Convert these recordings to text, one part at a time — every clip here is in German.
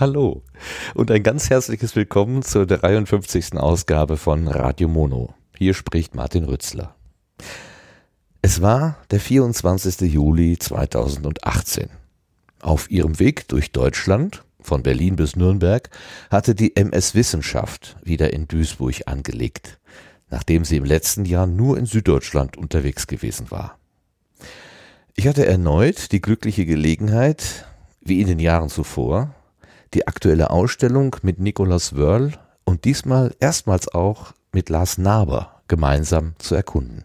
Hallo und ein ganz herzliches Willkommen zur 53. Ausgabe von Radio Mono. Hier spricht Martin Rützler. Es war der 24. Juli 2018. Auf ihrem Weg durch Deutschland, von Berlin bis Nürnberg, hatte die MS Wissenschaft wieder in Duisburg angelegt, nachdem sie im letzten Jahr nur in Süddeutschland unterwegs gewesen war. Ich hatte erneut die glückliche Gelegenheit, wie in den Jahren zuvor, die aktuelle Ausstellung mit Nikolaus Wörl und diesmal erstmals auch mit Lars Naber gemeinsam zu erkunden.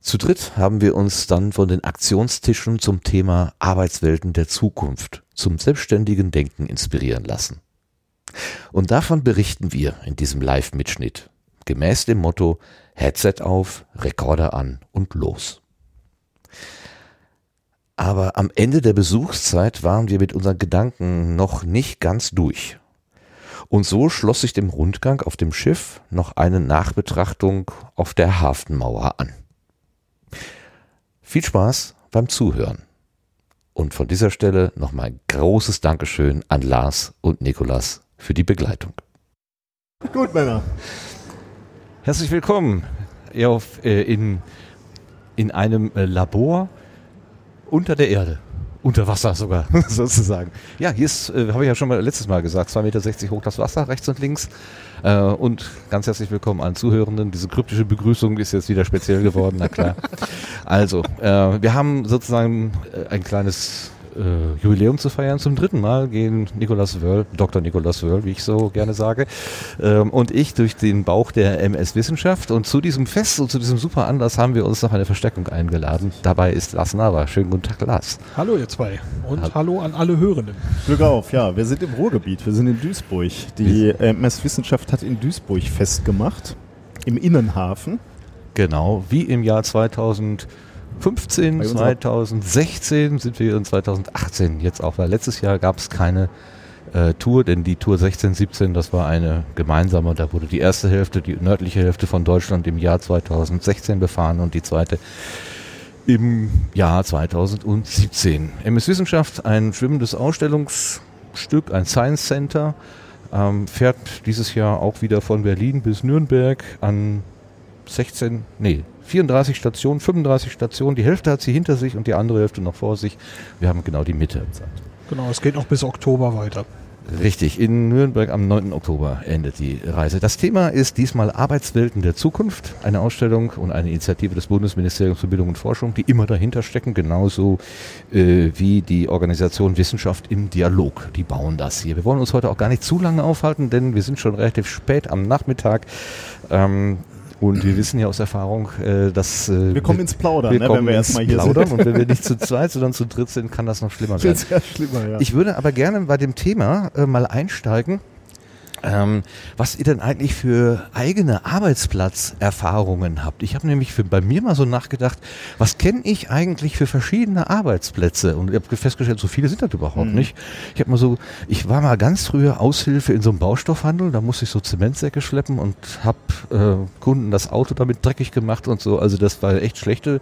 Zu dritt haben wir uns dann von den Aktionstischen zum Thema Arbeitswelten der Zukunft zum selbstständigen Denken inspirieren lassen. Und davon berichten wir in diesem Live-Mitschnitt, gemäß dem Motto Headset auf, Rekorder an und los. Aber am Ende der Besuchszeit waren wir mit unseren Gedanken noch nicht ganz durch. Und so schloss sich dem Rundgang auf dem Schiff noch eine Nachbetrachtung auf der Hafenmauer an. Viel Spaß beim Zuhören. Und von dieser Stelle nochmal ein großes Dankeschön an Lars und Nikolas für die Begleitung. Gut, Männer. Herzlich willkommen äh, in, in einem äh, Labor unter der Erde. Unter Wasser sogar, sozusagen. Ja, hier ist, äh, habe ich ja schon mal letztes Mal gesagt, 2,60 Meter hoch das Wasser, rechts und links. Äh, und ganz herzlich willkommen allen Zuhörenden. Diese kryptische Begrüßung ist jetzt wieder speziell geworden, na klar. Also, äh, wir haben sozusagen äh, ein kleines äh, Jubiläum zu feiern. Zum dritten Mal gehen Nikolaus Wörl, Dr. Nikolaus Wörl, wie ich so gerne sage, ähm, und ich durch den Bauch der MS Wissenschaft. Und zu diesem Fest und zu diesem super Anlass haben wir uns noch eine Verstärkung eingeladen. Dabei ist Lars Nava. Schönen guten Tag, Lars. Hallo, ihr zwei. Und hallo, hallo an alle Hörenden. Glück auf, ja. Wir sind im Ruhrgebiet. Wir sind in Duisburg. Die MS Wissenschaft hat in Duisburg festgemacht. Im Innenhafen. Genau, wie im Jahr 2000. 15, 2016 sind wir in 2018 jetzt auch, weil letztes Jahr gab es keine äh, Tour, denn die Tour 16, 17, das war eine gemeinsame, da wurde die erste Hälfte, die nördliche Hälfte von Deutschland im Jahr 2016 befahren und die zweite im Jahr 2017. MS Wissenschaft, ein schwimmendes Ausstellungsstück, ein Science Center, ähm, fährt dieses Jahr auch wieder von Berlin bis Nürnberg an 16, nee, 34 Stationen, 35 Stationen. Die Hälfte hat sie hinter sich und die andere Hälfte noch vor sich. Wir haben genau die Mitte. Genau, es geht noch bis Oktober weiter. Richtig, in Nürnberg am 9. Oktober endet die Reise. Das Thema ist diesmal Arbeitswelten der Zukunft, eine Ausstellung und eine Initiative des Bundesministeriums für Bildung und Forschung, die immer dahinter stecken, genauso äh, wie die Organisation Wissenschaft im Dialog. Die bauen das hier. Wir wollen uns heute auch gar nicht zu lange aufhalten, denn wir sind schon relativ spät am Nachmittag. Ähm, und wir wissen ja aus Erfahrung, äh, dass äh, wir kommen ins Plaudern, wir ne, wenn wir erstmal hier plaudern sind. Und wenn wir nicht zu zweit, sondern zu dritt sind, kann das noch schlimmer werden. Sehr schlimmer, ja. Ich würde aber gerne bei dem Thema äh, mal einsteigen ähm, was ihr denn eigentlich für eigene Arbeitsplatzerfahrungen habt. Ich habe nämlich für, bei mir mal so nachgedacht, was kenne ich eigentlich für verschiedene Arbeitsplätze? Und ich habe festgestellt, so viele sind das überhaupt mhm. nicht. Ich habe mal so, ich war mal ganz früher Aushilfe in so einem Baustoffhandel, da musste ich so Zementsäcke schleppen und habe äh, Kunden das Auto damit dreckig gemacht und so. Also das war echt schlechte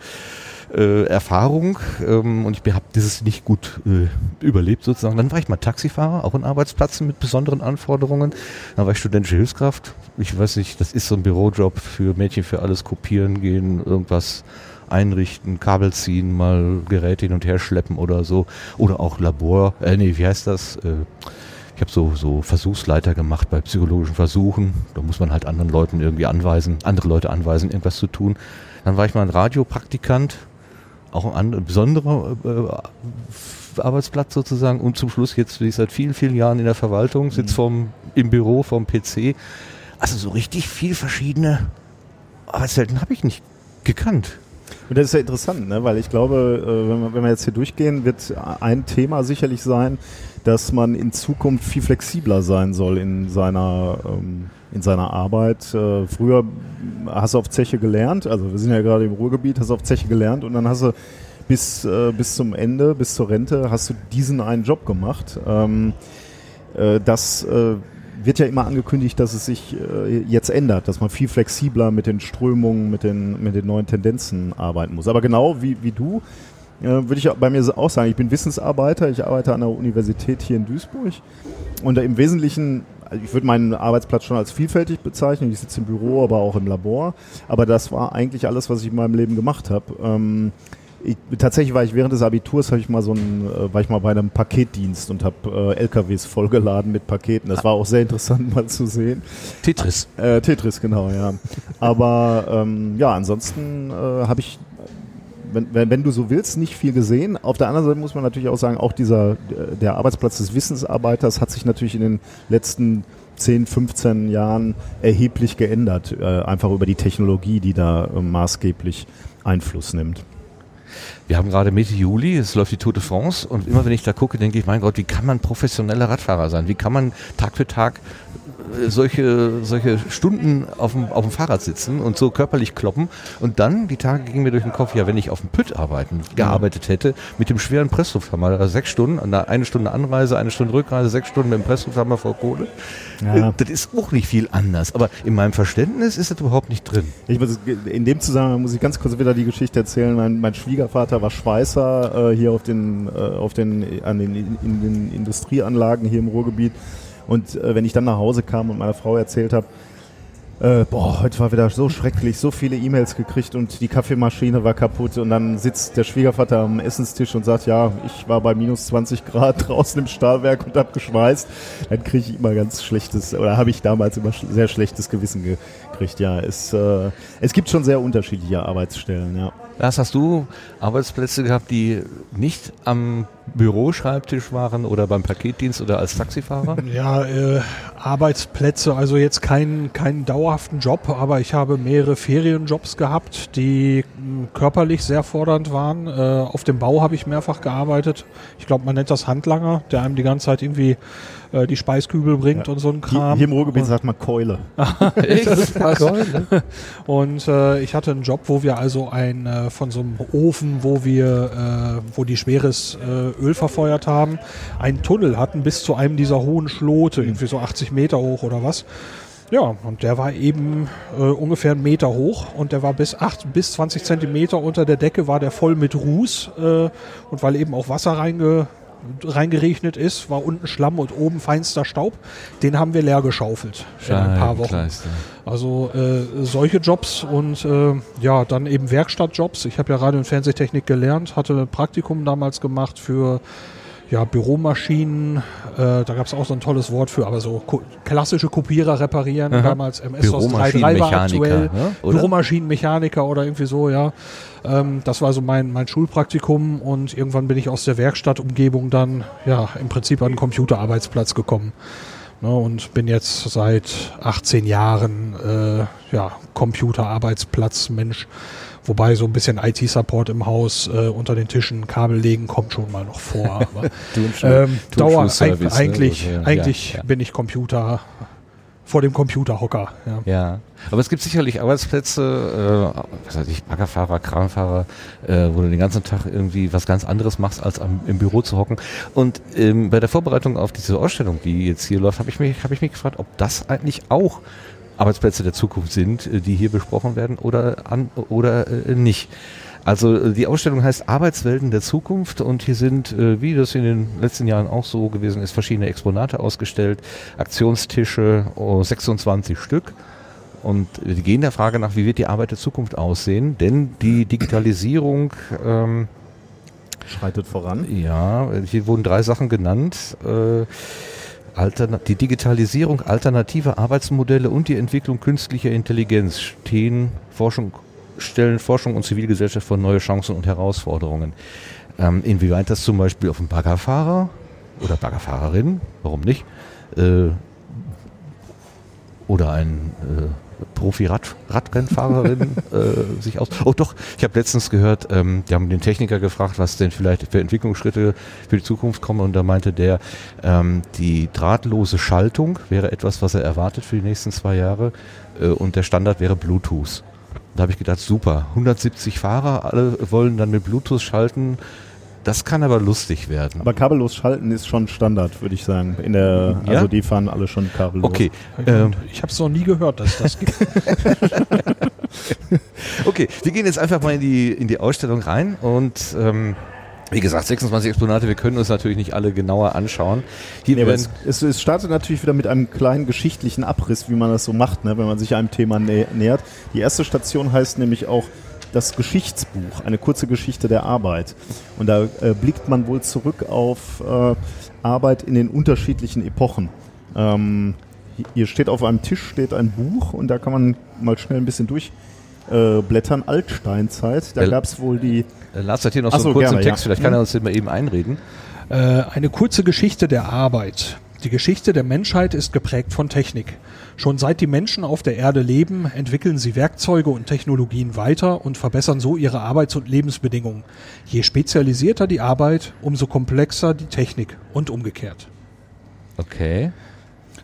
äh, Erfahrung ähm, und ich habe dieses nicht gut äh, überlebt sozusagen. Dann war ich mal Taxifahrer, auch in Arbeitsplätzen mit besonderen Anforderungen. Dann war ich studentische Hilfskraft. Ich weiß nicht, das ist so ein Bürojob für Mädchen für alles kopieren gehen, irgendwas einrichten, Kabel ziehen, mal Geräte hin und her schleppen oder so. Oder auch Labor, äh, nee, wie heißt das? Äh, ich habe so, so Versuchsleiter gemacht bei psychologischen Versuchen. Da muss man halt anderen Leuten irgendwie anweisen, andere Leute anweisen, irgendwas zu tun. Dann war ich mal ein Radiopraktikant, auch ein, besonderer äh, Arbeitsplatz sozusagen und zum Schluss jetzt bin ich seit vielen, vielen Jahren in der Verwaltung, sitze mhm. vom, im Büro vom PC. Also so richtig viel verschiedene Arbeitswelten habe ich nicht gekannt. Und das ist ja interessant, ne? weil ich glaube, äh, wenn wir, wenn wir jetzt hier durchgehen, wird ein Thema sicherlich sein, dass man in Zukunft viel flexibler sein soll in seiner ähm, in seiner Arbeit. Äh, früher hast du auf Zeche gelernt, also wir sind ja gerade im Ruhrgebiet, hast du auf Zeche gelernt und dann hast du bis, äh, bis zum Ende, bis zur Rente, hast du diesen einen Job gemacht. Ähm, äh, das äh, wird ja immer angekündigt, dass es sich äh, jetzt ändert, dass man viel flexibler mit den Strömungen, mit den, mit den neuen Tendenzen arbeiten muss. Aber genau wie, wie du äh, würde ich bei mir auch sagen, ich bin Wissensarbeiter, ich arbeite an der Universität hier in Duisburg und im Wesentlichen also ich würde meinen Arbeitsplatz schon als vielfältig bezeichnen. Ich sitze im Büro, aber auch im Labor. Aber das war eigentlich alles, was ich in meinem Leben gemacht habe. Ähm, ich, tatsächlich war ich während des Abiturs ich mal so ein, äh, war ich mal bei einem Paketdienst und habe äh, LKWs vollgeladen mit Paketen. Das war auch sehr interessant mal zu sehen. Tetris. Äh, Tetris, genau, ja. Aber ähm, ja, ansonsten äh, habe ich wenn, wenn, du so willst, nicht viel gesehen. Auf der anderen Seite muss man natürlich auch sagen, auch dieser, der Arbeitsplatz des Wissensarbeiters hat sich natürlich in den letzten 10, 15 Jahren erheblich geändert. Äh, einfach über die Technologie, die da äh, maßgeblich Einfluss nimmt. Wir haben gerade Mitte Juli, es läuft die Tour de France und immer wenn ich da gucke, denke ich, mein Gott, wie kann man professioneller Radfahrer sein? Wie kann man Tag für Tag solche, solche Stunden auf dem, auf dem Fahrrad sitzen und so körperlich kloppen. Und dann, die Tage gingen mir durch den Kopf, ja, wenn ich auf dem Pütt arbeiten, gearbeitet hätte, mit dem schweren Presslufthammer, also sechs Stunden, eine Stunde Anreise, eine Stunde Rückreise, sechs Stunden mit dem Presslufthammer vor Kohle. Ja. Äh, das ist auch nicht viel anders. Aber in meinem Verständnis ist das überhaupt nicht drin. Ich muss, in dem Zusammenhang muss ich ganz kurz wieder die Geschichte erzählen. Mein, mein Schwiegervater war Schweißer äh, hier auf den, äh, auf den, an den, in den Industrieanlagen hier im Ruhrgebiet. Und äh, wenn ich dann nach Hause kam und meiner Frau erzählt habe, äh, boah, heute war wieder so schrecklich, so viele E-Mails gekriegt und die Kaffeemaschine war kaputt und dann sitzt der Schwiegervater am Essenstisch und sagt, ja, ich war bei minus 20 Grad draußen im Stahlwerk und hab geschweißt, dann kriege ich immer ganz schlechtes, oder habe ich damals immer sehr schlechtes Gewissen gekriegt, ja. Es, äh, es gibt schon sehr unterschiedliche Arbeitsstellen, ja. Lars, hast du Arbeitsplätze gehabt, die nicht am Büroschreibtisch waren oder beim Paketdienst oder als Taxifahrer? Ja, äh, Arbeitsplätze, also jetzt keinen keinen dauerhaften Job, aber ich habe mehrere Ferienjobs gehabt, die mh, körperlich sehr fordernd waren. Äh, auf dem Bau habe ich mehrfach gearbeitet. Ich glaube, man nennt das Handlanger, der einem die ganze Zeit irgendwie äh, die Speiskübel bringt ja. und so ein Kram. Hier, im Ruhrgebiet und sagt man Keule. Keule. und äh, ich hatte einen Job, wo wir also ein äh, von so einem Ofen, wo wir, äh, wo die schweres äh, Öl verfeuert haben, einen Tunnel hatten bis zu einem dieser hohen Schlote, irgendwie so 80 Meter hoch oder was. Ja, und der war eben äh, ungefähr einen Meter hoch und der war bis, acht, bis 20 Zentimeter unter der Decke, war der voll mit Ruß äh, und weil eben auch Wasser reinge, reingeregnet ist, war unten Schlamm und oben feinster Staub. Den haben wir leer geschaufelt in ja, ein paar Wochen. Kleister. Also äh, solche Jobs und äh, ja, dann eben Werkstattjobs. Ich habe ja Radio- und Fernsehtechnik gelernt, hatte Praktikum damals gemacht für ja, Büromaschinen, äh, da gab es auch so ein tolles Wort für, aber so ko klassische Kopierer reparieren, Aha. damals MS-DOS 3.3 war aktuell, ne? Büromaschinenmechaniker oder irgendwie so, ja. Ähm, das war so mein, mein Schulpraktikum und irgendwann bin ich aus der Werkstattumgebung dann, ja, im Prinzip an den Computerarbeitsplatz gekommen. Ne, und bin jetzt seit 18 Jahren, äh, ja, Computerarbeitsplatz, Mensch. Wobei so ein bisschen IT-Support im Haus äh, unter den Tischen, Kabel legen kommt schon mal noch vor. Aber, ähm, Dauer, ne? eigentlich, ne? eigentlich ja, ja. bin ich Computer vor dem Computerhocker. Ja. ja, aber es gibt sicherlich Arbeitsplätze, äh, was weiß ich, Baggerfahrer, Kranfahrer, äh, wo du den ganzen Tag irgendwie was ganz anderes machst, als am, im Büro zu hocken. Und ähm, bei der Vorbereitung auf diese Ausstellung, die jetzt hier läuft, habe ich mich, habe ich mich gefragt, ob das eigentlich auch Arbeitsplätze der Zukunft sind, äh, die hier besprochen werden oder, an, oder äh, nicht. Also äh, die Ausstellung heißt Arbeitswelten der Zukunft und hier sind, äh, wie das in den letzten Jahren auch so gewesen ist, verschiedene Exponate ausgestellt, Aktionstische, oh, 26 Stück. Und die gehen der Frage nach, wie wird die Arbeit der Zukunft aussehen, denn die Digitalisierung ähm, schreitet voran. Ja, hier wurden drei Sachen genannt. Äh, Altern die Digitalisierung alternativer Arbeitsmodelle und die Entwicklung künstlicher Intelligenz stehen Forschung, stellen Forschung und Zivilgesellschaft vor neue Chancen und Herausforderungen. Ähm, inwieweit das zum Beispiel auf einen Baggerfahrer oder Baggerfahrerin, warum nicht, äh, oder ein äh, Profi-Radrennfahrerin äh, sich aus. Oh doch, ich habe letztens gehört, ähm, die haben den Techniker gefragt, was denn vielleicht für Entwicklungsschritte für die Zukunft kommen und da meinte der, ähm, die drahtlose Schaltung wäre etwas, was er erwartet für die nächsten zwei Jahre äh, und der Standard wäre Bluetooth. Da habe ich gedacht, super, 170 Fahrer, alle wollen dann mit Bluetooth schalten das kann aber lustig werden. Aber kabellos schalten ist schon Standard, würde ich sagen. In der, ja? Also die fahren alle schon kabellos. Okay. Ähm, ich habe es noch nie gehört, dass das gibt. okay, wir gehen jetzt einfach mal in die, in die Ausstellung rein und ähm, wie gesagt, 26 Exponate, wir können uns natürlich nicht alle genauer anschauen. Hier nee, es, es, es, startet natürlich wieder mit einem kleinen geschichtlichen Abriss, wie man das so macht, ne, wenn man sich einem Thema nä nähert. Die erste Station heißt nämlich auch das Geschichtsbuch, eine kurze Geschichte der Arbeit. Und da äh, blickt man wohl zurück auf äh, Arbeit in den unterschiedlichen Epochen. Ähm, hier steht auf einem Tisch steht ein Buch und da kann man mal schnell ein bisschen durchblättern. Äh, Altsteinzeit, da gab es wohl die. Äh, Lars hat hier noch so, so einen kurzen gerne, Text, ja. vielleicht kann er uns den mal eben einreden. Äh, eine kurze Geschichte der Arbeit. Die Geschichte der Menschheit ist geprägt von Technik. Schon seit die Menschen auf der Erde leben, entwickeln sie Werkzeuge und Technologien weiter und verbessern so ihre Arbeits- und Lebensbedingungen. Je spezialisierter die Arbeit, umso komplexer die Technik und umgekehrt. Okay.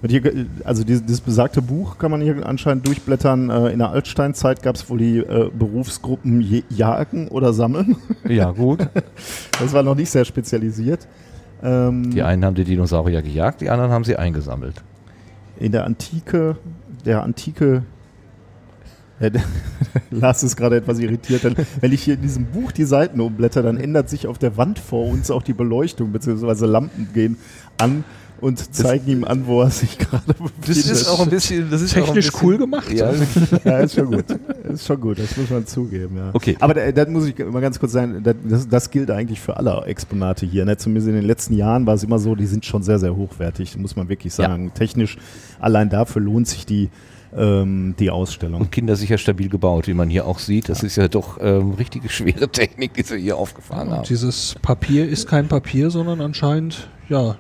Hier, also dieses, dieses, besagte Buch kann man hier anscheinend durchblättern. Äh, in der Altsteinzeit gab es wohl die äh, Berufsgruppen Jagen oder Sammeln. Ja, gut. das war noch nicht sehr spezialisiert. Ähm, die einen haben die Dinosaurier gejagt, die anderen haben sie eingesammelt. In der Antike, der Antike Lars ist gerade etwas irritiert, denn wenn ich hier in diesem Buch die Seiten umblätter, dann ändert sich auf der Wand vor uns auch die Beleuchtung, beziehungsweise Lampen gehen an und zeigen ihm an, wo er sich gerade befindet. Das ist auch ein bisschen, das ist technisch bisschen, cool gemacht. Ja. ja, ist schon gut. Ist schon gut, das muss man zugeben. Ja. Okay. Aber da, da muss ich mal ganz kurz sagen, das, das gilt eigentlich für alle Exponate hier. Ne? Zumindest in den letzten Jahren war es immer so, die sind schon sehr, sehr hochwertig, muss man wirklich sagen. Ja. Technisch, allein dafür lohnt sich die ähm, die Ausstellung. Und kindersicher stabil gebaut, wie man hier auch sieht. Das ja. ist ja doch ähm, richtige schwere Technik, die sie hier aufgefahren ja, haben. Dieses Papier ist kein Papier, sondern anscheinend ja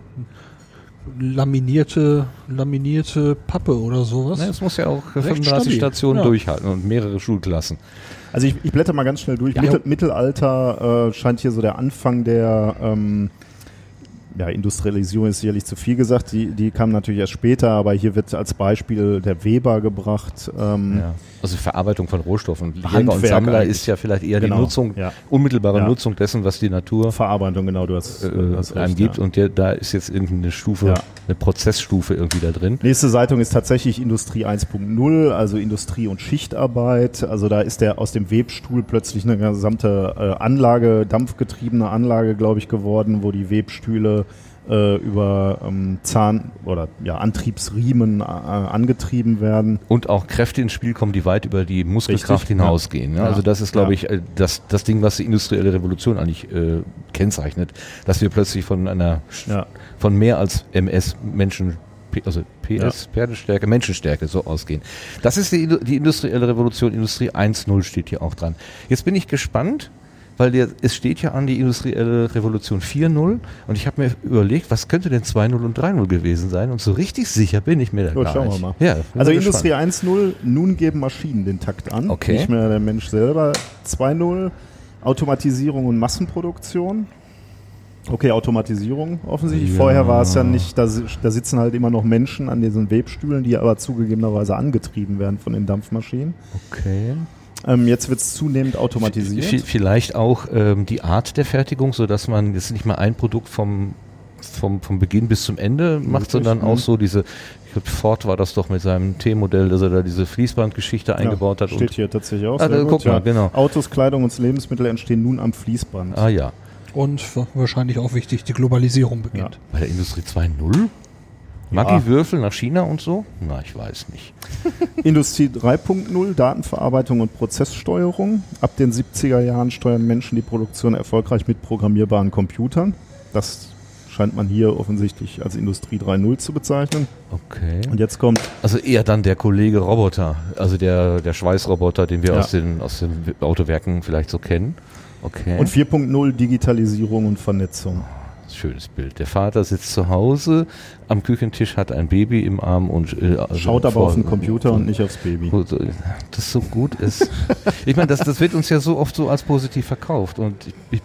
laminierte, laminierte Pappe oder sowas. Es muss ja auch 35 stabil. Stationen ja. durchhalten und mehrere Schulklassen. Also ich, ich blätter mal ganz schnell durch. Ja. Mittel, Mittelalter äh, scheint hier so der Anfang der ähm, ja, Industrialisierung ist sicherlich zu viel gesagt, die, die kam natürlich erst später, aber hier wird als Beispiel der Weber gebracht. Ähm, ja. Also Verarbeitung von Rohstoffen. Jäger und Sammler eigentlich. ist ja vielleicht eher genau. die Nutzung, ja. unmittelbare ja. Nutzung dessen, was die Natur Verarbeitung, genau, du hast, äh, hast einem gibt und der, da ist jetzt irgendeine Stufe, eine Prozessstufe irgendwie da drin. Nächste Seite ist tatsächlich Industrie 1.0, also Industrie und Schichtarbeit. Also da ist der aus dem Webstuhl plötzlich eine gesamte äh, Anlage, dampfgetriebene Anlage, glaube ich, geworden, wo die Webstühle äh, über ähm, Zahn- oder ja, Antriebsriemen äh, angetrieben werden. Und auch Kräfte ins Spiel kommen, die weit über die Muskelkraft Richtig, hinausgehen. Ja. Ja. Also das ist, glaube ich, äh, das, das Ding, was die industrielle Revolution eigentlich äh, kennzeichnet, dass wir plötzlich von einer von mehr als MS Menschen also PS, ja. Pferdestärke, Menschenstärke, so ausgehen. Das ist die, die industrielle Revolution, Industrie 1.0 steht hier auch dran. Jetzt bin ich gespannt, weil der, es steht ja an die industrielle Revolution 4.0 und ich habe mir überlegt, was könnte denn 2.0 und 3.0 gewesen sein und so richtig sicher bin ich mir da Gut, gar schauen nicht. Wir mal. Ja, also Industrie 1.0, nun geben Maschinen den Takt an, okay. nicht mehr der Mensch selber. 2.0, Automatisierung und Massenproduktion. Okay, Automatisierung offensichtlich. Ja. Vorher war es ja nicht, da, da, sitzen halt immer noch Menschen an diesen Webstühlen, die aber zugegebenerweise angetrieben werden von den Dampfmaschinen. Okay. Ähm, jetzt wird es zunehmend automatisiert. Vielleicht auch ähm, die Art der Fertigung, sodass man jetzt nicht mal ein Produkt vom, vom, vom Beginn bis zum Ende macht, sondern mhm. auch so diese, ich glaube, Ford war das doch mit seinem T-Modell, dass er da diese Fließbandgeschichte ja, eingebaut hat. Steht hier tatsächlich auch. Ah, da, guck mal, ja. genau. Autos, Kleidung und Lebensmittel entstehen nun am Fließband. Ah ja. Und wahrscheinlich auch wichtig, die Globalisierung beginnt. Ja. Bei der Industrie 2.0? Maggi-Würfel nach China und so? Na, ich weiß nicht. Industrie 3.0, Datenverarbeitung und Prozesssteuerung. Ab den 70er Jahren steuern Menschen die Produktion erfolgreich mit programmierbaren Computern. Das scheint man hier offensichtlich als Industrie 3.0 zu bezeichnen. Okay. Und jetzt kommt. Also eher dann der Kollege Roboter, also der, der Schweißroboter, den wir ja. aus, den, aus den Autowerken vielleicht so kennen. Okay. Und 4.0 Digitalisierung und Vernetzung schönes Bild. Der Vater sitzt zu Hause am Küchentisch, hat ein Baby im Arm und äh, also schaut aber auf den Computer und nicht aufs Baby. Das so gut ist. ich meine, das, das wird uns ja so oft so als positiv verkauft und ich, ich,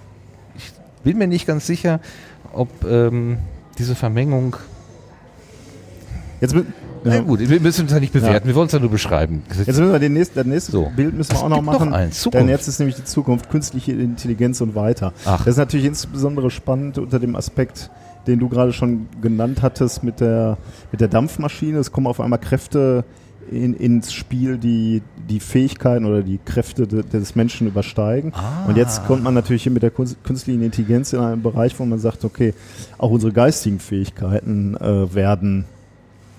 ich bin mir nicht ganz sicher, ob ähm, diese Vermengung Jetzt, ja. Na gut, wir müssen es ja nicht bewerten, ja. wir wollen es ja nur beschreiben. Jetzt müssen wir den nächsten, das nächste so. Bild müssen wir auch noch machen. Noch eins, denn jetzt ist nämlich die Zukunft, künstliche Intelligenz und weiter. Ach. Das ist natürlich insbesondere spannend unter dem Aspekt, den du gerade schon genannt hattest mit der, mit der Dampfmaschine. Es kommen auf einmal Kräfte in, ins Spiel, die die Fähigkeiten oder die Kräfte de, des Menschen übersteigen. Ah. Und jetzt kommt man natürlich hier mit der künstlichen Intelligenz in einen Bereich, wo man sagt, okay, auch unsere geistigen Fähigkeiten äh, werden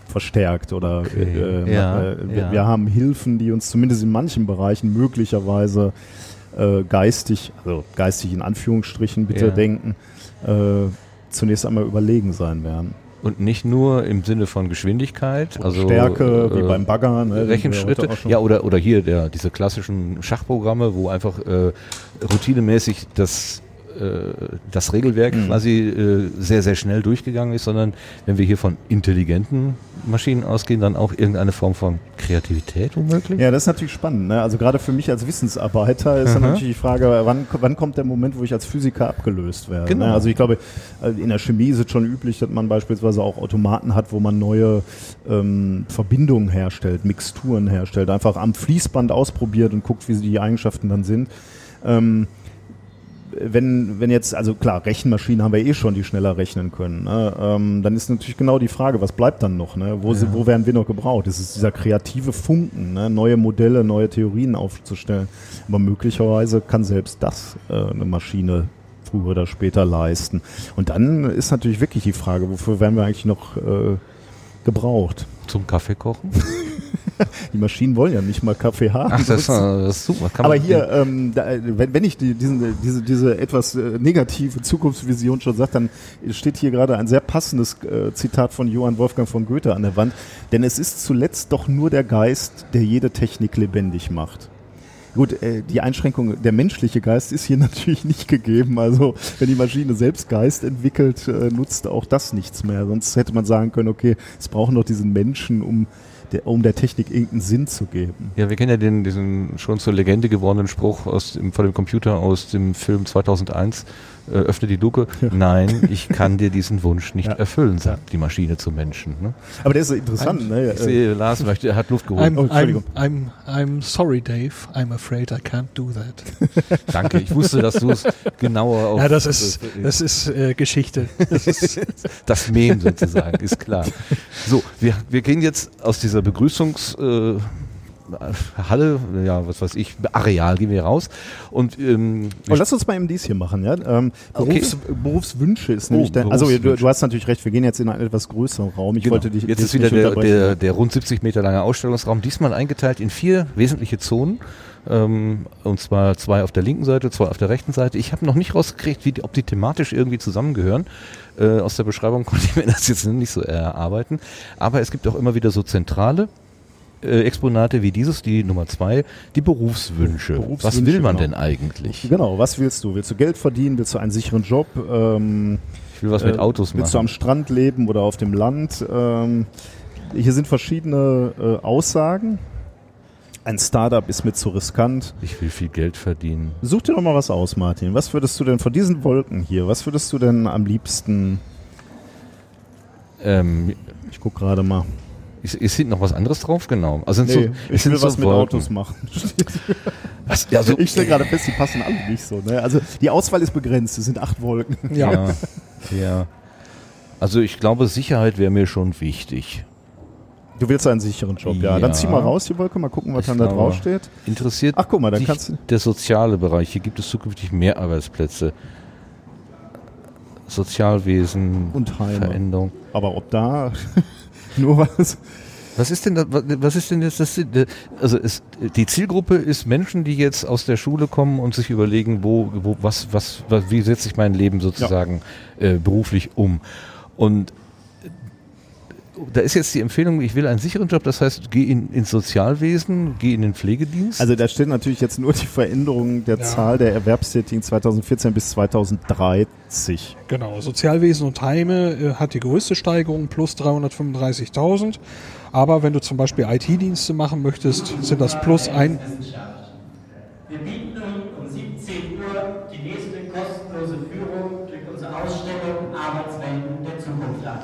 verstärkt oder okay. äh, ja, äh, wir, ja. wir, haben Hilfen, die uns zumindest in manchen Bereichen möglicherweise äh, geistig, also geistig in Anführungsstrichen bitte ja. denken, äh, zunächst einmal überlegen sein werden. Und nicht nur im Sinne von Geschwindigkeit, also Stärke, wie beim Bagger, ne, Rechenschritte, ja oder oder hier der diese klassischen Schachprogramme, wo einfach äh, routinemäßig das äh, das Regelwerk mhm. quasi äh, sehr, sehr schnell durchgegangen ist, sondern wenn wir hier von intelligenten Maschinen ausgehen, dann auch irgendeine Form von Kreativität womöglich? Ja, das ist natürlich spannend. Ne? Also gerade für mich als Wissensarbeiter ist dann natürlich die Frage, wann, wann kommt der Moment, wo ich als Physiker abgelöst werde? Ne? Genau. Ne? Also ich glaube, äh, in der Chemie ist es schon üblich, dass man beispielsweise auch Automaten hat, wo man neue ähm, Verbindungen herstellt, Mixturen herstellt, einfach am Fließband ausprobiert und guckt, wie die Eigenschaften dann sind. Ähm, wenn, wenn jetzt, also klar, Rechenmaschinen haben wir eh schon, die schneller rechnen können. Ne? Ähm, dann ist natürlich genau die Frage, was bleibt dann noch? Ne? Wo, ja. wo werden wir noch gebraucht? Das ist dieser kreative Funken, ne? neue Modelle, neue Theorien aufzustellen. Aber möglicherweise kann selbst das äh, eine Maschine früher oder später leisten. Und dann ist natürlich wirklich die Frage, wofür werden wir eigentlich noch äh, gebraucht? Zum Kaffee kochen? die Maschinen wollen ja nicht mal Kaffee haben. Ach, das, das ist super. Kann Aber hier, ähm, da, wenn, wenn ich die, diesen, diese, diese etwas äh, negative Zukunftsvision schon sage, dann steht hier gerade ein sehr passendes äh, Zitat von Johann Wolfgang von Goethe an der Wand. Denn es ist zuletzt doch nur der Geist, der jede Technik lebendig macht. Gut, äh, die Einschränkung, der menschliche Geist ist hier natürlich nicht gegeben. Also wenn die Maschine selbst Geist entwickelt, äh, nutzt auch das nichts mehr. Sonst hätte man sagen können, okay, es braucht noch diesen Menschen, um der, um der Technik irgendeinen Sinn zu geben. Ja, wir kennen ja den, diesen schon zur Legende gewordenen Spruch aus dem, von dem Computer aus dem Film 2001, äh, öffne die Luke. Ja. Nein, ich kann dir diesen Wunsch nicht ja. erfüllen, sagt die Maschine zum Menschen. Ne? Aber der ist interessant. I'm, ne? Ich sehe, Lars möchte, er hat Luft geholt. I'm, oh, I'm, I'm, I'm sorry, Dave. I'm afraid I can't do that. Danke, ich wusste, dass du es genauer auf... Ja, das ist, das ist äh, Geschichte. Das, ist das Mem sozusagen, ist klar. So, wir, wir gehen jetzt aus dieser Begrüßungs... Äh, Halle, ja, was weiß ich, Areal gehen wir raus. Und, ähm, oh, lass uns mal eben dies hier machen, ja. Ähm, Berufs, okay. Berufswünsche ist nämlich oh, dein, also du, du, hast natürlich recht, wir gehen jetzt in einen etwas größeren Raum. Ich genau. wollte dich Jetzt ist wieder der, der, der rund 70 Meter lange Ausstellungsraum, diesmal eingeteilt in vier wesentliche Zonen. Ähm, und zwar zwei auf der linken Seite, zwei auf der rechten Seite. Ich habe noch nicht rausgekriegt, wie die, ob die thematisch irgendwie zusammengehören. Äh, aus der Beschreibung konnte ich mir das jetzt nicht so erarbeiten. Aber es gibt auch immer wieder so zentrale äh, Exponate wie dieses, die Nummer zwei, die Berufswünsche. Berufswünsche was will man genau. denn eigentlich? Genau, was willst du? Willst du Geld verdienen? Willst du einen sicheren Job? Ähm, ich will was mit äh, Autos machen. Willst du am Strand leben oder auf dem Land? Ähm, hier sind verschiedene äh, Aussagen. Ein Startup ist mir zu riskant. Ich will viel Geld verdienen. Such dir doch mal was aus, Martin. Was würdest du denn von diesen Wolken hier, was würdest du denn am liebsten? Ähm, ich guck gerade mal. Ist, ist noch was anderes drauf? Genau. Also nee, so, ich will was so mit Wolken. Autos machen. was, ja, so ich stelle gerade fest, die passen alle nicht so. Ne? Also die Auswahl ist begrenzt. Es sind acht Wolken. Ja. ja. ja. Also ich glaube, Sicherheit wäre mir schon wichtig. Du willst einen sicheren Job, ja. ja. Dann zieh mal raus die Wolke, mal gucken, was ich dann da drauf steht. Interessiert Ach, guck mal, dann kannst du der soziale Bereich. Hier gibt es zukünftig mehr Arbeitsplätze. Sozialwesen und Heime. Veränderung. Aber ob da Nur was. Was ist denn das, was ist denn jetzt das? Also es, die Zielgruppe ist Menschen, die jetzt aus der Schule kommen und sich überlegen, wo, wo was, was, was wie setze ich mein Leben sozusagen ja. äh, beruflich um? Und da ist jetzt die Empfehlung, ich will einen sicheren Job, das heißt, geh in, ins Sozialwesen, geh in den Pflegedienst. Also da steht natürlich jetzt nur die Veränderung der ja. Zahl der Erwerbstätigen 2014 bis 2030. Genau, Sozialwesen und Heime äh, hat die größte Steigerung plus 335.000. Aber wenn du zum Beispiel IT-Dienste machen möchtest, sind das plus ein. Wir bieten nun um 17 Uhr die nächste kostenlose Führung durch unsere Ausstellung Arbeitswelten der Zukunft an.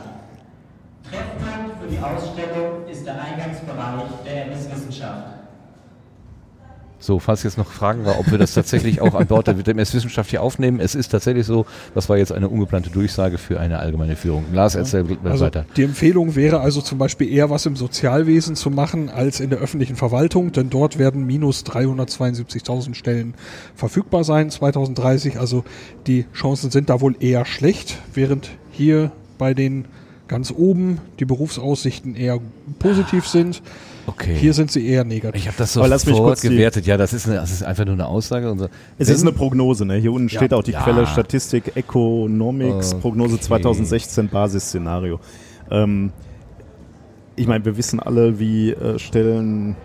Treffpunkt für die Ausstellung ist der Eingangsbereich der MS-Wissenschaft. So, falls jetzt noch Fragen war, ob wir das tatsächlich auch an Bord der WMS Wissenschaft hier aufnehmen. Es ist tatsächlich so, das war jetzt eine ungeplante Durchsage für eine allgemeine Führung. Lars, erzähl also weiter. Die Empfehlung wäre also zum Beispiel eher was im Sozialwesen zu machen als in der öffentlichen Verwaltung, denn dort werden minus 372.000 Stellen verfügbar sein 2030. Also die Chancen sind da wohl eher schlecht, während hier bei den ganz oben die Berufsaussichten eher positiv sind. Okay. Hier sind sie eher negativ. Ich habe das sofort gewertet. Ja, das ist, eine, das ist einfach nur eine Aussage. So. Es Wenn, ist eine Prognose. Ne? Hier unten ja, steht auch die ja. Quelle Statistik Economics, okay. Prognose 2016, Basisszenario. Ähm, ich meine, wir wissen alle, wie äh, Stellen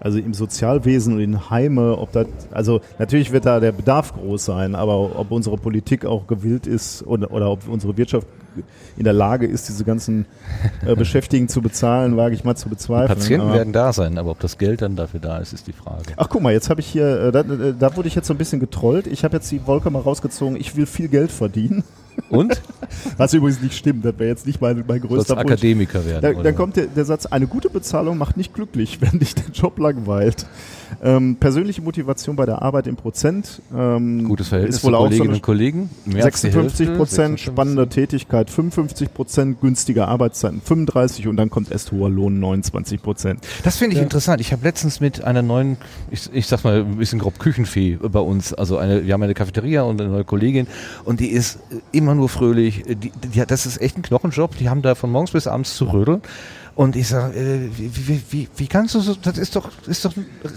also im Sozialwesen und in Heime, ob das, also natürlich wird da der Bedarf groß sein, aber ob unsere Politik auch gewillt ist oder, oder ob unsere Wirtschaft in der Lage ist, diese ganzen äh, Beschäftigten zu bezahlen, wage ich mal zu bezweifeln. Die Patienten aber werden da sein, aber ob das Geld dann dafür da ist, ist die Frage. Ach guck mal, jetzt habe ich hier, äh, da, äh, da, wurde ich jetzt so ein bisschen getrollt. Ich habe jetzt die Wolke mal rausgezogen, ich will viel Geld verdienen. Und? Was übrigens nicht stimmt, das wäre jetzt nicht mein, mein größter Wunsch. Akademiker werden. Da, dann kommt der, der, Satz, eine gute Bezahlung macht nicht glücklich, wenn dich der Job langweilt. Ähm, persönliche Motivation bei der Arbeit im Prozent. Ähm, Gutes Verhältnis ist wohl zu Kolleginnen so und Kollegen. 56 Prozent, spannende Tätigkeit 55 Prozent, günstige Arbeitszeiten 35 und dann kommt erst hoher Lohn 29 Prozent. Das finde ich ja. interessant. Ich habe letztens mit einer neuen, ich, ich sag mal ein bisschen grob Küchenfee bei uns, also eine, wir haben eine Cafeteria und eine neue Kollegin und die ist immer nur fröhlich. Die, die, das ist echt ein Knochenjob. Die haben da von morgens bis abends zu rödeln. Und ich sage, äh, wie, wie, wie, wie, kannst du so, das ist doch, ist doch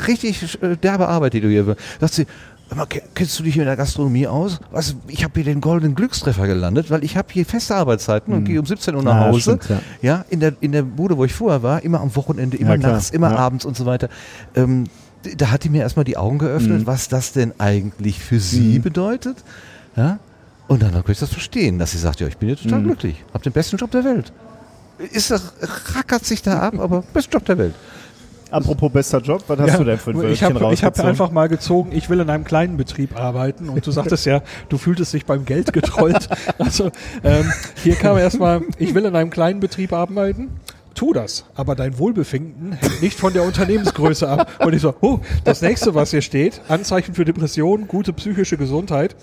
richtig äh, derbe Arbeit, die du hier, sagt sie, kennst du dich in der Gastronomie aus? Was, ich habe hier den goldenen Glückstreffer gelandet, weil ich habe hier feste Arbeitszeiten und gehe um 17 Uhr nach ja, Hause. Stimmt, ja. ja. in der in der Bude, wo ich vorher war, immer am Wochenende, immer ja, nachts, immer abends und so weiter. Ähm, da hat die mir erstmal die Augen geöffnet, mhm. was das denn eigentlich für sie mhm. bedeutet. Ja, und dann kann ich das verstehen, dass sie sagt, ja, ich bin jetzt total mhm. glücklich, habe den besten Job der Welt. Ist das, rackert sich da ab, aber besten Job der Welt. Apropos bester Job, was hast ja, du denn für ein Ich habe hab einfach mal gezogen, ich will in einem kleinen Betrieb arbeiten und du sagtest ja, du fühltest dich beim Geld getrollt. Also ähm, hier kam erstmal, ich will in einem kleinen Betrieb arbeiten tu das. Aber dein Wohlbefinden hängt nicht von der Unternehmensgröße ab. Und ich so, oh, das nächste, was hier steht, Anzeichen für Depression, gute psychische Gesundheit.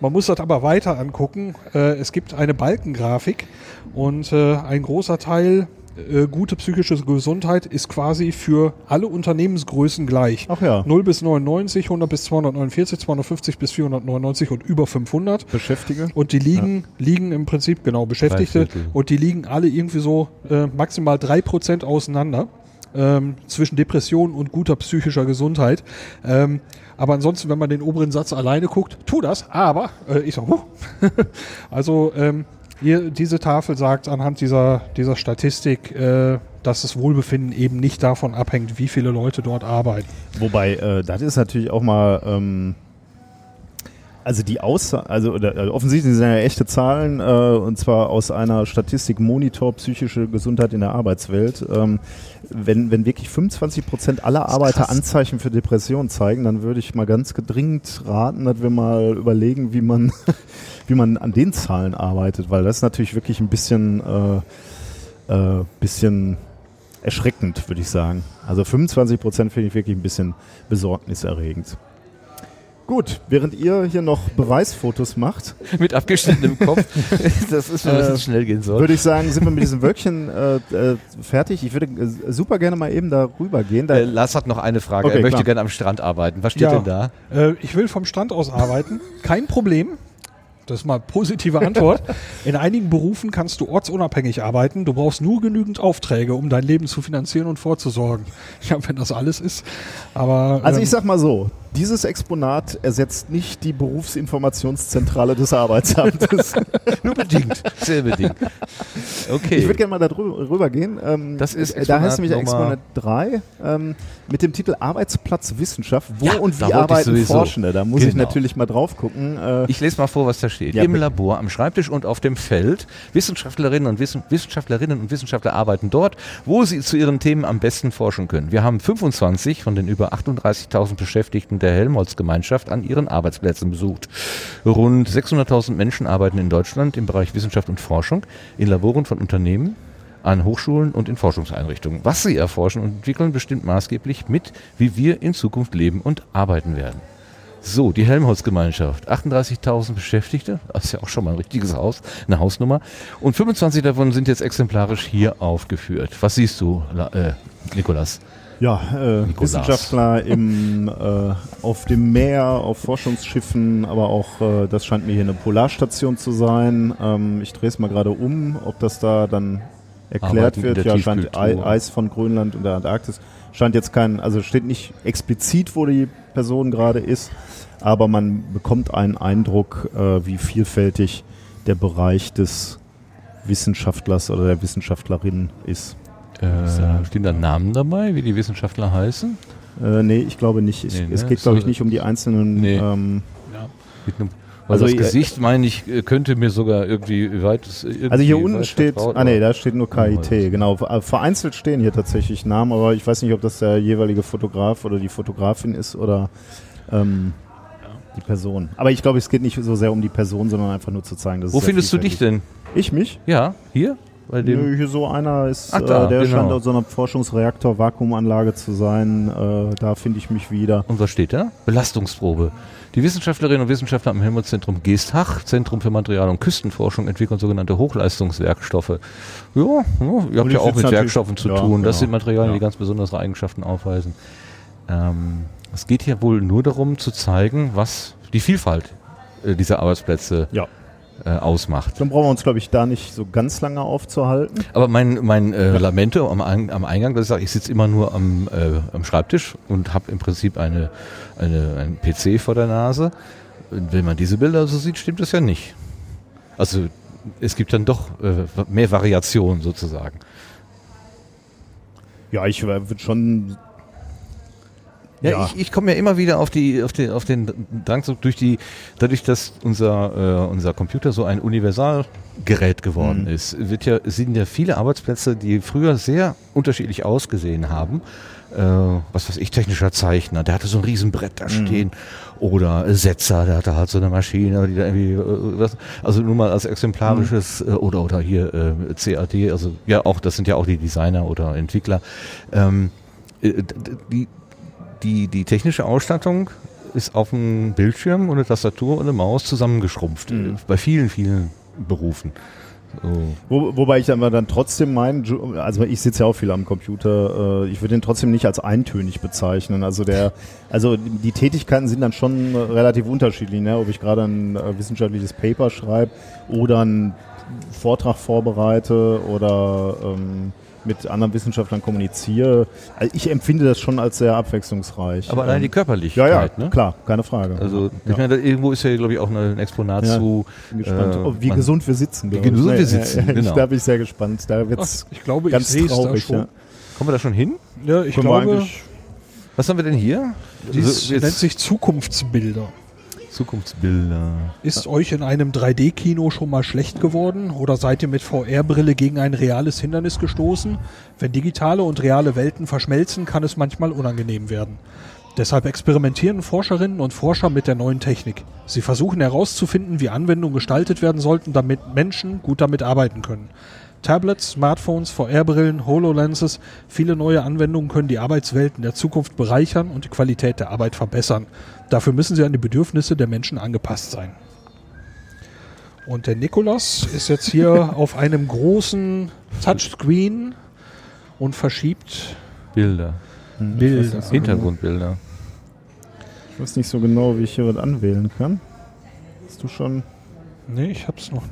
Man muss das aber weiter angucken. Äh, es gibt eine Balkengrafik und äh, ein großer Teil äh, gute psychische Gesundheit ist quasi für alle Unternehmensgrößen gleich. Ach ja. 0 bis 99, 100 bis 249, 250 bis 499 und über 500. Beschäftigte. Und die liegen, ja. liegen im Prinzip, genau, Beschäftigte. Und die liegen alle irgendwie so äh, maximal 3% auseinander. Ähm, zwischen Depression und guter psychischer Gesundheit. Ähm, aber ansonsten, wenn man den oberen Satz alleine guckt, tu das, aber äh, ich sag, huh. also ähm, hier, diese Tafel sagt anhand dieser, dieser Statistik, äh, dass das Wohlbefinden eben nicht davon abhängt, wie viele Leute dort arbeiten. Wobei, äh, das ist natürlich auch mal, ähm, also die Aussage, also also offensichtlich sind ja echte Zahlen, äh, und zwar aus einer Statistik Monitor psychische Gesundheit in der Arbeitswelt. Ähm, wenn, wenn wirklich 25 Prozent aller Arbeiter Anzeichen für Depression zeigen, dann würde ich mal ganz gedringend raten, dass wir mal überlegen, wie man wie man an den Zahlen arbeitet, weil das ist natürlich wirklich ein bisschen, äh, äh, bisschen erschreckend, würde ich sagen. Also 25 Prozent finde ich wirklich ein bisschen besorgniserregend. Gut, während ihr hier noch Beweisfotos macht. Mit abgeschnittenem Kopf. das ist, wenn äh, es schnell gehen soll. Würde ich sagen, sind wir mit diesem Wölkchen äh, äh, fertig. Ich würde äh, super gerne mal eben darüber gehen. Da äh, Lars hat noch eine Frage. Okay, er möchte klar. gerne am Strand arbeiten. Was steht ja, denn da? Äh, ich will vom Strand aus arbeiten. Kein Problem. Das ist mal positive Antwort. In einigen Berufen kannst du ortsunabhängig arbeiten. Du brauchst nur genügend Aufträge, um dein Leben zu finanzieren und vorzusorgen. Ja, wenn das alles ist. Aber also ähm, ich sag mal so: dieses Exponat ersetzt nicht die Berufsinformationszentrale des Arbeitsamtes. Nur bedingt, sehr bedingt. Okay. Ich würde gerne mal darüber gehen. Ähm, das ist Exponat da heißt nämlich Exponat 3 ähm, mit dem Titel Arbeitsplatzwissenschaft. Wo ja, und wie arbeiten Forschende? Da muss genau. ich natürlich mal drauf gucken. Äh, ich lese mal vor, was da steht. Ja, Im Labor, am Schreibtisch und auf dem Feld. Wissenschaftlerinnen und Wissen, Wissenschaftlerinnen und Wissenschaftler arbeiten dort, wo sie zu ihren Themen am besten forschen können. Wir haben 25 von den über 38.000 Beschäftigten der Helmholtz-Gemeinschaft an ihren Arbeitsplätzen besucht. Rund 600.000 Menschen arbeiten in Deutschland im Bereich Wissenschaft und Forschung, in Laboren von Unternehmen, an Hochschulen und in Forschungseinrichtungen. Was sie erforschen und entwickeln, bestimmt maßgeblich mit, wie wir in Zukunft leben und arbeiten werden. So, die Helmholtz-Gemeinschaft. 38.000 Beschäftigte, das ist ja auch schon mal ein richtiges Haus, eine Hausnummer. Und 25 davon sind jetzt exemplarisch hier aufgeführt. Was siehst du, äh, Nikolas? Ja, äh, Wissenschaftler im, äh, auf dem Meer, auf Forschungsschiffen, aber auch, äh, das scheint mir hier eine Polarstation zu sein. Ähm, ich drehe es mal gerade um, ob das da dann erklärt Arbeiten wird. Ja, scheint Eis von Grönland und der Antarktis. Scheint jetzt kein, also steht nicht explizit, wo die Person gerade ist, aber man bekommt einen Eindruck, äh, wie vielfältig der Bereich des Wissenschaftlers oder der Wissenschaftlerin ist. Äh, stehen da Namen dabei, wie die Wissenschaftler heißen? Äh, nee, ich glaube nicht. Ich, nee, es ne? geht, glaube ich, nicht um die einzelnen. Nee. Ähm, ja. also das Gesicht, meine ich, äh, könnte mir sogar irgendwie weit. Irgendwie also hier unten steht, ah nee, da steht nur KIT, genau. Äh, vereinzelt stehen hier tatsächlich Namen, aber ich weiß nicht, ob das der jeweilige Fotograf oder die Fotografin ist oder ähm, die Person. Aber ich glaube, es geht nicht so sehr um die Person, sondern einfach nur zu zeigen, dass Wo findest du dich denn? Ich mich? Ja, hier? Bei dem Nö, hier so einer ist, Ach, da, äh, der genau. scheint aus so einer Forschungsreaktor-Vakuumanlage zu sein. Äh, da finde ich mich wieder. Und was steht da? Belastungsprobe. Die Wissenschaftlerinnen und Wissenschaftler am Helmholtz-Zentrum Geestach, Zentrum für Material- und Küstenforschung, entwickeln sogenannte Hochleistungswerkstoffe. Ja, ja ihr habt ja auch mit Werkstoffen zu ja, tun. Genau. Das sind Materialien, die ganz besondere Eigenschaften aufweisen. Ähm, es geht hier wohl nur darum zu zeigen, was die Vielfalt äh, dieser Arbeitsplätze ja äh, ausmacht. Dann brauchen wir uns, glaube ich, da nicht so ganz lange aufzuhalten. Aber mein, mein äh, Lamento am, am Eingang, das ich sage, ich sitze immer nur am, äh, am Schreibtisch und habe im Prinzip eine, eine, einen PC vor der Nase. Wenn man diese Bilder so sieht, stimmt das ja nicht. Also es gibt dann doch äh, mehr Variationen sozusagen. Ja, ich würde schon ja, ja. ich, ich komme ja immer wieder auf die, auf den, auf den Drang durch die, dadurch, dass unser, äh, unser Computer so ein Universalgerät geworden mhm. ist, wird ja, sind ja viele Arbeitsplätze, die früher sehr unterschiedlich ausgesehen haben. Äh, was weiß ich, technischer Zeichner, der hatte so ein Riesenbrett da mhm. stehen. Oder Setzer, der hatte halt so eine Maschine, die da irgendwie, äh, was, also nur mal als exemplarisches, mhm. äh, oder, oder hier äh, CAD, also ja auch, das sind ja auch die Designer oder Entwickler. Ähm, äh, die, die, die technische Ausstattung ist auf dem Bildschirm und eine Tastatur und eine Maus zusammengeschrumpft. Mhm. Bei vielen, vielen Berufen. So. Wo, wobei ich aber dann trotzdem meinen, also ich sitze ja auch viel am Computer, äh, ich würde den trotzdem nicht als eintönig bezeichnen. Also der, also die Tätigkeiten sind dann schon relativ unterschiedlich, ne? ob ich gerade ein äh, wissenschaftliches Paper schreibe oder einen Vortrag vorbereite oder ähm, mit anderen Wissenschaftlern kommuniziere. Also ich empfinde das schon als sehr abwechslungsreich. Aber allein ähm, die Körperlichkeit, ja, ja, ne? klar, keine Frage. Also ich meine, irgendwo ist ja, glaube ich, auch ein Exponat ja, zu. Bin gespannt, äh, wie gesund wir sitzen. Wie gesund wir sitzen, genau. Da bin ich sehr gespannt. Da wird's Ach, ich glaube, ganz ich traurig. Da schon. Kommen wir da schon hin? Ja, ich Können glaube. Was haben wir denn hier? Das also, nennt sich Zukunftsbilder. Zukunftsbilder. Ist euch in einem 3D-Kino schon mal schlecht geworden oder seid ihr mit VR-Brille gegen ein reales Hindernis gestoßen? Wenn digitale und reale Welten verschmelzen, kann es manchmal unangenehm werden. Deshalb experimentieren Forscherinnen und Forscher mit der neuen Technik. Sie versuchen herauszufinden, wie Anwendungen gestaltet werden sollten, damit Menschen gut damit arbeiten können. Tablets, Smartphones, VR-Brillen, HoloLenses, viele neue Anwendungen können die Arbeitswelten der Zukunft bereichern und die Qualität der Arbeit verbessern. Dafür müssen sie an die Bedürfnisse der Menschen angepasst sein. Und der Nikolaus ist jetzt hier auf einem großen Touchscreen und verschiebt Bilder. Hm, Bilder. Hintergrundbilder. Ich weiß nicht so genau, wie ich hier was anwählen kann. Hast du schon? Nee, ich hab's noch.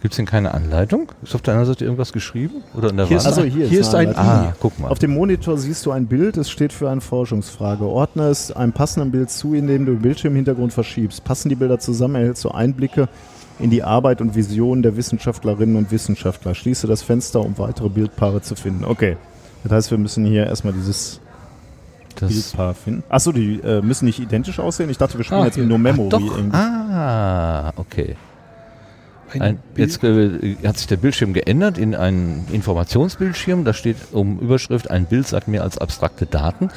Gibt es denn keine Anleitung? Ist auf der anderen Seite irgendwas geschrieben? Oder in der hier Wand? Ist, also hier, hier ist, ein I. Ah, guck mal. Auf dem Monitor siehst du ein Bild, es steht für eine Forschungsfrage. Ordne es einem passenden Bild zu, indem du den Bildschirmhintergrund verschiebst. Passen die Bilder zusammen, erhältst du Einblicke in die Arbeit und Visionen der Wissenschaftlerinnen und Wissenschaftler. Schließe das Fenster, um weitere Bildpaare zu finden. Okay. Das heißt, wir müssen hier erstmal dieses das Bildpaar finden. Achso, die äh, müssen nicht identisch aussehen. Ich dachte, wir spielen ah, jetzt nur Memory. Ah, irgendwie. ah, okay. Ein, jetzt äh, hat sich der Bildschirm geändert in einen Informationsbildschirm. Da steht um Überschrift, ein Bild sagt mehr als abstrakte Daten.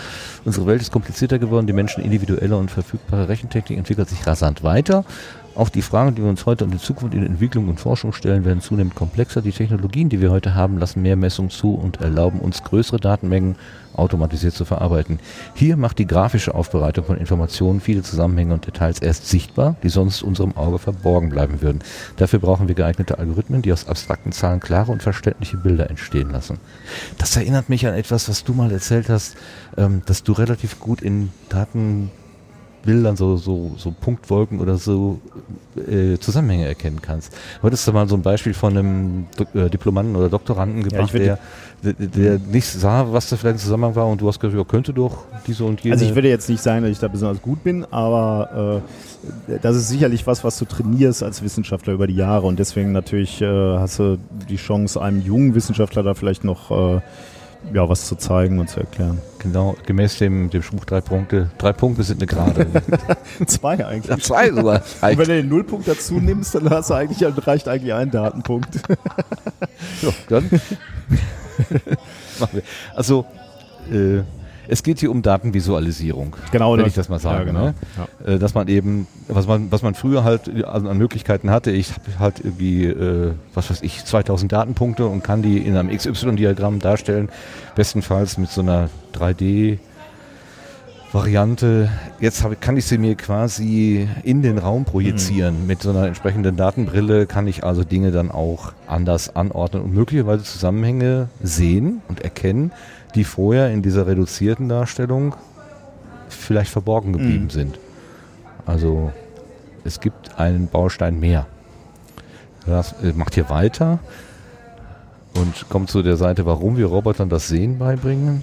Unsere Welt ist komplizierter geworden, die Menschen individuelle und verfügbare Rechentechnik entwickelt sich rasant weiter. Auch die Fragen, die wir uns heute und in Zukunft in Entwicklung und Forschung stellen, werden zunehmend komplexer. Die Technologien, die wir heute haben, lassen mehr Messungen zu und erlauben uns größere Datenmengen automatisiert zu verarbeiten. Hier macht die grafische Aufbereitung von Informationen viele Zusammenhänge und Details erst sichtbar, die sonst unserem Auge verborgen bleiben würden. Dafür brauchen wir geeignete Algorithmen, die aus abstrakten Zahlen klare und verständliche Bilder entstehen lassen. Das erinnert mich an etwas, was du mal erzählt hast, ähm, dass du relativ gut in Daten Bildern, so, so, so Punktwolken oder so äh, Zusammenhänge erkennen kannst. Wolltest du mal so ein Beispiel von einem äh, Diplomanten oder Doktoranden gebracht, ja, der, der, der nicht sah, was da vielleicht ein Zusammenhang war und du hast gesagt, ja, könnte doch diese und jene. Also ich würde jetzt nicht sagen, dass ich da besonders gut bin, aber äh, das ist sicherlich was, was du trainierst als Wissenschaftler über die Jahre und deswegen natürlich äh, hast du die Chance, einem jungen Wissenschaftler da vielleicht noch äh, ja, was zu zeigen und zu erklären. Genau, gemäß dem, dem Spruch drei Punkte. Drei Punkte sind eine Gerade. zwei eigentlich. Ja, zwei sogar. und wenn du den Nullpunkt dazu nimmst, dann hast du eigentlich, reicht eigentlich ein Datenpunkt. so, dann machen wir. Also, äh, es geht hier um Datenvisualisierung. Genau, wenn das, ich das mal sage. Ja, genau. ne? Äh, dass man eben, was man, was man früher halt an Möglichkeiten hatte, ich habe halt irgendwie, äh, was weiß ich, 2000 Datenpunkte und kann die in einem XY-Diagramm darstellen, bestenfalls mit so einer 3D- Variante. Jetzt hab, kann ich sie mir quasi in den Raum projizieren. Mhm. Mit so einer entsprechenden Datenbrille kann ich also Dinge dann auch anders anordnen und möglicherweise Zusammenhänge sehen und erkennen, die vorher in dieser reduzierten Darstellung vielleicht verborgen geblieben mhm. sind. Also es gibt einen Baustein mehr. Das äh, macht hier weiter und kommt zu der Seite, warum wir Robotern das Sehen beibringen.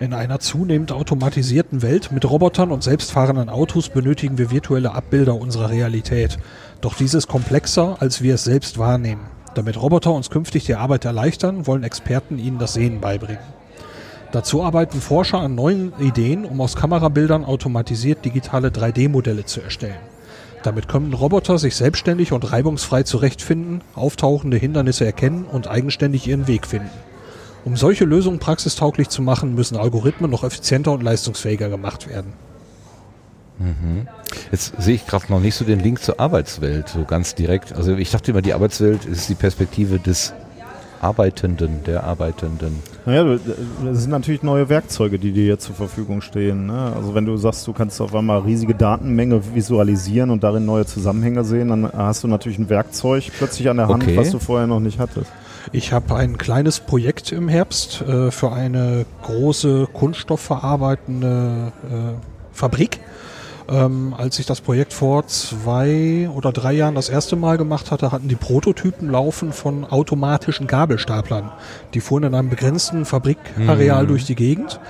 In einer zunehmend automatisierten Welt mit Robotern und selbstfahrenden Autos benötigen wir virtuelle Abbilder unserer Realität. Doch dies ist komplexer, als wir es selbst wahrnehmen. Damit Roboter uns künftig die Arbeit erleichtern, wollen Experten ihnen das Sehen beibringen. Dazu arbeiten Forscher an neuen Ideen, um aus Kamerabildern automatisiert digitale 3D-Modelle zu erstellen. Damit können Roboter sich selbstständig und reibungsfrei zurechtfinden, auftauchende Hindernisse erkennen und eigenständig ihren Weg finden. Um solche Lösungen praxistauglich zu machen, müssen Algorithmen noch effizienter und leistungsfähiger gemacht werden. Mhm. Jetzt sehe ich gerade noch nicht so den Link zur Arbeitswelt, so ganz direkt. Also ich dachte immer, die Arbeitswelt ist die Perspektive des Arbeitenden, der Arbeitenden. Naja, das sind natürlich neue Werkzeuge, die dir jetzt zur Verfügung stehen. Ne? Also wenn du sagst, du kannst auf einmal riesige Datenmenge visualisieren und darin neue Zusammenhänge sehen, dann hast du natürlich ein Werkzeug plötzlich an der Hand, okay. was du vorher noch nicht hattest. Ich habe ein kleines Projekt im Herbst äh, für eine große kunststoffverarbeitende äh, Fabrik ähm, als ich das Projekt vor zwei oder drei Jahren das erste Mal gemacht hatte, hatten die Prototypen laufen von automatischen Gabelstaplern. Die fuhren in einem begrenzten Fabrikareal mhm. durch die Gegend.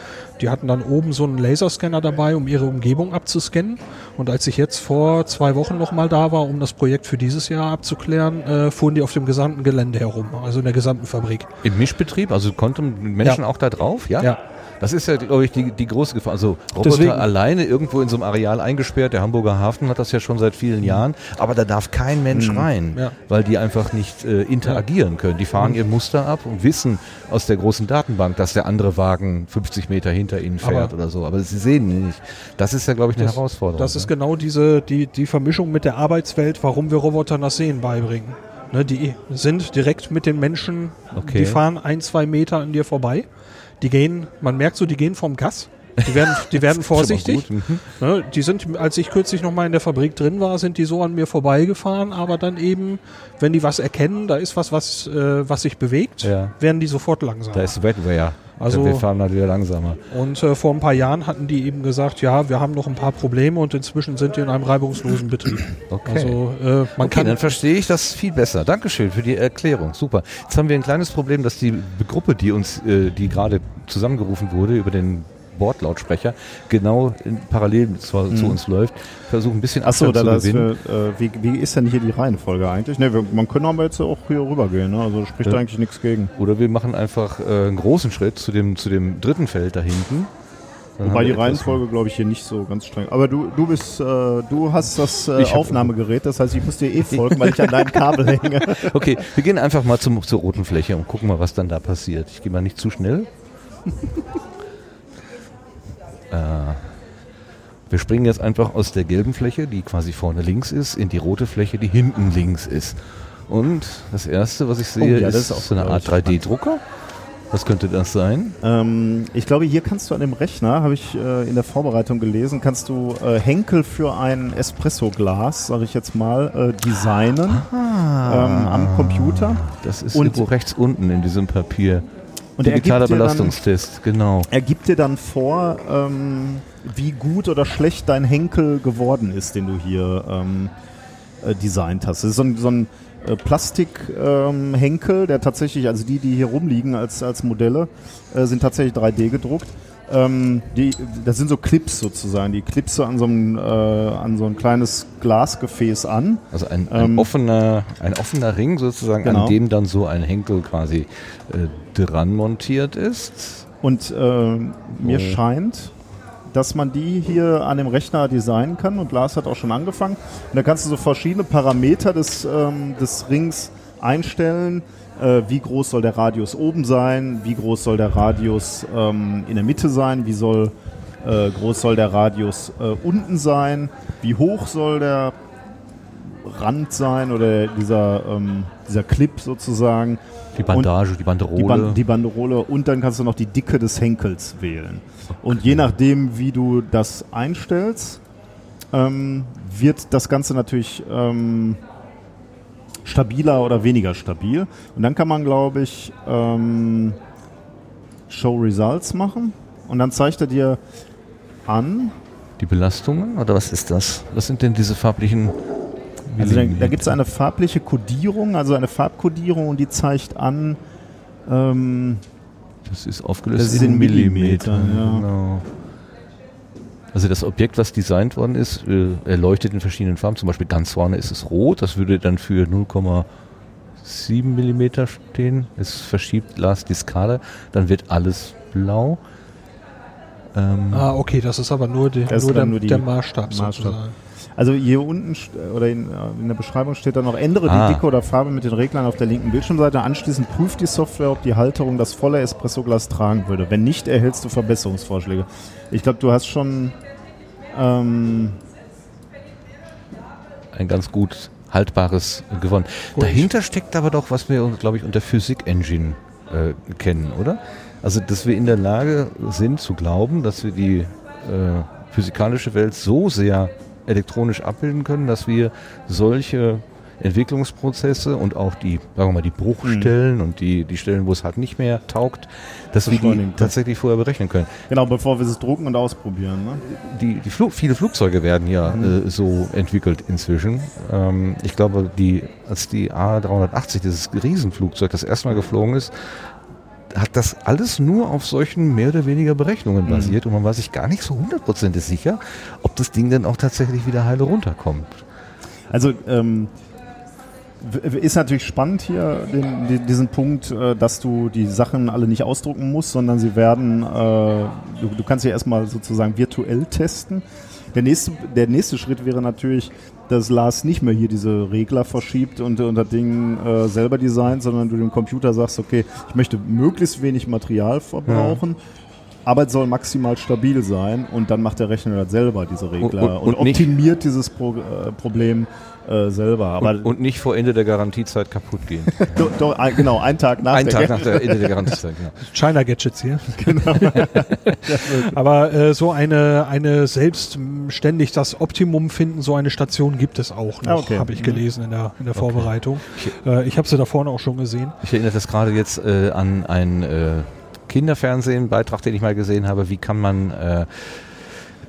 Die hatten dann oben so einen Laserscanner dabei, um ihre Umgebung abzuscannen. Und als ich jetzt vor zwei Wochen nochmal da war, um das Projekt für dieses Jahr abzuklären, äh, fuhren die auf dem gesamten Gelände herum, also in der gesamten Fabrik. Im Mischbetrieb? Also konnten Menschen ja. auch da drauf? Ja. ja. Das ist ja, glaube ich, die, die große Gefahr. Also Roboter Deswegen. alleine irgendwo in so einem Areal eingesperrt. Der Hamburger Hafen hat das ja schon seit vielen. Jahren. Aber da darf kein Mensch mhm. rein, ja. weil die einfach nicht äh, interagieren können. Die fahren mhm. ihr Muster ab und wissen aus der großen Datenbank, dass der andere Wagen 50 Meter hinter ihnen fährt aber oder so. Aber sie sehen nicht. Das ist ja, glaube ich, eine das, Herausforderung. Das ist genau diese, die, die Vermischung mit der Arbeitswelt, warum wir Robotern das Sehen beibringen. Ne, die sind direkt mit den Menschen, okay. die fahren ein, zwei Meter an dir vorbei die gehen, man merkt so, die gehen vom Gas. Die werden, die werden vorsichtig. Mhm. Ne, die sind, als ich kürzlich noch mal in der Fabrik drin war, sind die so an mir vorbeigefahren, aber dann eben, wenn die was erkennen, da ist was, was, äh, was sich bewegt, ja. werden die sofort langsam. Da ist Wetware. Also, wir fahren halt wieder langsamer. Und äh, vor ein paar Jahren hatten die eben gesagt, ja, wir haben noch ein paar Probleme und inzwischen sind die in einem reibungslosen Betrieb. Okay. Also, äh, man okay, kann dann verstehe ich das viel besser. Dankeschön für die Erklärung. Super. Jetzt haben wir ein kleines Problem, dass die Gruppe, die uns, äh, die gerade zusammengerufen wurde über den Bordlautsprecher genau in, parallel zu, mhm. zu, uns läuft. Versuchen ein bisschen Achso, da zu gewinnen. Wir, äh, wie, wie, ist denn hier die Reihenfolge eigentlich? Ne, wir, man können aber jetzt auch hier rübergehen, ne? also spricht ja. eigentlich nichts gegen. Oder wir machen einfach äh, einen großen Schritt zu dem, zu dem dritten Feld da hinten. Dann Wobei die Reihenfolge, glaube ich, hier nicht so ganz streng. Aber du, du bist, äh, du hast das äh, Aufnahmegerät, das heißt, ich muss dir eh folgen, weil ich an deinem Kabel hänge. Okay, wir gehen einfach mal zum, zur roten Fläche und gucken mal, was dann da passiert. Ich gehe mal nicht zu schnell. Äh, Wir springen jetzt einfach aus der gelben Fläche, die quasi vorne links ist, in die rote Fläche, die hinten links ist. Und das erste, was ich sehe, oh, ja, ist, ist so eine Art 3D-Drucker. Was könnte das sein? Ähm, ich glaube, hier kannst du an dem Rechner, habe ich äh, in der Vorbereitung gelesen, kannst du äh, Henkel für ein Espresso-Glas, sage ich jetzt mal, äh, designen ah, ähm, am Computer. Das ist und irgendwo rechts unten in diesem Papier. Und Digitaler Belastungstest, dann, genau. Er gibt dir dann vor, ähm, wie gut oder schlecht dein Henkel geworden ist, den du hier ähm, äh, designt hast. Das ist so ein, so ein äh, Plastikhenkel, ähm, der tatsächlich, also die, die hier rumliegen als, als Modelle, äh, sind tatsächlich 3D gedruckt. Ähm, die, das sind so Clips sozusagen, die Clips an so, einem, äh, an so ein kleines Glasgefäß an. Also ein, ein ähm, offener, ein offener Ring sozusagen, genau. an dem dann so ein Henkel quasi äh, dran montiert ist. Und äh, mir oh. scheint, dass man die hier an dem Rechner designen kann und Lars hat auch schon angefangen. Und da kannst du so verschiedene Parameter des, ähm, des Rings einstellen. Äh, wie groß soll der Radius oben sein? Wie groß soll der Radius ähm, in der Mitte sein? Wie soll, äh, groß soll der Radius äh, unten sein? Wie hoch soll der Rand sein oder dieser, ähm, dieser Clip sozusagen? Die Bandage, und die Banderole. Die, Ban die Banderole und dann kannst du noch die Dicke des Henkels wählen. Okay. Und je nachdem, wie du das einstellst, ähm, wird das Ganze natürlich ähm, stabiler oder weniger stabil. Und dann kann man, glaube ich, ähm, Show Results machen und dann zeigt er dir an. Die Belastungen oder was ist das? Was sind denn diese farblichen also da, da gibt es eine farbliche Kodierung, also eine Farbkodierung und die zeigt an. Ähm, das ist aufgelöst das in Millimeter. Millimeter ja. genau. Also das Objekt, was designt worden ist, äh, erleuchtet in verschiedenen Farben. Zum Beispiel ganz vorne ist es rot. Das würde dann für 0,7 Millimeter stehen. Es verschiebt Lars die Skala. Dann wird alles blau. Ähm ah, okay, das ist aber nur, die, nur, der, nur der Maßstab, Maßstab. sozusagen. Also hier unten oder in, äh, in, der Beschreibung steht dann noch, ändere ah. die Dicke oder Farbe mit den Reglern auf der linken Bildschirmseite. Anschließend prüft die Software, ob die Halterung das volle Espresso-Glas tragen würde. Wenn nicht, erhältst du Verbesserungsvorschläge. Ich glaube, du hast schon ähm, ein ganz gut haltbares gewonnen. Gut. Dahinter steckt aber doch, was wir, glaube ich, unter Physik-Engine äh, kennen, oder? Also, dass wir in der Lage sind zu glauben, dass wir die äh, physikalische Welt so sehr elektronisch abbilden können, dass wir solche Entwicklungsprozesse und auch die, sagen wir mal, die Bruchstellen mhm. und die, die Stellen, wo es halt nicht mehr taugt, dass wir die tatsächlich vorher berechnen können. Genau, bevor wir es drucken und ausprobieren. Ne? Die, die Flug, viele Flugzeuge werden ja mhm. äh, so entwickelt inzwischen. Ähm, ich glaube, die, als die A380, dieses Riesenflugzeug, das erstmal geflogen ist, hat das alles nur auf solchen mehr oder weniger Berechnungen mhm. basiert und man war sich gar nicht so hundertprozentig sicher, ob das Ding dann auch tatsächlich wieder heile runterkommt. Also ähm, ist natürlich spannend hier, den, diesen Punkt, äh, dass du die Sachen alle nicht ausdrucken musst, sondern sie werden, äh, du, du kannst sie erstmal sozusagen virtuell testen. Der nächste, der nächste Schritt wäre natürlich, dass Lars nicht mehr hier diese Regler verschiebt und, und das Ding äh, selber designt, sondern du dem Computer sagst, okay, ich möchte möglichst wenig Material verbrauchen. Ja. Aber es soll maximal stabil sein und dann macht der Rechner das selber, diese Regler, und, und, und optimiert dieses Pro, äh, Problem äh, selber. Aber und, und, nicht vor Ende der Garantiezeit kaputt gehen. do, do, ein, genau, einen Tag nach, ein Tag nach der Ende der Garantiezeit. Genau. China Gadgets hier. Genau. Aber äh, so eine, eine selbstständig das Optimum finden, so eine Station gibt es auch noch, okay. habe ich gelesen in der, in der Vorbereitung. Okay. Äh, ich habe sie da vorne auch schon gesehen. Ich erinnere das gerade jetzt äh, an ein äh, Kinderfernsehen-Beitrag, den ich mal gesehen habe, wie kann man äh,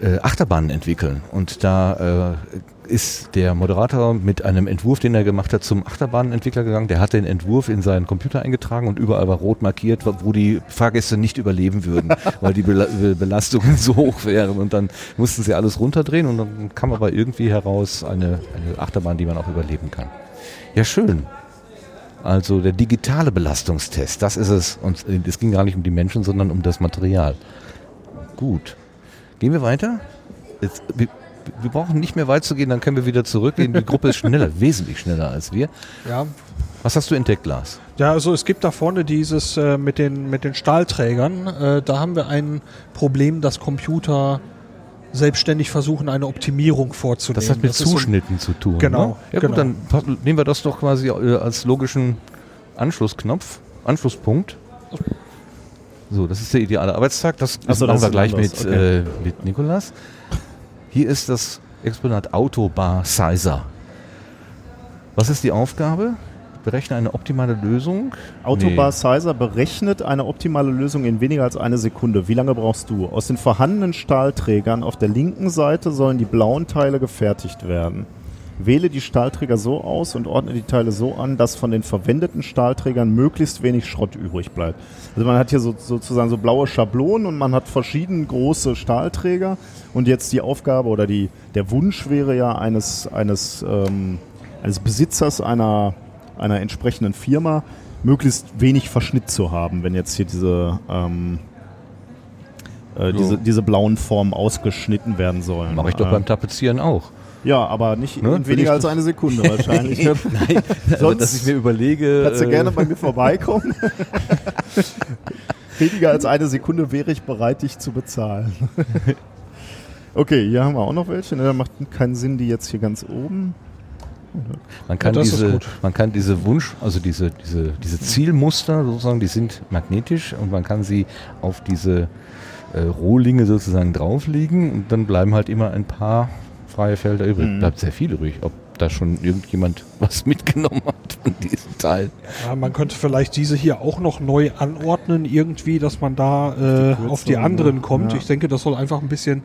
äh, Achterbahnen entwickeln. Und da äh, ist der Moderator mit einem Entwurf, den er gemacht hat, zum Achterbahnentwickler gegangen. Der hat den Entwurf in seinen Computer eingetragen und überall war rot markiert, wo die Fahrgäste nicht überleben würden, weil die Belastungen so hoch wären. Und dann mussten sie alles runterdrehen und dann kam aber irgendwie heraus eine, eine Achterbahn, die man auch überleben kann. Ja, schön. Also der digitale Belastungstest, das ist es. Und es ging gar nicht um die Menschen, sondern um das Material. Gut. Gehen wir weiter? Jetzt, wir brauchen nicht mehr weit zu gehen, dann können wir wieder zurückgehen. Die Gruppe ist schneller, wesentlich schneller als wir. Ja. Was hast du entdeckt, Lars? Ja, also es gibt da vorne dieses äh, mit, den, mit den Stahlträgern. Äh, da haben wir ein Problem, dass Computer selbstständig versuchen, eine Optimierung vorzunehmen. Das hat mit das Zuschnitten so, zu tun. Genau. Ne? Ja genau. gut, dann nehmen wir das doch quasi äh, als logischen Anschlussknopf, Anschlusspunkt. So, das ist der ideale Arbeitstag. Das, das so, machen wir gleich mit, okay. äh, mit Nikolas. Hier ist das Exponat Autobar Sizer. Was ist die Aufgabe? Berechne eine optimale Lösung. Autobar. Sizer berechnet eine optimale Lösung in weniger als eine Sekunde. Wie lange brauchst du? Aus den vorhandenen Stahlträgern auf der linken Seite sollen die blauen Teile gefertigt werden. Wähle die Stahlträger so aus und ordne die Teile so an, dass von den verwendeten Stahlträgern möglichst wenig Schrott übrig bleibt. Also man hat hier so, sozusagen so blaue Schablonen und man hat verschieden große Stahlträger und jetzt die Aufgabe oder die, der Wunsch wäre ja eines, eines, ähm, eines Besitzers einer, einer entsprechenden Firma, möglichst wenig Verschnitt zu haben, wenn jetzt hier diese, ähm, äh, so. diese, diese blauen Formen ausgeschnitten werden sollen. Mache ich doch äh, beim Tapezieren auch. Ja, aber nicht ne? in weniger als eine Sekunde wahrscheinlich. Nein, also, Sonst dass ich mir überlege. Kannst du äh, gerne bei mir vorbeikommen? weniger als eine Sekunde wäre ich bereit, dich zu bezahlen. okay, hier haben wir auch noch welche. Ne, macht keinen Sinn, die jetzt hier ganz oben. Man kann, ja, diese, man kann diese Wunsch, also diese, diese, diese Zielmuster sozusagen, die sind magnetisch und man kann sie auf diese äh, Rohlinge sozusagen drauflegen und dann bleiben halt immer ein paar freie Felder übrig. Mhm. Bleibt sehr viel übrig. Ob da schon irgendjemand was mitgenommen hat von diesem Teil. Ja, man könnte vielleicht diese hier auch noch neu anordnen, irgendwie, dass man da äh, auf die anderen kommt. Ja. Ich denke, das soll einfach ein bisschen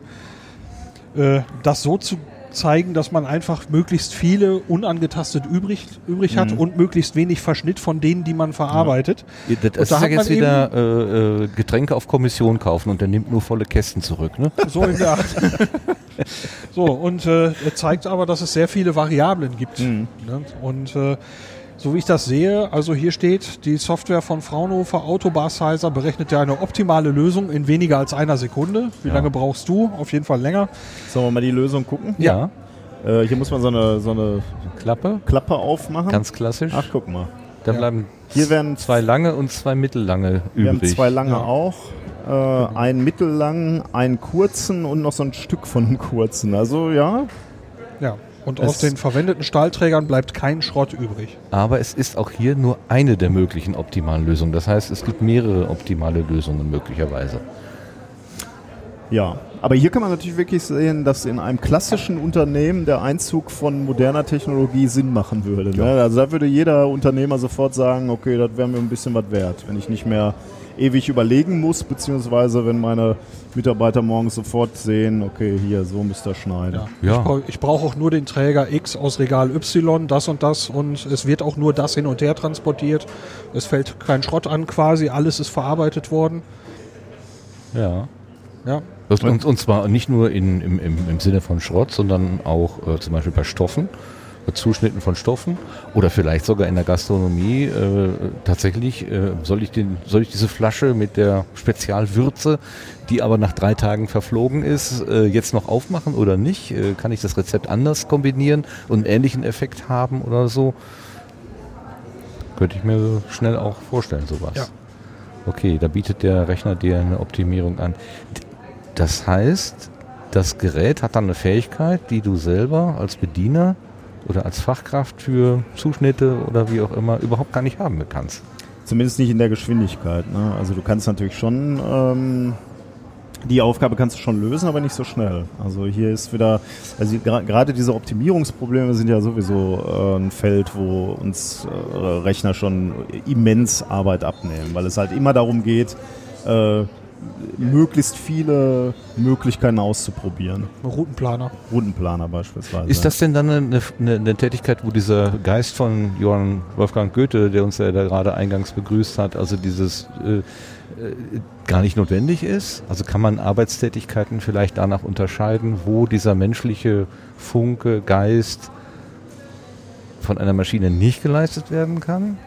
äh, das so zu zeigen, dass man einfach möglichst viele unangetastet übrig, übrig hat mhm. und möglichst wenig Verschnitt von denen, die man verarbeitet. Ja. Das, da ist ja jetzt wieder äh, äh, Getränke auf Kommission kaufen und der nimmt nur volle Kästen zurück. Ne? So in der Art. so, und äh, er zeigt aber, dass es sehr viele Variablen gibt. Mhm. Ne? Und äh, so wie ich das sehe, also hier steht, die Software von Fraunhofer Autobarsizer berechnet ja eine optimale Lösung in weniger als einer Sekunde. Wie ja. lange brauchst du? Auf jeden Fall länger. Sollen wir mal die Lösung gucken? Ja. Äh, hier muss man so eine, so eine Klappe. Klappe aufmachen. Ganz klassisch. Ach, guck mal. Da ja. bleiben hier werden zwei lange und zwei mittellange übrig. Wir haben zwei lange ja. auch. Äh, einen mittellangen, einen kurzen und noch so ein Stück von einem kurzen. Also ja. Ja. Und es aus den verwendeten Stahlträgern bleibt kein Schrott übrig. Aber es ist auch hier nur eine der möglichen optimalen Lösungen. Das heißt, es gibt mehrere optimale Lösungen möglicherweise. Ja, aber hier kann man natürlich wirklich sehen, dass in einem klassischen Unternehmen der Einzug von moderner Technologie Sinn machen würde. Ne? Also da würde jeder Unternehmer sofort sagen, okay, das wäre mir ein bisschen was wert, wenn ich nicht mehr ewig überlegen muss, beziehungsweise wenn meine Mitarbeiter morgens sofort sehen, okay, hier, so müsst ihr schneiden. Ja. ja. Ich, brauche auch nur den Träger X aus Regal Y, das und das und es wird auch nur das hin und her transportiert. Es fällt kein Schrott an quasi, alles ist verarbeitet worden. Ja. Ja. Und, und zwar nicht nur in, im, im, im Sinne von Schrott, sondern auch äh, zum Beispiel bei Stoffen. Zuschnitten von Stoffen oder vielleicht sogar in der Gastronomie äh, tatsächlich äh, soll ich den soll ich diese Flasche mit der Spezialwürze, die aber nach drei Tagen verflogen ist, äh, jetzt noch aufmachen oder nicht? Äh, kann ich das Rezept anders kombinieren und einen ähnlichen Effekt haben oder so? Könnte ich mir schnell auch vorstellen, sowas. Ja. Okay, da bietet der Rechner dir eine Optimierung an. Das heißt, das Gerät hat dann eine Fähigkeit, die du selber als Bediener oder als Fachkraft für Zuschnitte oder wie auch immer überhaupt gar nicht haben kannst. Zumindest nicht in der Geschwindigkeit. Ne? Also du kannst natürlich schon ähm, die Aufgabe kannst du schon lösen, aber nicht so schnell. Also hier ist wieder, also gerade diese Optimierungsprobleme sind ja sowieso äh, ein Feld, wo uns äh, Rechner schon immens Arbeit abnehmen, weil es halt immer darum geht, äh, möglichst viele Möglichkeiten auszuprobieren. Routenplaner. Routenplaner beispielsweise. Ist das denn dann eine, eine, eine, Tätigkeit, wo dieser Geist von Johann Wolfgang Goethe, der uns ja da gerade eingangs begrüßt hat, also dieses äh, äh, gar nicht notwendig ist? Also kann man Arbeitstätigkeiten vielleicht danach unterscheiden, wo dieser menschliche Funke, Geist von einer Maschine nicht geleistet werden kann?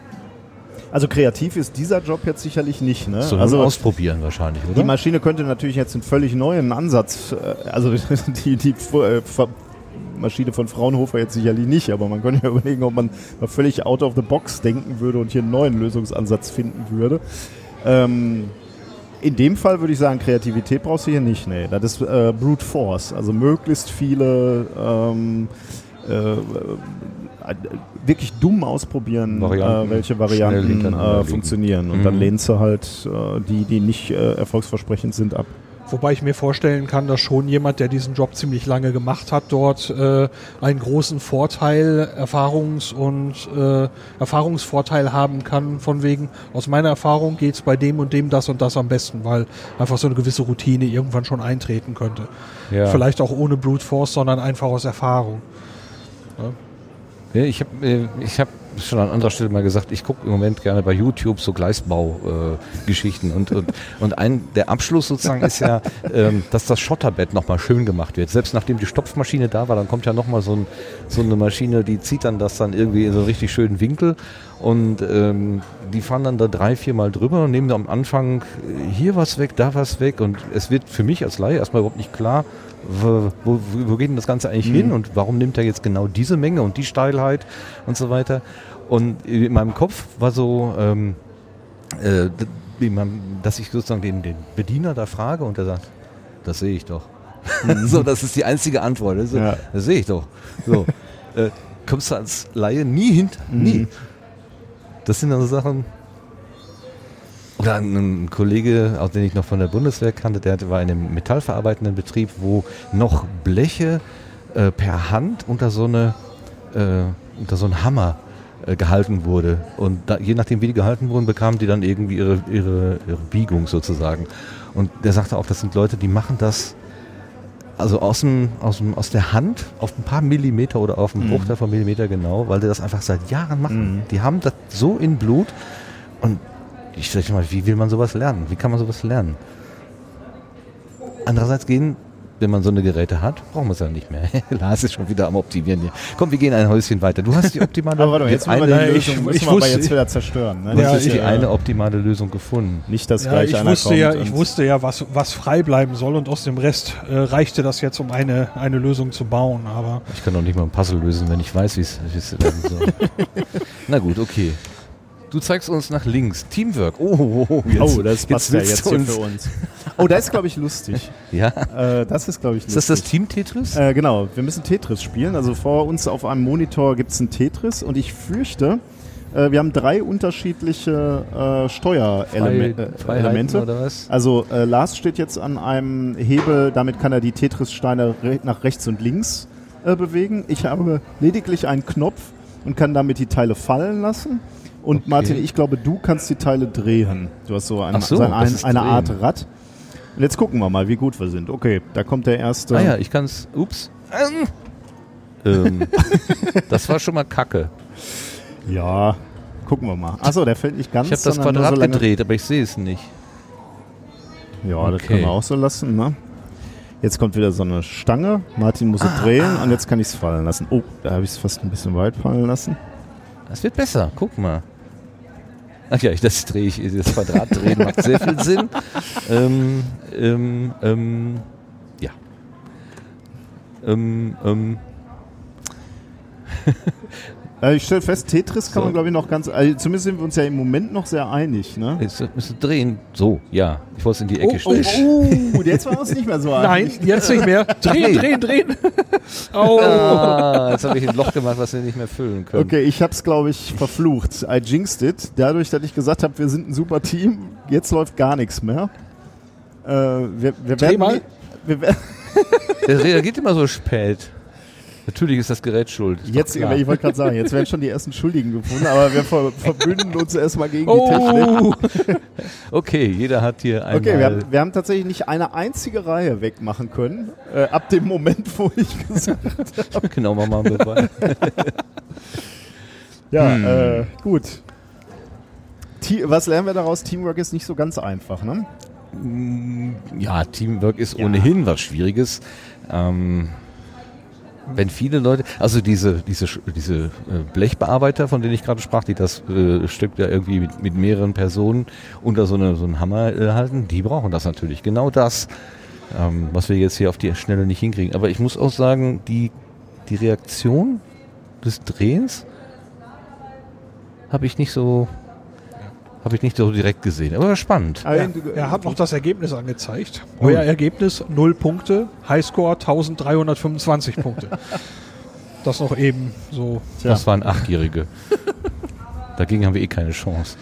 Also kreativ ist dieser Job jetzt sicherlich nicht. Ne? So also ausprobieren wahrscheinlich, oder? Die Maschine könnte natürlich jetzt einen völlig neuen Ansatz, äh, also die, die äh, Maschine von Fraunhofer jetzt sicherlich nicht, aber man könnte ja überlegen, ob man mal völlig out of the box denken würde und hier einen neuen Lösungsansatz finden würde. Ähm, In dem Fall würde ich sagen, Kreativität brauchst du hier nicht. Nee, das ist äh, Brute Force. Also möglichst viele ähm, äh, wirklich dumm ausprobieren, Varianten, äh, welche Varianten äh, funktionieren. Und mhm. dann lehnst du halt äh, die, die nicht äh, erfolgsversprechend sind, ab. Wobei ich mir vorstellen kann, dass schon jemand, der diesen Job ziemlich lange gemacht hat, dort äh, einen großen Vorteil, Erfahrungs- und äh, Erfahrungsvorteil haben kann, von wegen, aus meiner Erfahrung geht's bei dem und dem das und das am besten, weil einfach so eine gewisse Routine irgendwann schon eintreten könnte. Ja. Vielleicht auch ohne Brute Force, sondern einfach aus Erfahrung. Ja. Ich habe äh, ich hab schon an anderer Stelle mal gesagt, ich gucke im Moment gerne bei YouTube so Gleisbau-Geschichten. Äh, und, und, und ein, der Abschluss sozusagen ist ja, ähm, dass das Schotterbett nochmal schön gemacht wird. Selbst nachdem die Stopfmaschine da war, dann kommt ja nochmal so, ein, so eine Maschine, die zieht dann das dann irgendwie in so einen richtig schönen Winkel. Und ähm, die fahren dann da drei, vier Mal drüber und nehmen am Anfang hier was weg, da was weg. Und es wird für mich als Laie erstmal überhaupt nicht klar, wo, wo, wo geht denn das Ganze eigentlich mhm. hin und warum nimmt er jetzt genau diese Menge und die Steilheit und so weiter. Und in meinem Kopf war so, ähm, äh, dass ich sozusagen den, den Bediener da frage und er sagt, das sehe ich doch. Mhm. so, das ist die einzige Antwort. Das, ja. das sehe ich doch. So, äh, kommst du als Laie nie hin? Mhm. Nie. Das sind also Sachen, oder ein Kollege, auch den ich noch von der Bundeswehr kannte, der war in einem metallverarbeitenden Betrieb, wo noch Bleche äh, per Hand unter so eine äh, unter so einen Hammer äh, gehalten wurde. Und da, je nachdem, wie die gehalten wurden, bekamen die dann irgendwie ihre, ihre, ihre Biegung sozusagen. Und der sagte auch, das sind Leute, die machen das also aus, dem, aus, dem, aus der Hand auf ein paar Millimeter oder auf einen mhm. Bruchteil von Millimeter genau, weil die das einfach seit Jahren machen. Mhm. Die haben das so in Blut und ich sage mal, wie will man sowas lernen? Wie kann man sowas lernen? Andererseits gehen, wenn man so eine Geräte hat, brauchen wir es ja nicht mehr. Lars ist schon wieder am Optimieren hier. Komm, wir gehen ein Häuschen weiter. Du hast die optimale aber warte, jetzt eine Lösung ich, müssen ich wir aber jetzt wieder zerstören. Ne? Ja, ich, die eine optimale Lösung gefunden. Nicht, dass ja, gleich ich einer wusste kommt. Ja, ich wusste ja, was, was frei bleiben soll und aus dem Rest äh, reichte das jetzt, um eine, eine Lösung zu bauen. Aber ich kann doch nicht mal ein Puzzle lösen, wenn ich weiß, wie es werden soll. Na gut, okay. Du zeigst uns nach links. Teamwork. Oh, oh, oh, jetzt, oh das passt ja jetzt hier für uns. Oh, das ist, glaube ich, lustig. ja. Äh, das ist, glaube ich, lustig. Ist das das Team Tetris? Äh, genau. Wir müssen Tetris spielen. Also vor uns auf einem Monitor gibt es ein Tetris und ich fürchte, äh, wir haben drei unterschiedliche äh, Steuerelemente. Äh, also äh, Lars steht jetzt an einem Hebel, damit kann er die Tetris-Steine re nach rechts und links äh, bewegen. Ich habe lediglich einen Knopf und kann damit die Teile fallen lassen. Und okay. Martin, ich glaube, du kannst die Teile drehen. Du hast so, ein, so, ein, ein, eine Art Rad. Und jetzt gucken wir mal, wie gut wir sind. Okay, da kommt der erste. Ah ja, ich kann es. Ups. ähm, das war schon mal Kacke. Ja, gucken wir mal. Achso, der fällt nicht ganz. Ich habe das Quadrat so gedreht, aber ich sehe es nicht. Ja, okay. das können wir auch so lassen, ne? Jetzt kommt wieder so eine Stange. Martin muss es ah, drehen ah. und jetzt kann ich es fallen lassen. Oh, da habe ich es fast ein bisschen weit fallen lassen. Das wird besser, guck mal. Ach ja, das drehe ich, das Quadrat drehen macht sehr viel Sinn. Ähm, ähm, ähm, ja. Ähm, ähm. Also ich stelle fest, Tetris kann so. man glaube ich noch ganz, also zumindest sind wir uns ja im Moment noch sehr einig. Ne? Jetzt müssen drehen. So, ja. Ich wollte es in die Ecke oh, stellen. Oh, oh, jetzt war es nicht mehr so einig. Nein, jetzt nicht mehr. Drehen, drehen, drehen. Oh. Ah, jetzt habe ich ein Loch gemacht, was wir nicht mehr füllen können. Okay, ich habe es glaube ich verflucht. I jinxed it. Dadurch, dass ich gesagt habe, wir sind ein super Team. Jetzt läuft gar nichts mehr. Äh, wir, wir werden mal. Wir, wir Der reagiert immer so spät. Natürlich ist das Gerät schuld. Jetzt, ich wollte gerade sagen, jetzt werden schon die ersten Schuldigen gefunden, aber wir ver verbünden uns erstmal gegen oh. die Technik. okay, jeder hat hier einmal... Okay, wir haben, wir haben, tatsächlich nicht eine einzige Reihe wegmachen können, äh, ab dem Moment, wo ich gesagt habe. Genau, machen wir mal ja, hm. äh, gut. was lernen wir daraus? Teamwork ist nicht so ganz einfach, ne? Ja, Teamwork ist ja. ohnehin was Schwieriges. Ähm, wenn viele Leute, also diese, diese, diese äh, Blechbearbeiter, von denen ich gerade sprach, die das äh, Stück ja irgendwie mit, mit mehreren Personen unter so, eine, so einen Hammer äh, halten, die brauchen das natürlich. Genau das, ähm, was wir jetzt hier auf die Schnelle nicht hinkriegen. Aber ich muss auch sagen, die, die Reaktion des Drehens habe ich nicht so Habe ich nicht so direkt gesehen, aber spannend. Ja, er hat noch das Ergebnis angezeigt. Euer Ergebnis 0 Punkte, Highscore 1325 Punkte. Das noch eben so. Tja. Das waren Achtjährige. Dagegen haben wir eh keine Chance.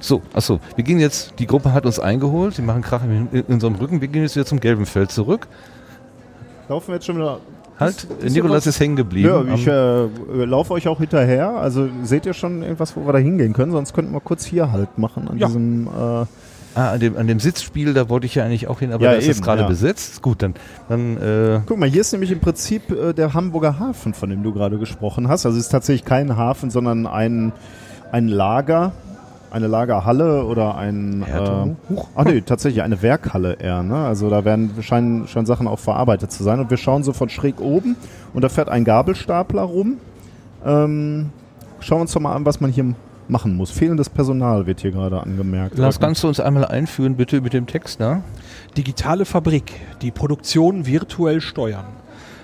So, achso, wir gehen jetzt, die Gruppe hat uns eingeholt, die machen Krach in, in unserem Rücken, wir gehen jetzt wieder zum gelben Feld zurück. Laufen wir jetzt schon wieder Halt, ist Nikolas ist hängen geblieben. Ja, ich äh, laufe euch auch hinterher. Also seht ihr schon irgendwas, wo wir da hingehen können? Sonst könnten wir kurz hier halt machen an ja. diesem. Äh Ah, an dem, an dem Sitzspiel, da wollte ich ja eigentlich auch hin, aber ja, da ist es gerade ja. besetzt. Gut, dann. dann äh Guck mal, hier ist nämlich im Prinzip äh, der Hamburger Hafen, von dem du gerade gesprochen hast. Also es ist tatsächlich kein Hafen, sondern ein, ein Lager, eine Lagerhalle oder ein. Äh, ach nee, tatsächlich eine Werkhalle eher. Ne? Also da werden scheinen schon Sachen auch verarbeitet zu sein. Und wir schauen so von schräg oben und da fährt ein Gabelstapler rum. Ähm, schauen wir uns doch mal an, was man hier machen muss. Fehlendes Personal wird hier gerade angemerkt. Lass, kannst du uns einmal einführen, bitte, mit dem Text da? Digitale Fabrik, die Produktion virtuell steuern.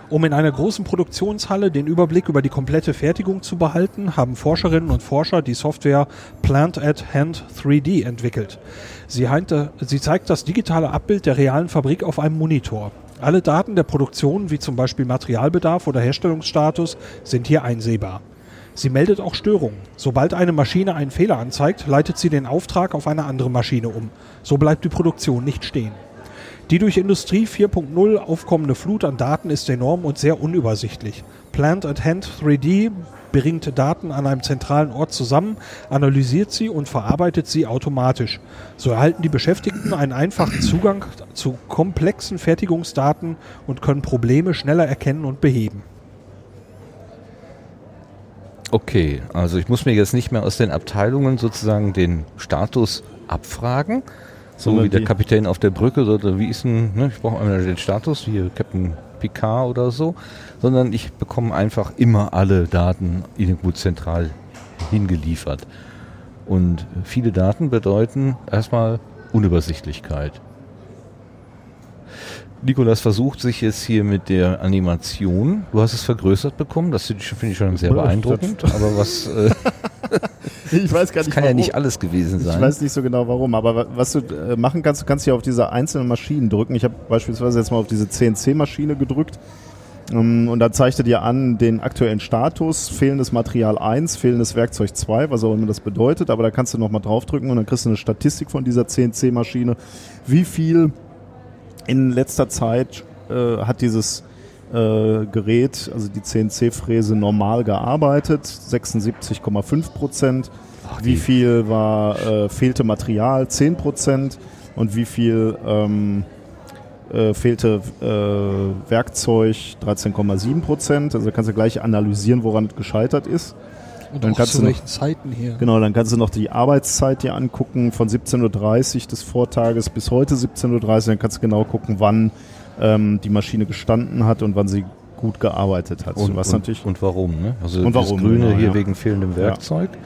Um in einer großen Produktionshalle den Überblick über die komplette Fertigung zu behalten, haben Forscherinnen und Forscher die Software Plant at Hand 3D entwickelt. Sie, heinte, sie zeigt das digitale Abbild der realen Fabrik auf einem Monitor. Alle Daten der Produktion, wie zum Beispiel Materialbedarf oder Herstellungsstatus, sind hier einsehbar. Sie meldet auch Störungen. Sobald eine Maschine einen Fehler anzeigt, leitet sie den Auftrag auf eine andere Maschine um. So bleibt die Produktion nicht stehen. Die durch Industrie 4.0 aufkommende Flut an Daten ist enorm und sehr unübersichtlich. Plant at Hand 3D bringt Daten an einem zentralen Ort zusammen, analysiert sie und verarbeitet sie automatisch. So erhalten die Beschäftigten einen einfachen Zugang zu komplexen Fertigungsdaten und können Probleme schneller erkennen und beheben. Okay, also ich muss mir jetzt nicht mehr aus den Abteilungen sozusagen den Status abfragen, so wie der Kapitän auf der Brücke oder wie ist denn, ne, ich brauche einmal den Status, wie Captain Picard oder so, sondern ich bekomme einfach immer alle Daten irgendwo zentral hingeliefert. Und viele Daten bedeuten erstmal Unübersichtlichkeit. Nikolas versucht sich jetzt hier mit der Animation. Du hast es vergrößert bekommen, das finde ich schon sehr beeindruckend. aber was. Äh, ich weiß gar nicht. Das kann warum. ja nicht alles gewesen sein. Ich weiß nicht so genau warum, aber was du äh, machen kannst, du kannst hier auf diese einzelnen Maschinen drücken. Ich habe beispielsweise jetzt mal auf diese CNC-Maschine gedrückt. Ähm, und da zeigt er dir an den aktuellen Status, fehlendes Material 1, fehlendes Werkzeug 2, was auch immer das bedeutet, aber da kannst du nochmal draufdrücken und dann kriegst du eine Statistik von dieser CNC-Maschine, wie viel in letzter Zeit äh, hat dieses äh, Gerät, also die CNC-Fräse, normal gearbeitet, 76,5 Prozent. Wie viel war äh, fehlte Material? 10 Prozent. Und wie viel ähm, äh, fehlte äh, Werkzeug? 13,7 Prozent. Also kannst du gleich analysieren, woran es gescheitert ist. Und dann kannst zu du welchen Zeiten hier? Genau, dann kannst du noch die Arbeitszeit dir angucken von 17.30 Uhr des Vortages bis heute 17.30 Uhr. Dann kannst du genau gucken, wann ähm, die Maschine gestanden hat und wann sie gut gearbeitet hat. Und, was und, natürlich und warum? Ne? Also und warum, das Grüne genau, hier ja. wegen fehlendem Werkzeug. Ja.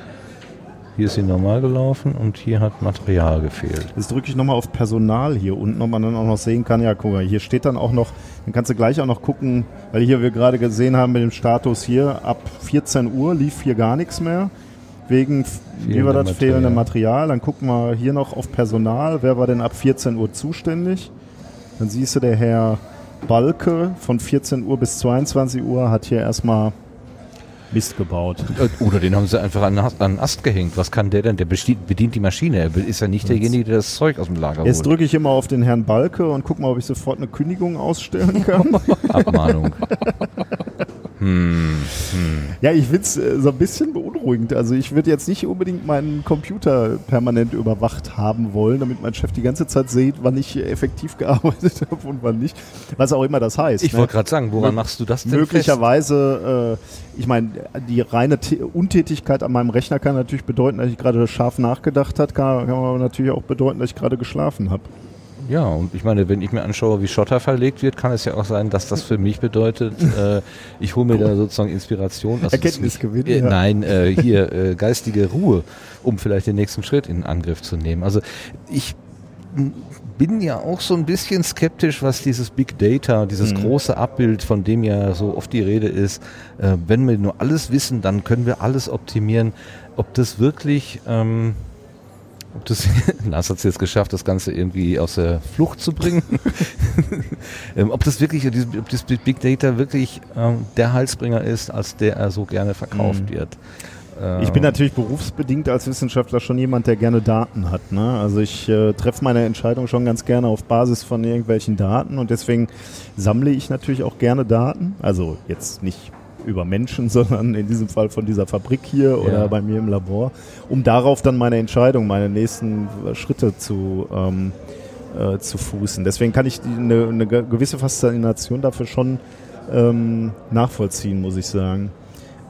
Hier ist sie normal gelaufen und hier hat Material gefehlt. Jetzt drücke ich nochmal auf Personal hier unten, ob man dann auch noch sehen kann, ja, guck mal, hier steht dann auch noch, dann kannst du gleich auch noch gucken, weil hier wir gerade gesehen haben mit dem Status hier, ab 14 Uhr lief hier gar nichts mehr. Wegen, wie war das, Material. fehlende Material. Dann gucken wir hier noch auf Personal. Wer war denn ab 14 Uhr zuständig? Dann siehst du, der Herr Balke von 14 Uhr bis 22 Uhr hat hier erstmal Mist gebaut. Äh, oder den haben sie einfach an, einen Ast gehängt. Was kann der denn? Der bedient die Maschine. Er ist ja nicht derjenige, der das Zeug aus dem Lager holt. Jetzt drücke ich immer auf den Herrn Balke und gucke mal, ob ich sofort eine Kündigung ausstellen kann. Abmahnung. Hm, hm. Ja, ich finde es äh, so ein bisschen beunruhigend. Also ich würde jetzt nicht unbedingt meinen Computer permanent überwacht haben wollen, damit mein Chef die ganze Zeit sieht, wann ich effektiv gearbeitet habe und wann nicht. Was auch immer das heißt. Ich ne? wollte gerade sagen, woran machst du das denn Möglicherweise, äh, ich meine, die reine T Untätigkeit an meinem Rechner kann natürlich bedeuten, dass ich gerade scharf nachgedacht habe, kann, kann aber natürlich auch bedeuten, dass ich gerade geschlafen habe. Ja, und ich meine, wenn ich mir anschaue, wie Schotter verlegt wird, kann es ja auch sein, dass das für mich bedeutet, äh, ich hole mir da sozusagen Inspiration. Also Erkenntnisgewinn. Äh, ja. Nein, äh, hier äh, geistige Ruhe, um vielleicht den nächsten Schritt in Angriff zu nehmen. Also ich bin ja auch so ein bisschen skeptisch, was dieses Big Data, dieses mhm. große Abbild, von dem ja so oft die Rede ist, äh, wenn wir nur alles wissen, dann können wir alles optimieren. Ob das wirklich ähm, ob das, Lars hat es jetzt geschafft, das Ganze irgendwie aus der Flucht zu bringen. ähm, ob das wirklich, ob das Big Data wirklich ähm, der Halsbringer ist, als der er so gerne verkauft mhm. wird. Ich bin natürlich berufsbedingt als Wissenschaftler schon jemand, der gerne Daten hat. Ne? Also ich äh, treffe meine Entscheidung schon ganz gerne auf Basis von irgendwelchen Daten und deswegen sammle ich natürlich auch gerne Daten. Also jetzt nicht über Menschen, sondern in diesem Fall von dieser Fabrik hier oder ja. bei mir im Labor, um darauf dann meine Entscheidung, meine nächsten Schritte zu, ähm, äh, zu fußen. Deswegen kann ich eine, eine gewisse Faszination dafür schon ähm, nachvollziehen, muss ich sagen.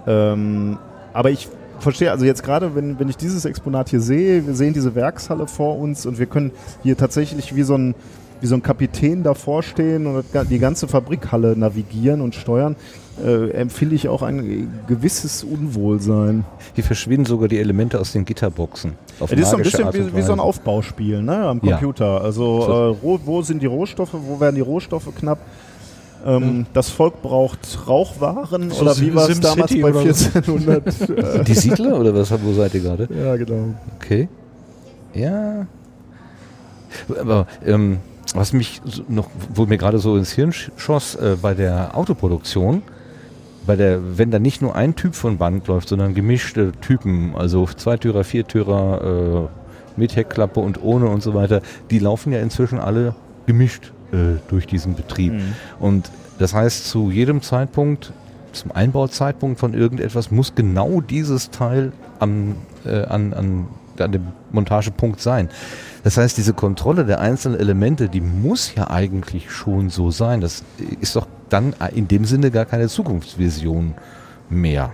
Ähm, aber ich verstehe, also jetzt gerade, wenn, wenn ich dieses Exponat hier sehe, wir sehen diese Werkshalle vor uns und wir können hier tatsächlich wie so ein, wie so ein Kapitän davor stehen und die ganze Fabrikhalle navigieren und steuern, äh, empfinde ich auch ein gewisses Unwohlsein. Hier verschwinden sogar die Elemente aus den Gitterboxen. Auf das ist so ein bisschen wie, wie, so ein Aufbauspiel ne, am Computer. Ja. Also äh, wo sind die Rohstoffe, wo werden die Rohstoffe knapp? Ähm, das Volk braucht Rauchwaren so oder wie war es damals City bei 1400? Die Siedler oder was? Wo seid ihr gerade? Ja, genau. Okay. Ja. Aber ähm, was mich noch, wo mir gerade so ins Hirn schoss, äh, bei der Autoproduktion, bei der, wenn da nicht nur ein Typ von Band läuft, sondern gemischte Typen, also Zweitürer, Viertürer, äh, mit Heckklappe und ohne und so weiter, die laufen ja inzwischen alle gemischt äh, durch diesen Betrieb. Mhm. Und das heißt, zu jedem Zeitpunkt, zum Einbauzeitpunkt von irgendetwas, muss genau dieses Teil am, äh, an, an, an dem Montagepunkt sein. Das heißt, diese Kontrolle der einzelnen Elemente, die muss ja eigentlich schon so sein. Das ist doch dann in dem Sinne gar keine Zukunftsvision mehr.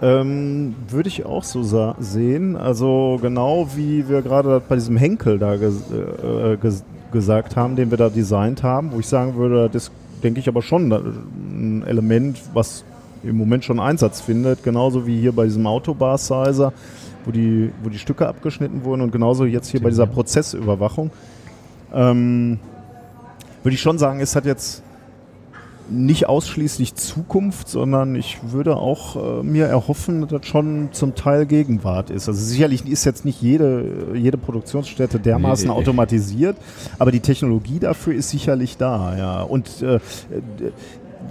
Ähm, Würde ich auch so sehen. Also genau wie wir gerade bei diesem Henkel da ges äh, ges gesagt haben, den wir da designt haben, wo ich sagen würde, das denke ich aber schon ein Element, was im Moment schon Einsatz findet, genauso wie hier bei diesem Autobar-Sizer, wo die, wo die Stücke abgeschnitten wurden und genauso jetzt hier bei dieser Prozessüberwachung. Ähm, würde ich schon sagen, es hat jetzt nicht ausschließlich Zukunft, sondern ich würde auch äh, mir erhoffen, dass das schon zum Teil Gegenwart ist. Also sicherlich ist jetzt nicht jede, jede Produktionsstätte dermaßen nee, automatisiert, aber die Technologie dafür ist sicherlich da, ja. Und äh,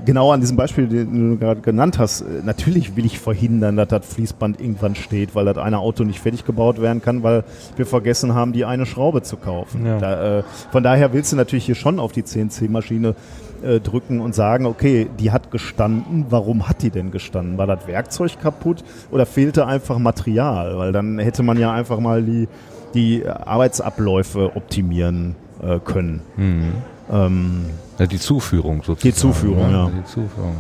genau an diesem Beispiel, den du gerade genannt hast, äh, natürlich will ich verhindern, dass das Fließband irgendwann steht, weil das eine Auto nicht fertig gebaut werden kann, weil wir vergessen haben, die eine Schraube zu kaufen. Ja. Da, äh, von daher willst du natürlich hier schon auf die CNC-Maschine äh, drücken und sagen, okay, die hat gestanden, warum hat die denn gestanden? War das Werkzeug kaputt oder fehlte einfach Material? Weil dann hätte man ja einfach mal die, die Arbeitsabläufe optimieren äh, können. Mhm. Ähm, ja, die Zuführung sozusagen. Die Zuführung, ja. Die Zuführung.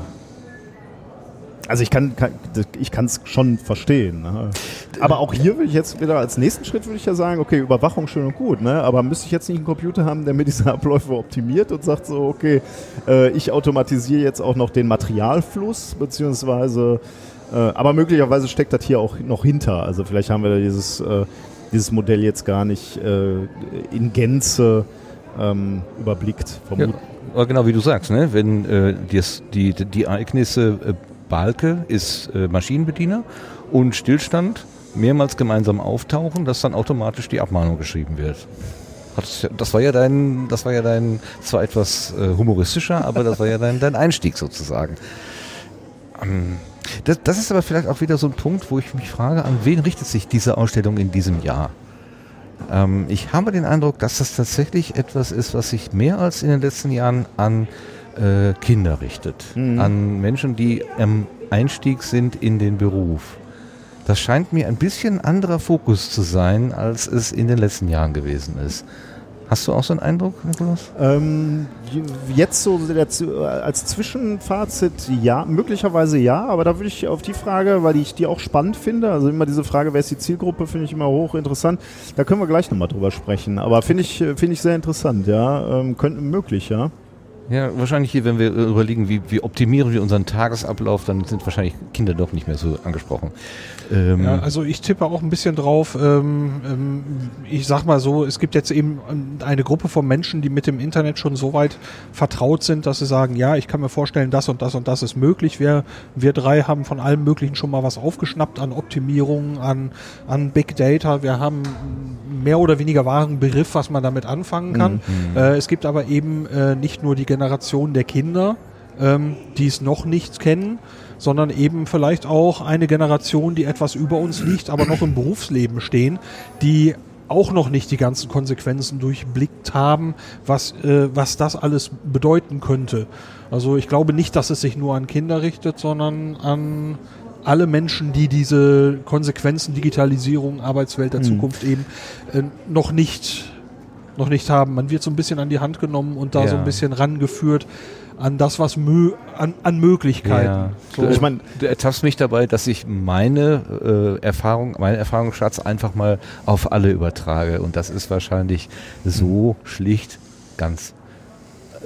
Also ich kann, kann ich kann es schon verstehen. Ne? Aber auch hier würde ich jetzt wieder als nächsten Schritt würde ich ja sagen, okay, Überwachung schön und gut, ne? Aber müsste ich jetzt nicht einen Computer haben, der mir diese Abläufe optimiert und sagt so, okay, äh, ich automatisiere jetzt auch noch den Materialfluss, beziehungsweise, äh, aber möglicherweise steckt das hier auch noch hinter. Also vielleicht haben wir dieses, äh, dieses Modell jetzt gar nicht äh, in Gänze ähm, überblickt. Ja, genau wie du sagst, ne? wenn äh, die, die, die Ereignisse äh, Balke ist äh, Maschinenbediener und Stillstand mehrmals gemeinsam auftauchen, dass dann automatisch die Abmahnung geschrieben wird. Das war ja dein, das war ja dein, zwar etwas äh, humoristischer, aber das war ja dein, dein Einstieg sozusagen. Ähm, das, das, ist aber vielleicht auch wieder so ein Punkt, wo ich mich frage, an wen richtet sich diese Ausstellung in diesem Jahr? Ähm, ich habe den Eindruck, dass das tatsächlich etwas ist, was sich mehr als in den letzten Jahren an äh, Kinder richtet, mhm. an Menschen, die am Einstieg sind in den Beruf. Das scheint mir ein bisschen anderer Fokus zu sein, als es in den letzten Jahren gewesen ist. Hast du auch so einen Eindruck, Nikolaus? Ähm, jetzt so als Zwischenfazit ja, möglicherweise ja, aber da würde ich auf die Frage, weil ich die auch spannend finde, also immer diese Frage, wer ist die Zielgruppe, finde ich immer hochinteressant. Da können wir gleich nochmal drüber sprechen. Aber finde ich, finde ich sehr interessant, ja. Ähm, könnte möglich, ja. Ja, wahrscheinlich hier, wenn wir überlegen, wie, wie optimieren wir unseren Tagesablauf, dann sind wahrscheinlich Kinder doch nicht mehr so angesprochen. Ähm ja, also ich tippe auch ein bisschen drauf. Ähm, ähm, ich sag mal so, es gibt jetzt eben eine Gruppe von Menschen, die mit dem Internet schon so weit vertraut sind, dass sie sagen, ja, ich kann mir vorstellen, das und das und das ist möglich. Wir, wir drei haben von allem Möglichen schon mal was aufgeschnappt an Optimierungen, an, an Big Data. Wir haben mehr oder weniger wahren Begriff, was man damit anfangen kann. Mhm. Äh, es gibt aber eben äh, nicht nur die Generation der Kinder, ähm, die es noch nicht kennen, sondern eben vielleicht auch eine Generation, die etwas über uns liegt, aber noch im Berufsleben stehen, die auch noch nicht die ganzen Konsequenzen durchblickt haben, was, äh, was das alles bedeuten könnte. Also ich glaube nicht, dass es sich nur an Kinder richtet, sondern an alle Menschen, die diese Konsequenzen Digitalisierung, Arbeitswelt der mhm. Zukunft eben äh, noch nicht noch nicht haben. Man wird so ein bisschen an die Hand genommen und da ja. so ein bisschen rangeführt an das, was mö an, an Möglichkeiten. Ja. So. Ich meine, du ertappst mich dabei, dass ich meine äh, Erfahrung, meinen Erfahrungsschatz einfach mal auf alle übertrage. Und das ist wahrscheinlich so schlicht ganz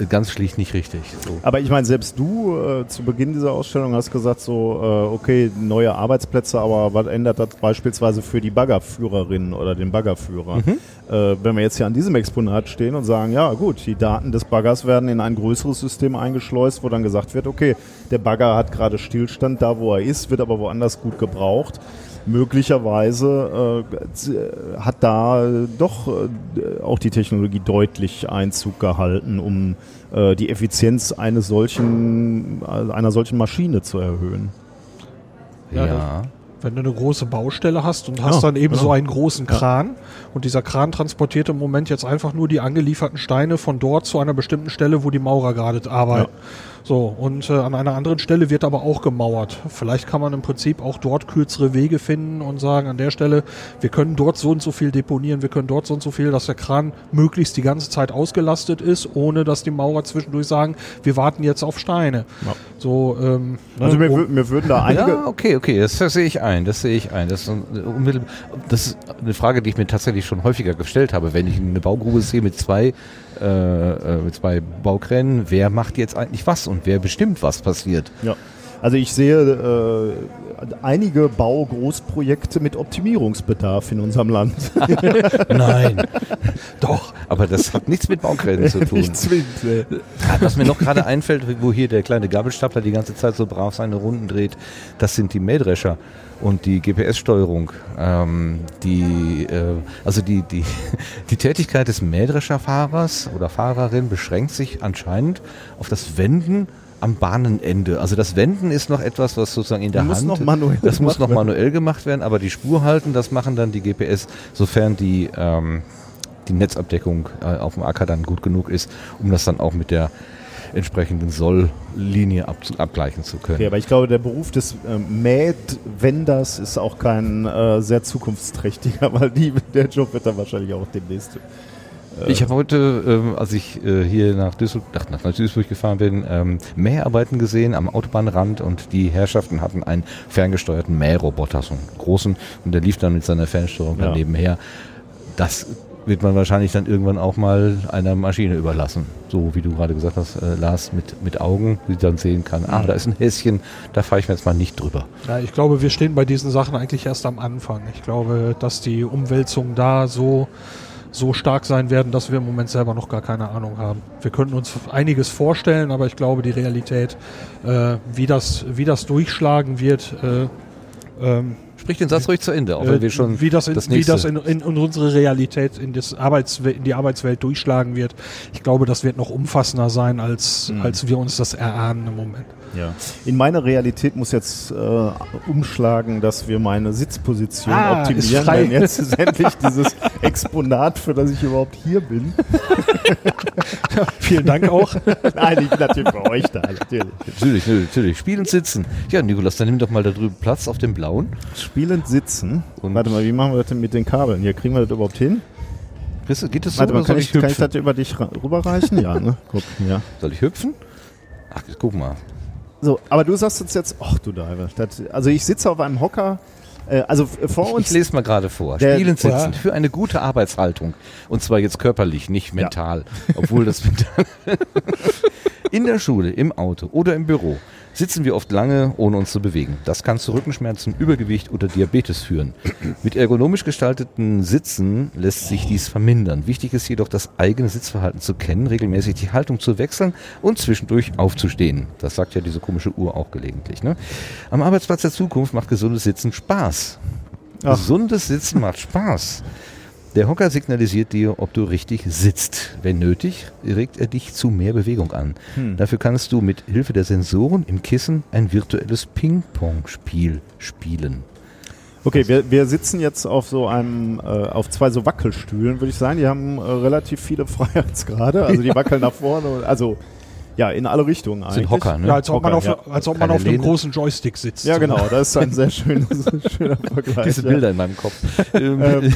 ganz schlicht nicht richtig. So. Aber ich meine, selbst du äh, zu Beginn dieser Ausstellung hast gesagt, so, äh, okay, neue Arbeitsplätze, aber was ändert das beispielsweise für die Baggerführerin oder den Baggerführer? Mhm. Äh, wenn wir jetzt hier an diesem Exponat stehen und sagen, ja gut, die Daten des Baggers werden in ein größeres System eingeschleust, wo dann gesagt wird, okay, der Bagger hat gerade Stillstand da, wo er ist, wird aber woanders gut gebraucht möglicherweise äh, hat da doch äh, auch die Technologie deutlich Einzug gehalten, um äh, die Effizienz eines solchen, einer solchen Maschine zu erhöhen. Ja. ja. Wenn du eine große Baustelle hast und hast ja, dann eben genau. so einen großen Kran ja. und dieser Kran transportiert im Moment jetzt einfach nur die angelieferten Steine von dort zu einer bestimmten Stelle, wo die Maurer gerade arbeiten. Ja. So, und äh, an einer anderen Stelle wird aber auch gemauert. Vielleicht kann man im Prinzip auch dort kürzere Wege finden und sagen, an der Stelle, wir können dort so und so viel deponieren, wir können dort so und so viel, dass der Kran möglichst die ganze Zeit ausgelastet ist, ohne dass die Maurer zwischendurch sagen, wir warten jetzt auf Steine. Ja. So, ähm, ne, also mir, mir, würden da einige... Ja, okay, okay, das, das sehe ich ein, das sehe ich ein. Das ist, das ist eine Frage, die ich mir tatsächlich schon häufiger gestellt habe. Wenn ich eine Baugrube sehe mit zwei äh, äh, mit zwei Baukränen, wer macht jetzt eigentlich was und wer bestimmt, was passiert. Ja. Also ich sehe äh, einige Baugroßprojekte mit Optimierungsbedarf in unserem Land. Nein, doch, aber das hat nichts mit Baukränen zu tun. Nichts mit, äh. Was mir noch gerade einfällt, wo hier der kleine Gabelstapler die ganze Zeit so brav seine Runden dreht, das sind die Mähdrescher und die GPS-Steuerung, ähm, die, äh, also die, die, die Tätigkeit des Mähdrescherfahrers oder Fahrerin beschränkt sich anscheinend auf das Wenden am Bahnenende. Also das Wenden ist noch etwas, was sozusagen in der muss Hand, noch manuell das muss noch manuell gemacht werden, aber die Spur halten, das machen dann die GPS, sofern die ähm, die Netzabdeckung äh, auf dem Acker dann gut genug ist, um das dann auch mit der entsprechenden Solllinie ab, abgleichen zu können. Okay, aber ich glaube, der Beruf des ähm, Mähdwenders ist auch kein äh, sehr zukunftsträchtiger, weil die, der Job wird dann wahrscheinlich auch demnächst. Äh ich habe heute, ähm, als ich äh, hier nach Duisburg, nach, nach Duisburg gefahren bin, ähm, Mäharbeiten gesehen am Autobahnrand und die Herrschaften hatten einen ferngesteuerten Mähroboter, so einen großen, und der lief dann mit seiner Fernsteuerung ja. daneben her. Das wird man wahrscheinlich dann irgendwann auch mal einer Maschine überlassen. So wie du gerade gesagt hast, äh, Lars, mit, mit Augen, die dann sehen kann, ah, da ist ein Häschen, da fahre ich mir jetzt mal nicht drüber. Ja, ich glaube, wir stehen bei diesen Sachen eigentlich erst am Anfang. Ich glaube, dass die Umwälzungen da so, so stark sein werden, dass wir im Moment selber noch gar keine Ahnung haben. Wir könnten uns einiges vorstellen, aber ich glaube, die Realität, äh, wie, das, wie das durchschlagen wird, äh, ähm, Sprich den Satz ruhig zu Ende, auch wenn wir schon wie das in, das wie das in, in, in, unsere Realität, in, das Arbeitswelt, in die Arbeitswelt durchschlagen wird. Ich glaube, das wird noch umfassender sein, als, mhm. als wir uns das erahnen im Moment. Ja. In meiner Realität muss jetzt äh, umschlagen, dass wir meine Sitzposition ah, optimieren. Denn jetzt ist endlich dieses Exponat, für das ich überhaupt hier bin. ja, vielen Dank auch. Nein, ich bin natürlich bei euch da, natürlich. Natürlich, natürlich. Spielend sitzen. Ja, Nikolas, dann nimm doch mal da drüben Platz auf dem blauen. Spielend sitzen. Und Warte mal, wie machen wir das denn mit den Kabeln? Hier kriegen wir das überhaupt hin? Geht das so? Warte mal, kann ich, kann ich das über dich rüberreichen? ja, ne? Guck, ja. Soll ich hüpfen? Ach, guck mal. So, aber du sagst uns jetzt, ach du Diver, also ich sitze auf einem Hocker, also vor uns. Ich, lese mal gerade vor. Spielend sitzen für eine gute Arbeitshaltung. Und zwar jetzt körperlich, nicht mental. Ja. Obwohl das mental. In der Schule, im Auto oder im Büro sitzen wir oft lange, ohne uns zu bewegen. Das kann zu Rückenschmerzen, Übergewicht oder Diabetes führen. Mit ergonomisch gestalteten Sitzen lässt sich dies vermindern. Wichtig ist jedoch, das eigene Sitzverhalten zu kennen, regelmäßig die Haltung zu wechseln und zwischendurch aufzustehen. Das sagt ja diese komische Uhr auch gelegentlich. Ne? Am Arbeitsplatz der Zukunft macht gesundes Sitzen Spaß. Ach. Gesundes Sitzen macht Spaß. Der Hocker signalisiert dir, ob du richtig sitzt. Wenn nötig, regt er dich zu mehr Bewegung an. Hm. Dafür kannst du mit Hilfe der Sensoren im Kissen ein virtuelles Ping-Pong-Spiel spielen. Okay, wir, wir sitzen jetzt auf so einem, äh, auf zwei so Wackelstühlen, würde ich sagen. Die haben äh, relativ viele Freiheitsgrade. Also die wackeln nach vorne. Also ja, in alle Richtungen eigentlich. Sind Hocker, ne? Ja, als ob Hocker, man auf, ja. als ob man auf einem großen Joystick sitzt. Ja, genau. Das ist ein sehr schönes, schöner Vergleich. Diese Bilder in meinem Kopf. ähm,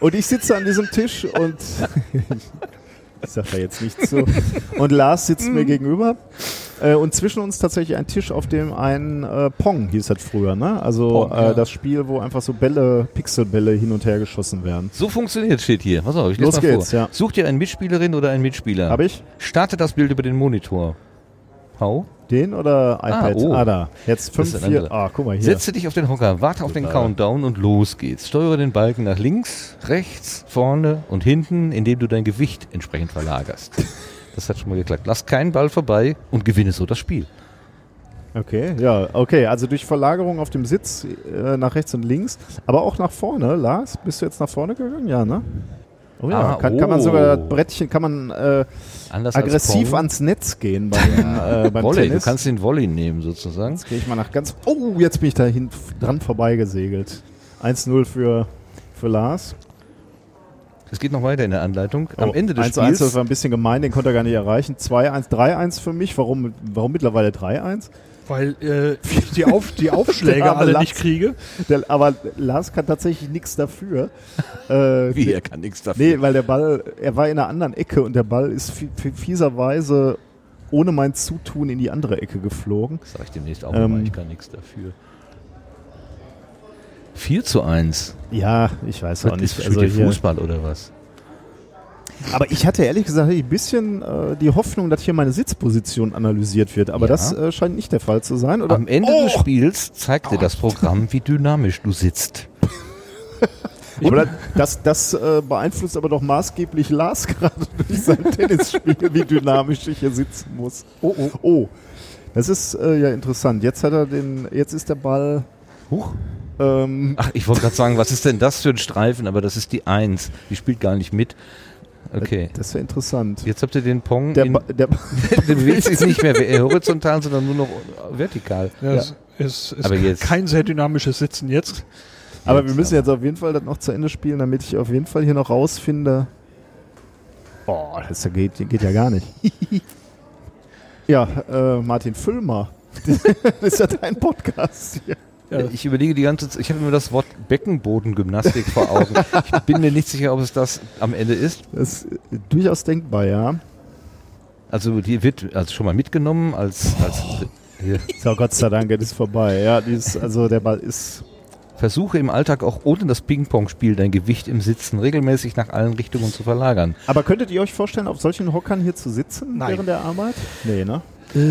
Und ich sitze an diesem Tisch und ich sage da jetzt nichts zu. Und Lars sitzt mir gegenüber. Äh, und zwischen uns tatsächlich ein Tisch, auf dem ein äh, Pong hieß das früher, ne? Also Pong, äh, ja. das Spiel, wo einfach so Bälle, Pixelbälle hin und her geschossen werden. So funktioniert steht hier. Pass auf, ich lese Los mal geht's, vor. Ja. Such dir eine Mitspielerin oder einen Mitspieler. Hab ich? Starte das Bild über den Monitor. Hau. Den oder ah, iPad? Ah, oh. ah da. Jetzt 5, 4. Ah, guck mal hier. Setze dich auf den Hocker, warte auf den Countdown und los geht's. Steuere den Balken nach links, rechts, vorne und hinten, indem du dein Gewicht entsprechend verlagerst. das hat schon mal geklappt. Lass keinen Ball vorbei und gewinne so das Spiel. Okay, ja, okay. Also durch Verlagerung auf dem Sitz äh, nach rechts und links, aber auch nach vorne. Lars, bist du jetzt nach vorne gegangen? Ja, ne? Oh ja, ah, kann, kann, man sogar das oh. Brettchen, kann man äh, aggressiv ans Netz gehen beim, äh, beim Volley, Tennis. Du kannst den Volley nehmen sozusagen. Jetzt gehe ich mal nach ganz. Oh, jetzt bin ich da hin, dran vorbeigesegelt. 1-0 für, für Lars. Es geht noch weiter in der Anleitung. Am oh, Ende des 1 Spiels. 1 das war ein bisschen gemein, den konnte er gar nicht erreichen. 2-1, 3-1 für mich. Warum, warum mittlerweile 3-1? Weil äh, ich die, Auf, die Aufschläge alle Lars, nicht kriege. Der, aber Lars kann tatsächlich nichts dafür. Äh, Wie, er kann nichts dafür? Nee, weil der Ball, er war in einer anderen Ecke und der Ball ist fieserweise ohne mein Zutun in die andere Ecke geflogen. Das sag ich demnächst auch ähm, mal, ich kann nichts dafür. 4 zu 1. Ja, ich weiß auch nicht. Also Fußball oder was? Aber ich hatte ehrlich gesagt ein bisschen äh, die Hoffnung, dass hier meine Sitzposition analysiert wird. Aber ja. das äh, scheint nicht der Fall zu sein. Oder? Am Ende oh! des Spiels zeigt dir das Programm, wie dynamisch du sitzt. aber das, das äh, beeinflusst aber doch maßgeblich Lars gerade durch sein Tennisspiel, wie dynamisch ich hier sitzen muss. Oh, oh. Oh. Das ist äh, ja interessant. Jetzt hat er den, jetzt ist der Ball. Huch. Ähm, Ach, ich wollte gerade sagen, was ist denn das für ein Streifen? Aber das ist die Eins. Die spielt gar nicht mit. Okay. Das wäre interessant. Jetzt habt ihr den Pong. Der, in, der, der bewegt sich nicht mehr horizontal, sondern nur noch vertikal. Ja, ja. Es ist Aber jetzt. kein sehr dynamisches Sitzen jetzt. Aber jetzt wir müssen aber. jetzt auf jeden Fall das noch zu Ende spielen, damit ich auf jeden Fall hier noch rausfinde. Boah, das geht, geht ja gar nicht. ja, äh, Martin Füllmer. das ist ja dein Podcast hier. Ja. Ich überlege die ganze Zeit, ich habe immer das Wort Beckenbodengymnastik vor Augen. Ich bin mir nicht sicher, ob es das am Ende ist. Das ist durchaus denkbar, ja. Also die wird also schon mal mitgenommen als, als hier. So, Gott sei Dank, es ist vorbei. Ja, dieses, also der Ball ist. Versuche im Alltag auch ohne das Ping-Pong-Spiel dein Gewicht im Sitzen regelmäßig nach allen Richtungen zu verlagern. Aber könntet ihr euch vorstellen, auf solchen Hockern hier zu sitzen Nein. während der Arbeit? Nee, ne?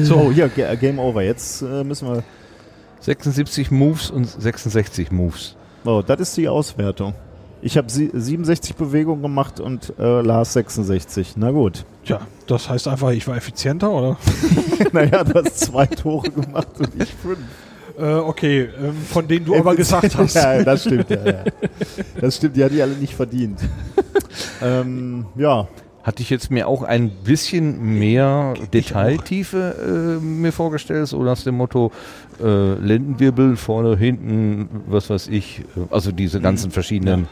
So, oh, hier, Game Over. Jetzt äh, müssen wir 76 Moves und 66 Moves. Oh, das ist die Auswertung. Ich habe 67 Bewegungen gemacht und äh, Lars 66. Na gut. Tja, das heißt einfach, ich war effizienter, oder? naja, du hast zwei Tore gemacht und ich fünf. Äh, okay, ähm, von denen du aber gesagt hast. ja, das stimmt, ja, ja. Das stimmt, die hat die alle nicht verdient. ähm, ja, hatte ich jetzt mir auch ein bisschen mehr Detailtiefe äh, mir vorgestellt, so nach dem Motto äh, Lendenwirbel vorne, hinten, was weiß ich, äh, also diese ganzen verschiedenen ja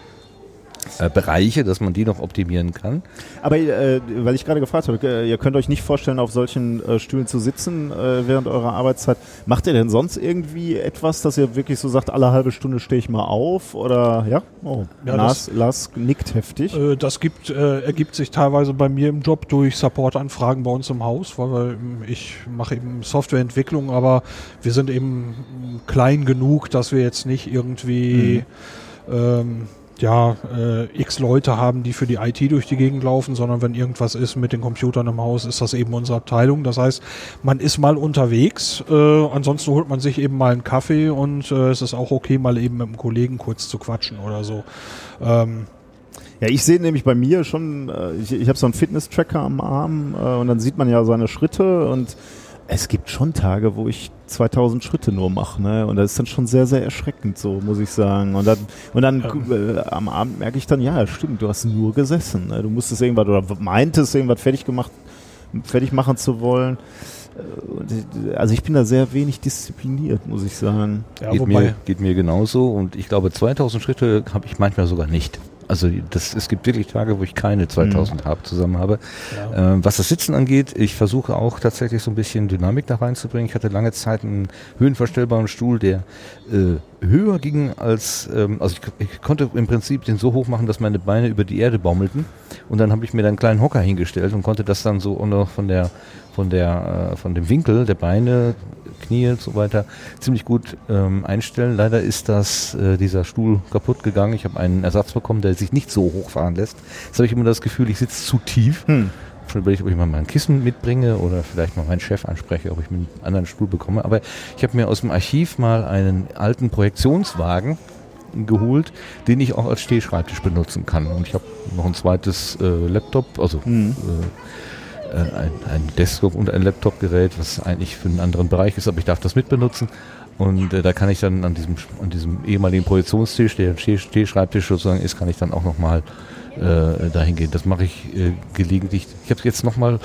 äh, Bereiche, dass man die noch optimieren kann. Aber äh, weil ich gerade gefragt habe, äh, ihr könnt euch nicht vorstellen, auf solchen äh, Stühlen zu sitzen äh, während eurer Arbeitszeit. Macht ihr denn sonst irgendwie etwas, dass ihr wirklich so sagt, alle halbe Stunde stehe ich mal auf? Oder ja? Oh, ja Lars, Lars nickt heftig. Äh, das gibt, ergibt sich teilweise bei mir im Job durch Supportanfragen bei uns im Haus, weil, weil ich mache eben Softwareentwicklung, aber wir sind eben klein genug, dass wir jetzt nicht irgendwie mhm. ähm, ja, äh, x Leute haben, die für die IT durch die Gegend laufen, sondern wenn irgendwas ist mit den Computern im Haus, ist das eben unsere Abteilung. Das heißt, man ist mal unterwegs, äh, ansonsten holt man sich eben mal einen Kaffee und äh, es ist auch okay, mal eben mit einem Kollegen kurz zu quatschen oder so. Ähm, ja, ich sehe nämlich bei mir schon, äh, ich, ich habe so einen Fitness-Tracker am Arm äh, und dann sieht man ja seine Schritte und es gibt schon Tage, wo ich 2000 Schritte nur mache, ne? Und das ist dann schon sehr, sehr erschreckend, so muss ich sagen. Und dann, und dann ähm. äh, am Abend merke ich dann, ja, stimmt, du hast nur gesessen. Ne? Du musstest irgendwas oder meintest irgendwas fertig gemacht, fertig machen zu wollen. Äh, also ich bin da sehr wenig diszipliniert, muss ich sagen. Ja, geht, mir, geht mir genauso und ich glaube 2000 Schritte habe ich manchmal sogar nicht. Also das, es gibt wirklich Tage, wo ich keine 2000 mhm. habe, zusammen habe. Ja. Ähm, was das Sitzen angeht, ich versuche auch tatsächlich so ein bisschen Dynamik da reinzubringen. Ich hatte lange Zeit einen höhenverstellbaren Stuhl, der äh, höher ging als, ähm, also ich, ich, konnte im Prinzip den so hoch machen, dass meine Beine über die Erde baumelten. Und dann habe ich mir dann einen kleinen Hocker hingestellt und konnte das dann so noch von der von der äh, von dem Winkel der Beine Knie und so weiter ziemlich gut ähm, einstellen. Leider ist das äh, dieser Stuhl kaputt gegangen. Ich habe einen Ersatz bekommen, der sich nicht so hochfahren lässt. Jetzt habe ich immer das Gefühl, ich sitze zu tief. Hm. Schon überlegt, ob ich mal mein Kissen mitbringe oder vielleicht mal meinen Chef anspreche, ob ich mir einen anderen Stuhl bekomme. Aber ich habe mir aus dem Archiv mal einen alten Projektionswagen geholt, den ich auch als Stehschreibtisch benutzen kann. Und ich habe noch ein zweites äh, Laptop, also hm. äh, äh, ein, ein Desktop und ein Laptop-Gerät, was eigentlich für einen anderen Bereich ist, aber ich darf das mitbenutzen. Und äh, da kann ich dann an diesem, an diesem ehemaligen Projektionstisch, der Stehschreibtisch sozusagen ist, kann ich dann auch nochmal äh, dahin gehen. Das mache ich äh, gelegentlich. Ich habe jetzt nochmal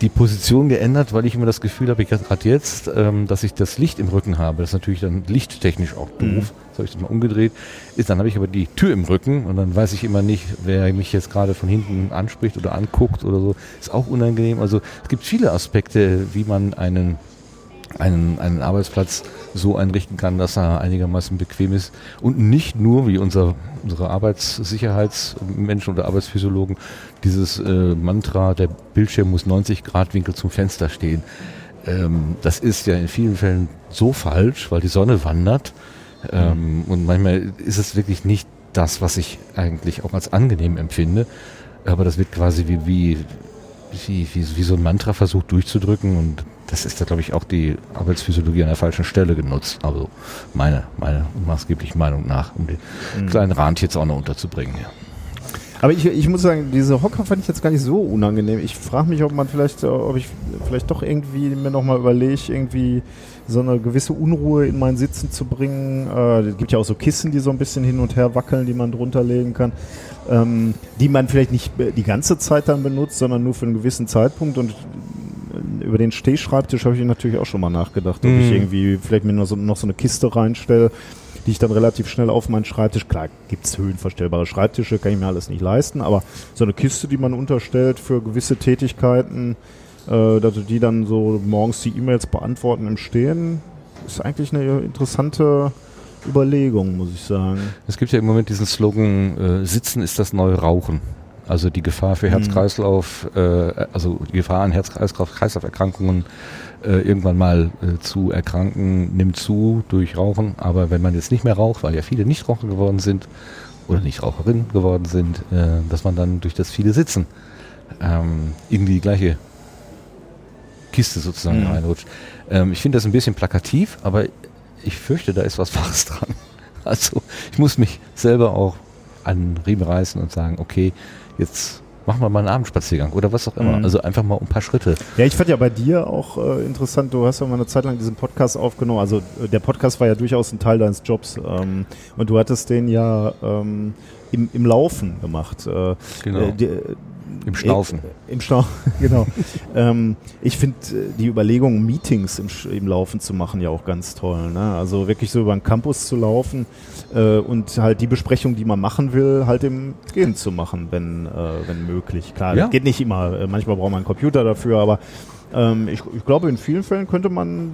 die Position geändert, weil ich immer das Gefühl habe, gerade jetzt, ähm, dass ich das Licht im Rücken habe. Das ist natürlich dann lichttechnisch auch doof. Mhm. Habe ich das mal umgedreht. Ist, dann habe ich aber die Tür im Rücken und dann weiß ich immer nicht, wer mich jetzt gerade von hinten anspricht oder anguckt oder so. Ist auch unangenehm. Also es gibt viele Aspekte, wie man einen einen, einen Arbeitsplatz so einrichten kann, dass er einigermaßen bequem ist und nicht nur, wie unser, unsere Arbeitssicherheitsmenschen oder Arbeitsphysiologen, dieses äh, Mantra, der Bildschirm muss 90 Grad Winkel zum Fenster stehen. Ähm, das ist ja in vielen Fällen so falsch, weil die Sonne wandert ähm, und manchmal ist es wirklich nicht das, was ich eigentlich auch als angenehm empfinde, aber das wird quasi wie, wie, wie, wie, wie so ein Mantra versucht durchzudrücken und das ist da, glaube ich, auch die Arbeitsphysiologie an der falschen Stelle genutzt. Also meine, meine maßgebliche Meinung nach, um den mhm. kleinen Rand jetzt auch noch unterzubringen. Ja. Aber ich, ich muss sagen, diese Hocker fand ich jetzt gar nicht so unangenehm. Ich frage mich, ob man vielleicht, ob ich vielleicht doch irgendwie mir nochmal überlege, irgendwie so eine gewisse Unruhe in mein Sitzen zu bringen. Äh, es gibt ja auch so Kissen, die so ein bisschen hin und her wackeln, die man drunter legen kann, ähm, die man vielleicht nicht die ganze Zeit dann benutzt, sondern nur für einen gewissen Zeitpunkt. Und über den Stehschreibtisch habe ich natürlich auch schon mal nachgedacht, ob mm. ich mhm. irgendwie vielleicht mir noch so, noch so eine Kiste reinstelle, die ich dann relativ schnell auf meinen Schreibtisch, klar gibt es höhenverstellbare Schreibtische, kann ich mir alles nicht leisten, aber so eine Kiste, die man unterstellt für gewisse Tätigkeiten, äh, dass die dann so morgens die E-Mails beantworten im Stehen, ist eigentlich eine interessante Überlegung, muss ich sagen. Es gibt ja im Moment diesen Slogan, äh, Sitzen ist das neue Rauchen. Also die Gefahr für mhm. Herz-Kreislauf, äh, also die Gefahr an Herz-Kreislauf-Erkrankungen äh, irgendwann mal äh, zu erkranken, nimmt zu durch Rauchen. Aber wenn man jetzt nicht mehr raucht, weil ja viele Nichtraucher geworden sind oder Nichtraucherinnen geworden sind, äh, dass man dann durch das viele Sitzen ähm, in die gleiche Kiste sozusagen mhm. reinrutscht. Ähm, ich finde das ein bisschen plakativ, aber ich fürchte, da ist was Wahres dran. Also ich muss mich selber auch an Riemen reißen und sagen, okay, jetzt machen wir mal einen Abendspaziergang oder was auch immer. Mhm. Also einfach mal ein paar Schritte. Ja, ich fand ja bei dir auch äh, interessant, du hast ja mal eine Zeit lang diesen Podcast aufgenommen. Also äh, der Podcast war ja durchaus ein Teil deines Jobs ähm, und du hattest den ja ähm, im, im Laufen gemacht. Äh, genau. Äh, die, im Schnaufen. Äh, Im Schnaufen, genau. ähm, ich finde äh, die Überlegung, Meetings im, im Laufen zu machen, ja auch ganz toll. Ne? Also wirklich so über den Campus zu laufen äh, und halt die Besprechung, die man machen will, halt im Gehen zu machen, wenn, äh, wenn möglich. Klar, ja. geht nicht immer. Äh, manchmal braucht man einen Computer dafür, aber ähm, ich, ich glaube, in vielen Fällen könnte man,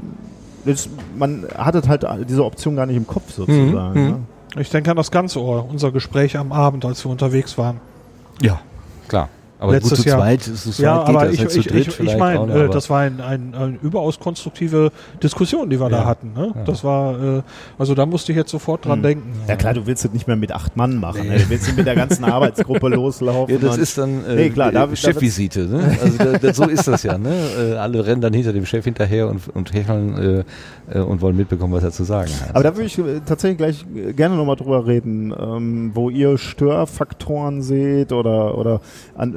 das, man hat halt diese Option gar nicht im Kopf sozusagen. Mhm. Ne? Ich denke an das Ganzohr, unser Gespräch am Abend, als wir unterwegs waren. Ja, klar. Aber letztes gut, zu Jahr. Zweit, zu zweit ja, aber das, ich, ich, ich, ich meine, äh, das war ein, ein, eine überaus konstruktive Diskussion, die wir ja. da hatten. Ne? Ja. Das war, äh, also da musste ich jetzt sofort dran mhm. denken. Ja klar, du willst es nicht mehr mit acht Mann machen. Nee. Ne? Du willst mit der ganzen Arbeitsgruppe loslaufen. Ja, das ist dann äh, nee, klar, da, Chefvisite. Ne? Also da, da, so ist das ja. Ne? Äh, alle rennen dann hinter dem Chef hinterher und, und hecheln äh, äh, und wollen mitbekommen, was er zu sagen hat. Aber da würde ich tatsächlich gleich gerne nochmal drüber reden, ähm, wo ihr Störfaktoren seht oder, oder an,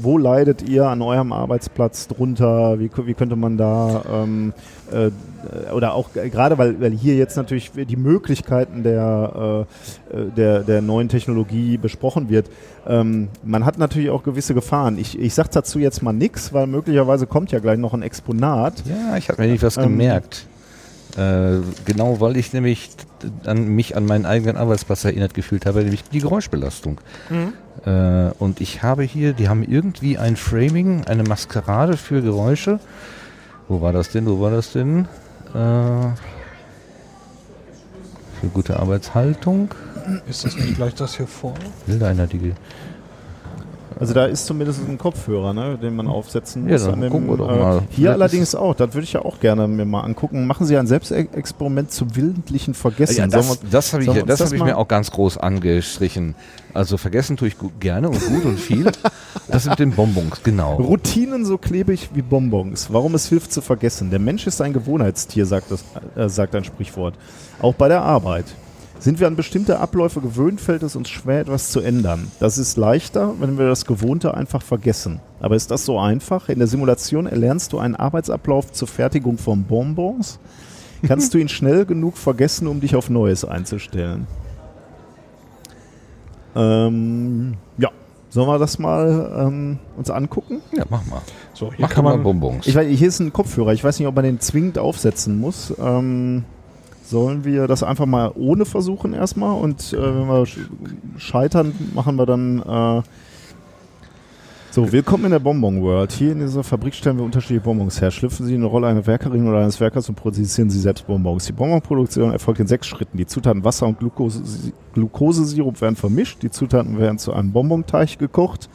wo leidet ihr an eurem Arbeitsplatz drunter? Wie, wie könnte man da ähm, äh, oder auch gerade weil, weil hier jetzt natürlich die Möglichkeiten der, äh, der, der neuen Technologie besprochen wird. Ähm, man hat natürlich auch gewisse Gefahren. Ich, ich sage dazu jetzt mal nichts, weil möglicherweise kommt ja gleich noch ein Exponat. Ja, ich habe mir nicht was ähm, gemerkt. Äh, genau, weil ich nämlich an mich an meinen eigenen Arbeitsplatz erinnert gefühlt habe, nämlich die Geräuschbelastung. Mhm. Äh, und ich habe hier, die haben irgendwie ein Framing, eine Maskerade für Geräusche. Wo war das denn? Wo war das denn? Äh, für gute Arbeitshaltung. Ist das nicht gleich das hier vorne? Bildereinheitliche. Also da ist zumindest ein Kopfhörer, ne, den man aufsetzen muss. Ja, dann dem, wir doch äh, mal. Hier Vielleicht allerdings auch, das würde ich ja auch gerne mir mal angucken. Machen Sie ein Selbstexperiment zum willentlichen Vergessen. Ja, das, das habe ich, das das hab ich mir auch ganz groß angestrichen. Also vergessen tue ich gerne und gut und viel. Das mit den Bonbons, genau. Routinen so klebrig wie Bonbons. Warum es hilft zu vergessen. Der Mensch ist ein Gewohnheitstier, sagt, das, äh, sagt ein Sprichwort. Auch bei der Arbeit. Sind wir an bestimmte Abläufe gewöhnt, fällt es uns schwer, etwas zu ändern. Das ist leichter, wenn wir das Gewohnte einfach vergessen. Aber ist das so einfach? In der Simulation erlernst du einen Arbeitsablauf zur Fertigung von Bonbons. Kannst du ihn schnell genug vergessen, um dich auf Neues einzustellen? Ähm, ja, Sollen wir das mal ähm, uns angucken? Ja, mach mal. So, hier mach kann man Bonbons. Ich weiß, hier ist ein Kopfhörer. Ich weiß nicht, ob man den zwingend aufsetzen muss. Ähm, Sollen wir das einfach mal ohne versuchen erstmal und äh, wenn wir scheitern, machen wir dann. Äh so, willkommen in der Bonbon World. Hier in dieser Fabrik stellen wir unterschiedliche Bonbons her. Schlüpfen Sie in die Rolle einer Werkerin oder eines Werkers und produzieren Sie selbst Bonbons. Die Bonbonproduktion erfolgt in sechs Schritten. Die Zutaten Wasser und Glukose, Glukosesirup werden vermischt. Die Zutaten werden zu einem Bonbonteig gekocht.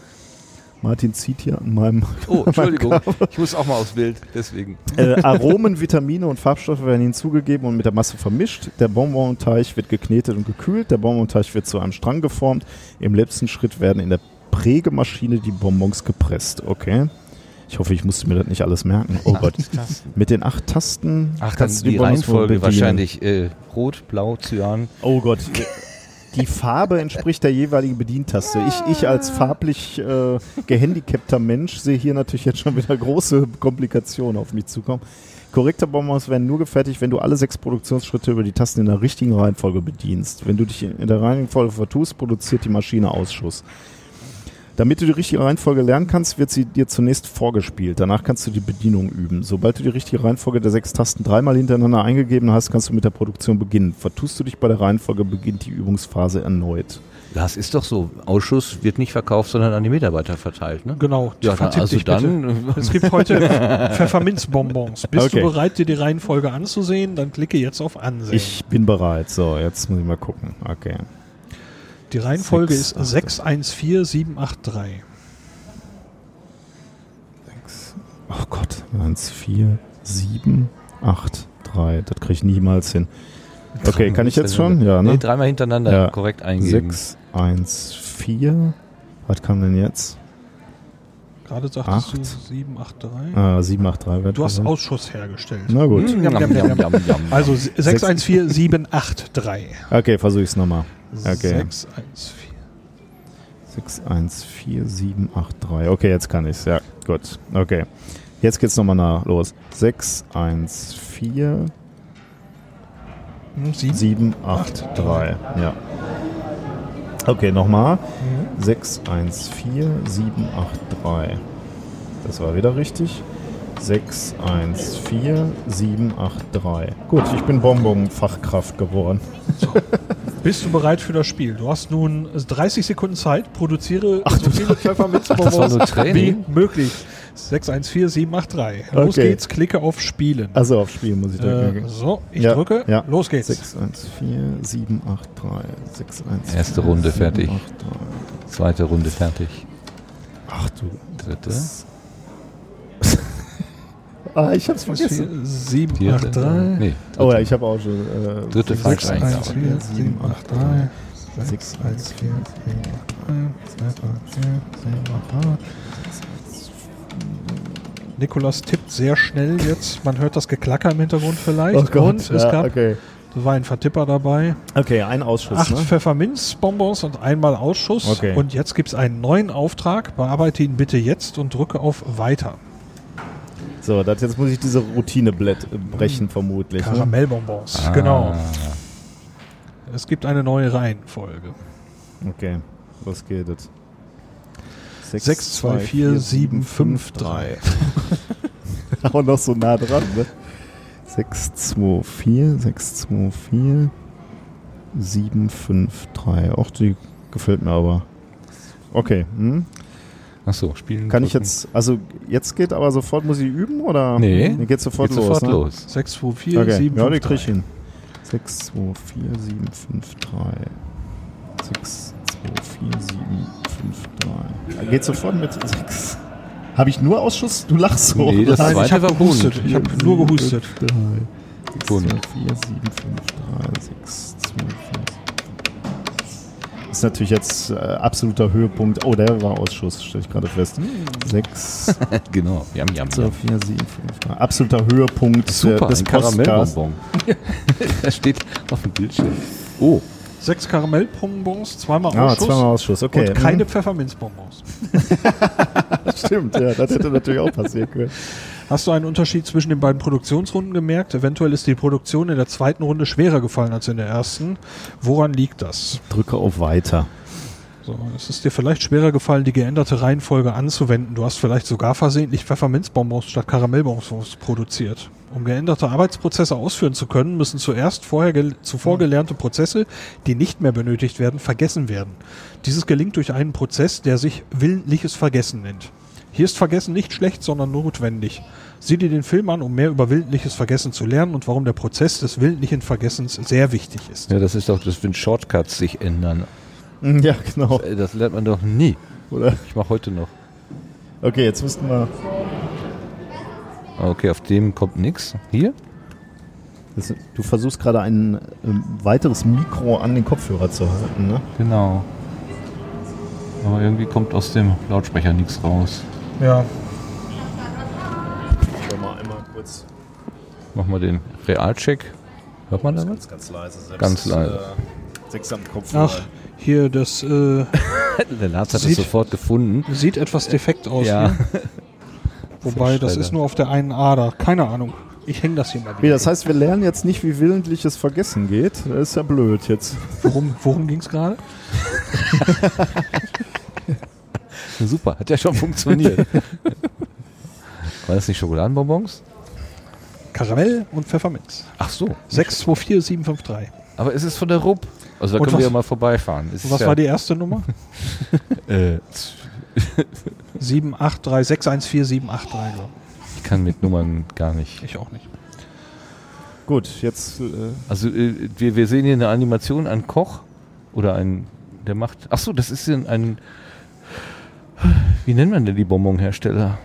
Martin zieht hier an meinem. Oh, Entschuldigung. ich muss auch mal aufs Bild, deswegen. Äh, Aromen, Vitamine und Farbstoffe werden hinzugegeben und mit der Masse vermischt. Der Bonbonteig wird geknetet und gekühlt. Der Bonbonteig wird zu einem Strang geformt. Im letzten Schritt werden in der Prägemaschine die Bonbons gepresst. Okay. Ich hoffe, ich musste mir das nicht alles merken. Oh Gott. Mit den acht Tasten. Ach, kannst du die, die Reihenfolge wahrscheinlich äh, rot, blau, cyan. Oh Gott die Farbe entspricht der jeweiligen Bedientaste. Ich, ich als farblich äh, gehandicapter Mensch sehe hier natürlich jetzt schon wieder große Komplikationen auf mich zukommen. Korrekte Bonbons werden nur gefertigt, wenn du alle sechs Produktionsschritte über die Tasten in der richtigen Reihenfolge bedienst. Wenn du dich in der Reihenfolge vertust, produziert die Maschine Ausschuss. Damit du die richtige Reihenfolge lernen kannst, wird sie dir zunächst vorgespielt. Danach kannst du die Bedienung üben. Sobald du die richtige Reihenfolge der sechs Tasten dreimal hintereinander eingegeben hast, kannst du mit der Produktion beginnen. Vertust du dich bei der Reihenfolge, beginnt die Übungsphase erneut. Das ist doch so. Ausschuss wird nicht verkauft, sondern an die Mitarbeiter verteilt, ne? Genau. Ja, also dann. Bitte. Es gibt heute Pfefferminzbonbons. Bist okay. du bereit, dir die Reihenfolge anzusehen? Dann klicke jetzt auf Ansehen. Ich bin bereit. So, jetzt muss ich mal gucken. Okay. Die Reihenfolge 6, ist 614783. Oh Gott, 14783. Das kriege ich niemals hin. Okay, kann ich jetzt schon? Ja, ne? Nee, dreimal hintereinander ja. korrekt eingeben. 614. Was kam denn jetzt? Gerade sagtest 8. du 783. Ah, 783 wird Du hast Ausschuss hergestellt. Na gut. Mmh, jam, jam, jam, also 614783. Okay, versuche ich es nochmal. Okay. 614783. Okay, jetzt kann ich es. Ja, gut. Okay. Jetzt geht's nochmal nach los. 614 783. Ja. Okay, nochmal. Mhm. 614 783. Das war wieder richtig. 614783. Gut, ich bin Bonbon-Fachkraft geworden. So. Bist du bereit für das Spiel? Du hast nun 30 Sekunden Zeit. Produziere Ach, so viele Pfefferminzbonbons wie möglich. 614783. Los okay. geht's, klicke auf Spielen. Also auf Spielen muss ich drücken. Äh, so, ich ja, drücke. Ja. Los geht's. 614783. 614 Erste Runde fertig. 7, Zweite Runde fertig. Ach du. Dritte. ah, ich hab's vergessen. 7, 8, 3. Nee, oh ja, ich habe auch schon. Äh, dritte falsch 1, 4, 7, 8, 3. 6, 1, 4, 7, 8, 3. 2, 3, 4, 7, 8, 3. Nikolas tippt sehr schnell jetzt. Man hört das Geklacker im Hintergrund vielleicht. Oh Gott, und es ja, gab, okay. da war ein Vertipper dabei. Okay, ein Ausschuss. Acht Ne? Pfefferminzbonbons und einmal Ausschuss. Okay. Und jetzt gibt es einen neuen Auftrag. Bearbeite ihn bitte jetzt und drücke auf Weiter. So, das, jetzt muss ich diese Routine brechen, vermutlich. Ne? Karamellbonbons, Ah. genau. Es gibt eine neue Reihenfolge. Okay, was geht jetzt? 6, 2, 4, 7, 5, 3. Auch noch so nah dran, ne? 6, 2, 4, 6, 2, 4, 7, 5, 3. Auch die gefällt mir aber. Okay, hm? Achso, spielen. kann ich drücken. jetzt, also jetzt geht aber sofort, muss ich üben oder? Nee. Mir geht sofort Geht los. sofort ne? los. 6, 2, 4, Okay, 7, ja, 5, die krieg 3. ich hin. 6, 2, 4, 7, 5, 3. 6, 2, 4, 7, 5, 3. Geht sofort mit 6. Habe ich nur Ausschuss? Du lachst so. Nee, das Nein, ich zweite habe war gehustet. bunt. Ich habe nur gehustet. 6, 2, 4, 7, Bunt. 5, 3, 6, 2, 4. Das ist natürlich jetzt äh, absoluter Höhepunkt. Oh, der war Ausschuss, stelle ich gerade fest. 6, Genau. Jam, jam, 2, jam. 4, 7, 5, 3. Absoluter Höhepunkt Super, äh, des ein. Karamellbonbon. das steht auf dem Bildschirm. Oh, 6 Karamellbonbons, zweimal Ah, Ausschuss zweimal Ausschuss, okay. und keine Mhm. Pfefferminzbonbons. Stimmt, ja, das hätte natürlich auch passieren können. Hast du einen Unterschied zwischen den beiden Produktionsrunden gemerkt? Eventuell ist die Produktion in der zweiten Runde schwerer gefallen als in der ersten. Woran liegt das? Drücke auf Weiter. So, es ist dir vielleicht schwerer gefallen, die geänderte Reihenfolge anzuwenden. Du hast vielleicht sogar versehentlich Pfefferminzbonbons statt Karamellbonbons produziert. Um geänderte Arbeitsprozesse ausführen zu können, müssen zuerst vorher gel zuvor gelernte Prozesse, die nicht mehr benötigt werden, vergessen werden. Dieses gelingt durch einen Prozess, der sich willentliches Vergessen nennt. Hier ist Vergessen nicht schlecht, sondern notwendig. Sieh dir den Film an, um mehr über willentliches Vergessen zu lernen und warum der Prozess des willentlichen Vergessens sehr wichtig ist. ja, das ist doch das, wenn Shortcuts sich ändern. Ja, genau. Äh, Das lernt man doch nie. Oder? Ich mache heute noch. Okay, jetzt müssten wir. Okay, auf dem kommt nichts. Hier? Das, du versuchst gerade ein ähm, weiteres Mikro an den Kopfhörer zu halten, ne? Genau. Aber irgendwie kommt aus dem Lautsprecher nichts raus. Ja, Schau mal einmal kurz. Mach mal den Realcheck. Hört man da was? ganz leise. Selbst, Ganz leise. Äh, sechs am Kopfhörer. ach, hier, das äh, Der Lars hat es sofort gefunden. sieht etwas defekt aus. Ja. Hier. Wobei, das ist nur auf der einen Ader. Keine Ahnung. Ich hänge das hier mal wieder. das heißt, wir lernen jetzt nicht, wie willentliches Vergessen geht. Das ist ja blöd jetzt. Worum, worum ging es gerade? Super, hat ja schon funktioniert. War das nicht Schokoladenbonbons? Karamell und Pfefferminz. Ach so. 624753. Aber es ist von der RUB. Also da Und können wir was- ja mal vorbeifahren. Es was ja, war die erste Nummer? Äh, 783, 614783, glaube ich kann mit Nummern gar nicht. ich. Auch nicht. Gut, jetzt. Äh, Also äh, wir, wir sehen hier eine Animation, ein Koch oder ein, der macht. Ach so, das ist ein, ein wie nennt man denn die Bonbonhersteller?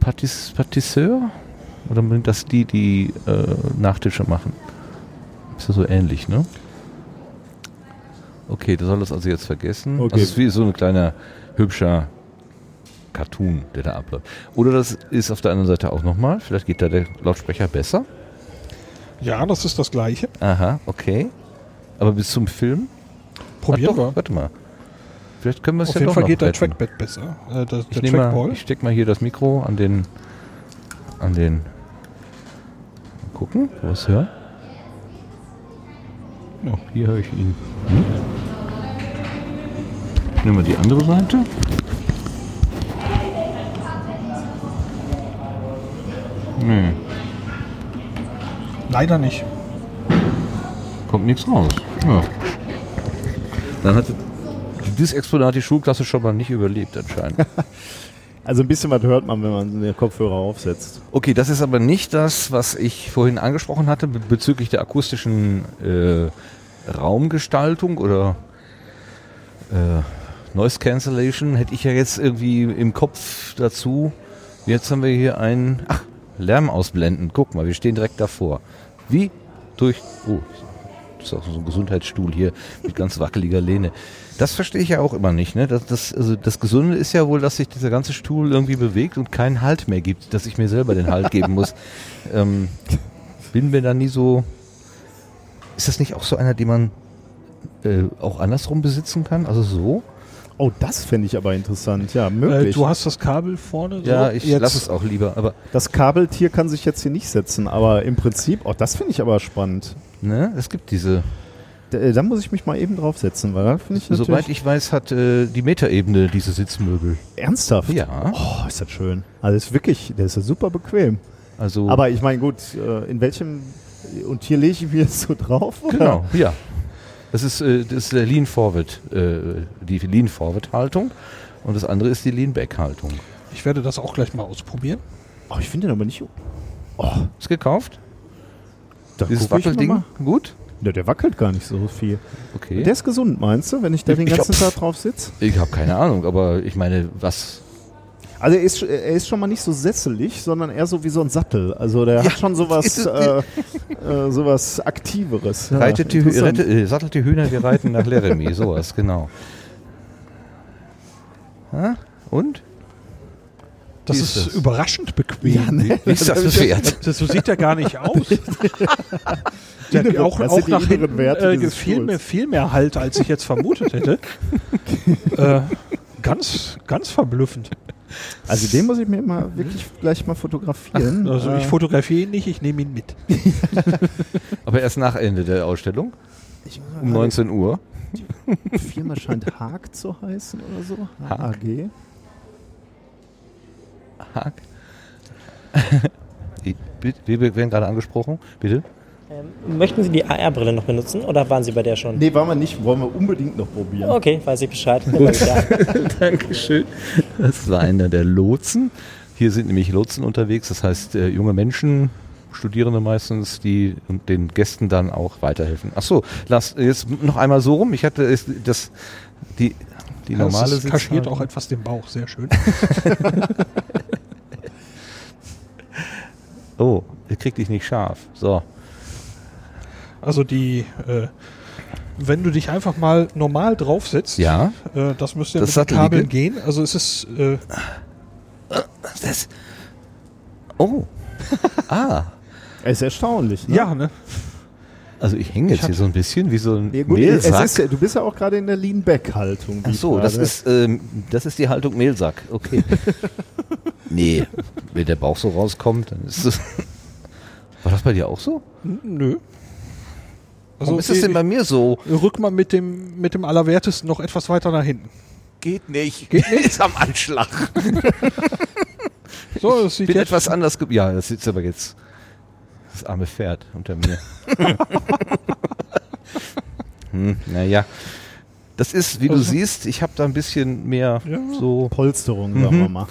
Patis, Patisseur? Oder sind das die, die äh, Nachtische machen? Ist ja so ähnlich, ne? Okay, du soll das also jetzt vergessen. Okay. Also es ist wie so ein kleiner hübscher Cartoon, der da abläuft. Oder das ist auf der anderen Seite auch nochmal. Vielleicht geht da der Lautsprecher besser. Ja, das ist das gleiche. Aha, okay. Aber bis zum Film? Probieren wir. Warte mal. Vielleicht können wir es Auf ja jeden doch Fall noch geht der retten. Trackpad besser. Äh, der Ich, der mal, ich steck mal hier das Mikro an den an den mal gucken, wo es Ja, hier höre ich ihn. Hm? Nehmen wir die andere Seite. Nee, Leider nicht. kommt nichts raus. Ja. Dann hat dieses Exponat die Schulklasse schon mal nicht überlebt anscheinend. also ein bisschen was hört man, wenn man den Kopfhörer aufsetzt. Okay, das ist aber nicht das, was ich vorhin angesprochen hatte be- bezüglich der akustischen äh, Raumgestaltung oder äh, Noise Cancellation hätte ich ja jetzt irgendwie im Kopf dazu. Jetzt haben wir hier einen, ach, Lärm ausblenden. Guck mal, wir stehen direkt davor. Wie durch, oh, das ist auch so ein Gesundheitsstuhl hier mit ganz wackeliger Lehne. Das verstehe ich ja auch immer nicht. Ne? Das, das, also das Gesunde ist ja wohl, dass sich dieser ganze Stuhl irgendwie bewegt und keinen Halt mehr gibt, dass ich mir selber den Halt geben muss. Ähm, bin mir da nie so. Ist das nicht auch so einer, den man äh, auch andersrum besitzen kann? Also so? Oh, das finde ich aber interessant. Ja, möglich. Äh, du hast das Kabel vorne. So. Ja, ich lasse es auch lieber. Aber das Kabeltier kann sich jetzt hier nicht setzen, aber im Prinzip, oh, das finde ich aber spannend. Ne? Es gibt diese äh, da muss ich mich mal eben draufsetzen, weil da finde ich Soweit ich weiß, hat äh, die Metaebene diese Sitzmöbel. Ernsthaft? Ja. Oh, ist das schön. Also ist wirklich, der ist ja super bequem. Also Aber ich meine, gut, äh, in welchem und hier lege ich mich jetzt so drauf? Oder? Genau, ja. Das ist, äh, das ist der Lean Forward, äh, die Lean Forward Haltung und das andere ist die Lean Back Haltung. Ich werde das auch gleich mal ausprobieren. Oh, ich finde den aber nicht. Oh, ist gekauft? Da Dieses Wackelding gut? Ja, der wackelt gar nicht so viel. Okay. Der ist gesund, meinst du, wenn ich da den ganzen hab, Tag drauf sitze? Ich habe keine Ahnung, aber ich meine, was. Also er ist, er ist schon mal nicht so sesselig, sondern eher so wie so ein Sattel. Also der ja. hat schon sowas, äh, äh, sowas Aktiveres. Ja, Reitet die, rette, äh, sattelt die Hühner, wir reiten nach Laramie, sowas, genau. Ha? Und? Das ist, ist das? überraschend bequem. Ja, ne? Wie ist das Pferd? Das, so sieht er gar nicht aus. Der auch, auch nach hinten äh, viel, mehr, viel mehr Halt, als ich jetzt vermutet hätte. äh, ganz, ganz verblüffend. Also den muss ich mir mal wirklich gleich mal fotografieren. Also ich äh. fotografiere ihn nicht, ich nehme ihn mit. Aber erst nach Ende der Ausstellung? Um 19 Uhr. Die Firma scheint Haag zu heißen oder so. H-A-G. Haag. Wir werden gerade angesprochen, bitte. Ähm, möchten Sie die AR-Brille noch benutzen oder waren Sie bei der schon? Nee, waren wir nicht. Wollen wir unbedingt noch probieren. Okay, weiß ich Bescheid. Dankeschön. Das war einer der Lotsen. Hier sind nämlich Lotsen unterwegs, das heißt äh, junge Menschen, Studierende meistens, die den Gästen dann auch weiterhelfen. Ach so, lass jetzt noch einmal so rum. Ich hatte das die die normale das kaschiert auch etwas den Bauch, sehr schön. oh, kriegt dich nicht scharf. So. Also die, äh, wenn du dich einfach mal normal draufsetzt, ja, äh, das müsste das mit den Kabeln gehen. Also es ist. Äh, das. Oh. ah. Es ist erstaunlich. Ne? Ja, ne? Also ich hänge jetzt ich hier so ein bisschen wie so ein nee, gut, Mehlsack. Ist, du bist ja auch gerade in der Lean-Back-Haltung. Ach so, das ist, ähm, das ist die Haltung Mehlsack. Okay. nee, wenn der Bauch so rauskommt, dann ist es... War das bei dir auch so? Nö. Also Warum ist es denn bei mir so? Rück mal mit dem, mit dem Allerwertesten noch etwas weiter nach hinten. Geht nicht. Geht nicht? ist am Anschlag. so, das sieht Bin etwas anders. Ja, das sitzt aber jetzt das arme Pferd unter mir. hm, naja. Das ist, wie also, du siehst, ich habe da ein bisschen mehr ja, so. Polsterung, mhm. sagen wir mal.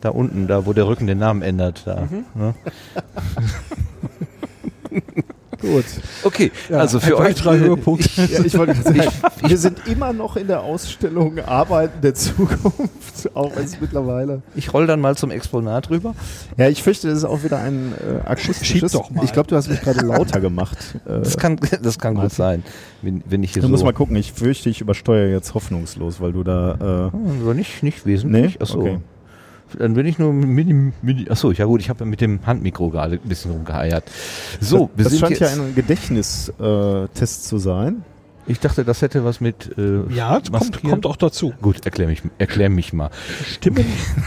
Da unten, da wo der Rücken den Namen ändert. Da, mhm. ne? Gut. Okay, ja, also für euch drei Höhepunkte. Ich wollte sagen, wir sind immer noch in der Ausstellung Arbeiten der Zukunft, auch wenn es mittlerweile. Ich roll dann mal zum Exponat rüber. Ja, ich fürchte, das ist auch wieder ein äh, akustisches. doch mal. Ich glaube, du hast mich gerade lauter gemacht. Äh, das kann, das kann gut sein, wenn, wenn ich hier Du so musst mal gucken. Ich fürchte, ich übersteuere jetzt hoffnungslos, weil du da. Äh, oh, nicht, nicht wesentlich. Nee? Achso. Okay. Dann bin ich nur mit dem, mit, achso, ja gut, ich habe mit dem Handmikro gerade ein bisschen rumgeheiert. So, das, das scheint ja ein Gedächtnistest zu sein. Ich dachte, das hätte was mit äh, Ja, kommt, kommt auch dazu. Gut, erklär mich, erklär mich mal. Stimmen,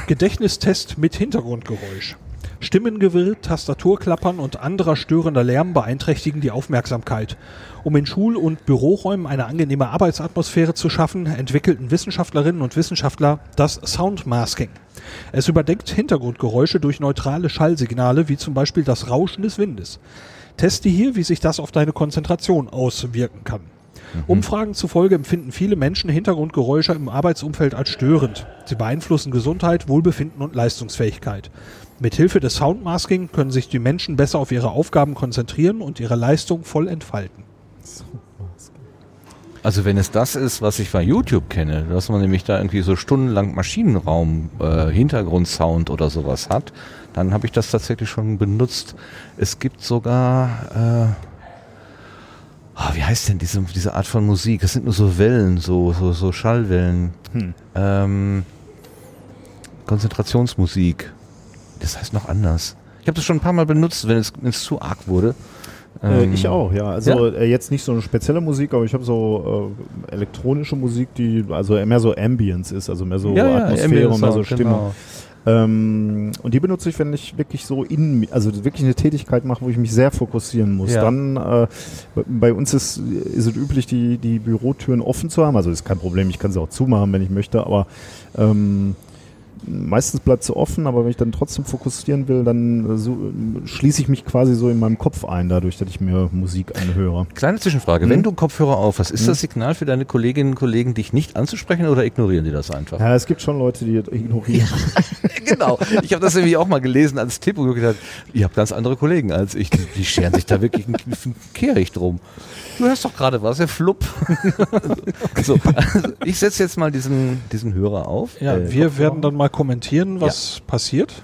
Gedächtnistest mit Hintergrundgeräusch. Stimmengewirr, Tastaturklappern und anderer störender Lärm beeinträchtigen die Aufmerksamkeit. Um in Schul- und Büroräumen eine angenehme Arbeitsatmosphäre zu schaffen, entwickelten Wissenschaftlerinnen und Wissenschaftler das Soundmasking. Es überdeckt Hintergrundgeräusche durch neutrale Schallsignale, wie zum Beispiel das Rauschen des Windes. Teste hier, wie sich das auf deine Konzentration auswirken kann. Mhm. Umfragen zufolge empfinden viele Menschen Hintergrundgeräusche im Arbeitsumfeld als störend. Sie beeinflussen Gesundheit, Wohlbefinden und Leistungsfähigkeit. Mithilfe des Soundmasking können sich die Menschen besser auf ihre Aufgaben konzentrieren und ihre Leistung voll entfalten. Also wenn es das ist, was ich bei YouTube kenne, dass man nämlich da irgendwie so stundenlang Maschinenraum, äh, Hintergrundsound oder sowas hat, dann habe ich das tatsächlich schon benutzt. Es gibt sogar, äh, oh, wie heißt denn diese, diese Art von Musik? Das sind nur so Wellen, so, so, so Schallwellen. Hm. Ähm, Konzentrationsmusik. Das heißt noch anders. Ich habe das schon ein paar Mal benutzt, wenn es, wenn es zu arg wurde. Äh, ähm, ich auch, ja. Also ja? Äh, jetzt nicht so eine spezielle Musik, aber ich habe so äh, elektronische Musik, die also mehr so Ambience ist, also mehr so ja, Atmosphäre und mehr so Stimme. Genau. Ähm, und die benutze ich, wenn ich wirklich so in, also wirklich eine Tätigkeit mache, wo ich mich sehr fokussieren muss. Ja. Dann, äh, bei uns ist, ist es üblich, die, die Bürotüren offen zu haben. Also ist kein Problem, ich kann sie auch zumachen, wenn ich möchte, aber ähm, meistens bleibt sie offen, aber wenn ich dann trotzdem fokussieren will, dann so, schließe ich mich quasi so in meinem Kopf ein, dadurch, dass ich mir Musik anhöre. Kleine Zwischenfrage, hm? wenn du Kopfhörer auf hast, ist hm? das Signal für deine Kolleginnen und Kollegen, dich nicht anzusprechen oder ignorieren die das einfach? Ja, es gibt schon Leute, die das ignorieren. genau, ich habe das nämlich auch mal gelesen als Tipp und gedacht, ihr habt ganz andere Kollegen als ich, die scheren sich da wirklich einen Kehricht drum. Du hörst doch gerade was, der Flupp. so, also ich setze jetzt mal diesen, diesen Hörer auf. Ja, äh, wir werden dann mal kommentieren, was ja. passiert.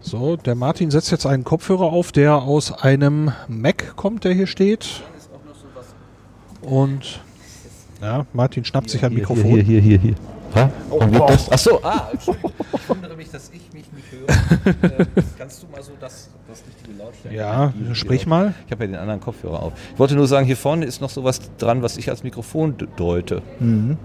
So, der Martin setzt jetzt einen Kopfhörer auf, der aus einem Mac kommt, der hier steht. Und ja, Martin schnappt hier, sich ein hier, Mikrofon. Hier, hier, hier, hier. Ha? Oh, wow. Achso, ah, Entschuldigung. Ich wundere mich, dass ich mich nicht höre. äh, kannst du mal so das, das richtige Lautstärke? Ja, sprich mal. Ich habe ja den anderen Kopfhörer auf. Ich wollte nur sagen, hier vorne ist noch sowas dran, was ich als Mikrofon deute. Mhm.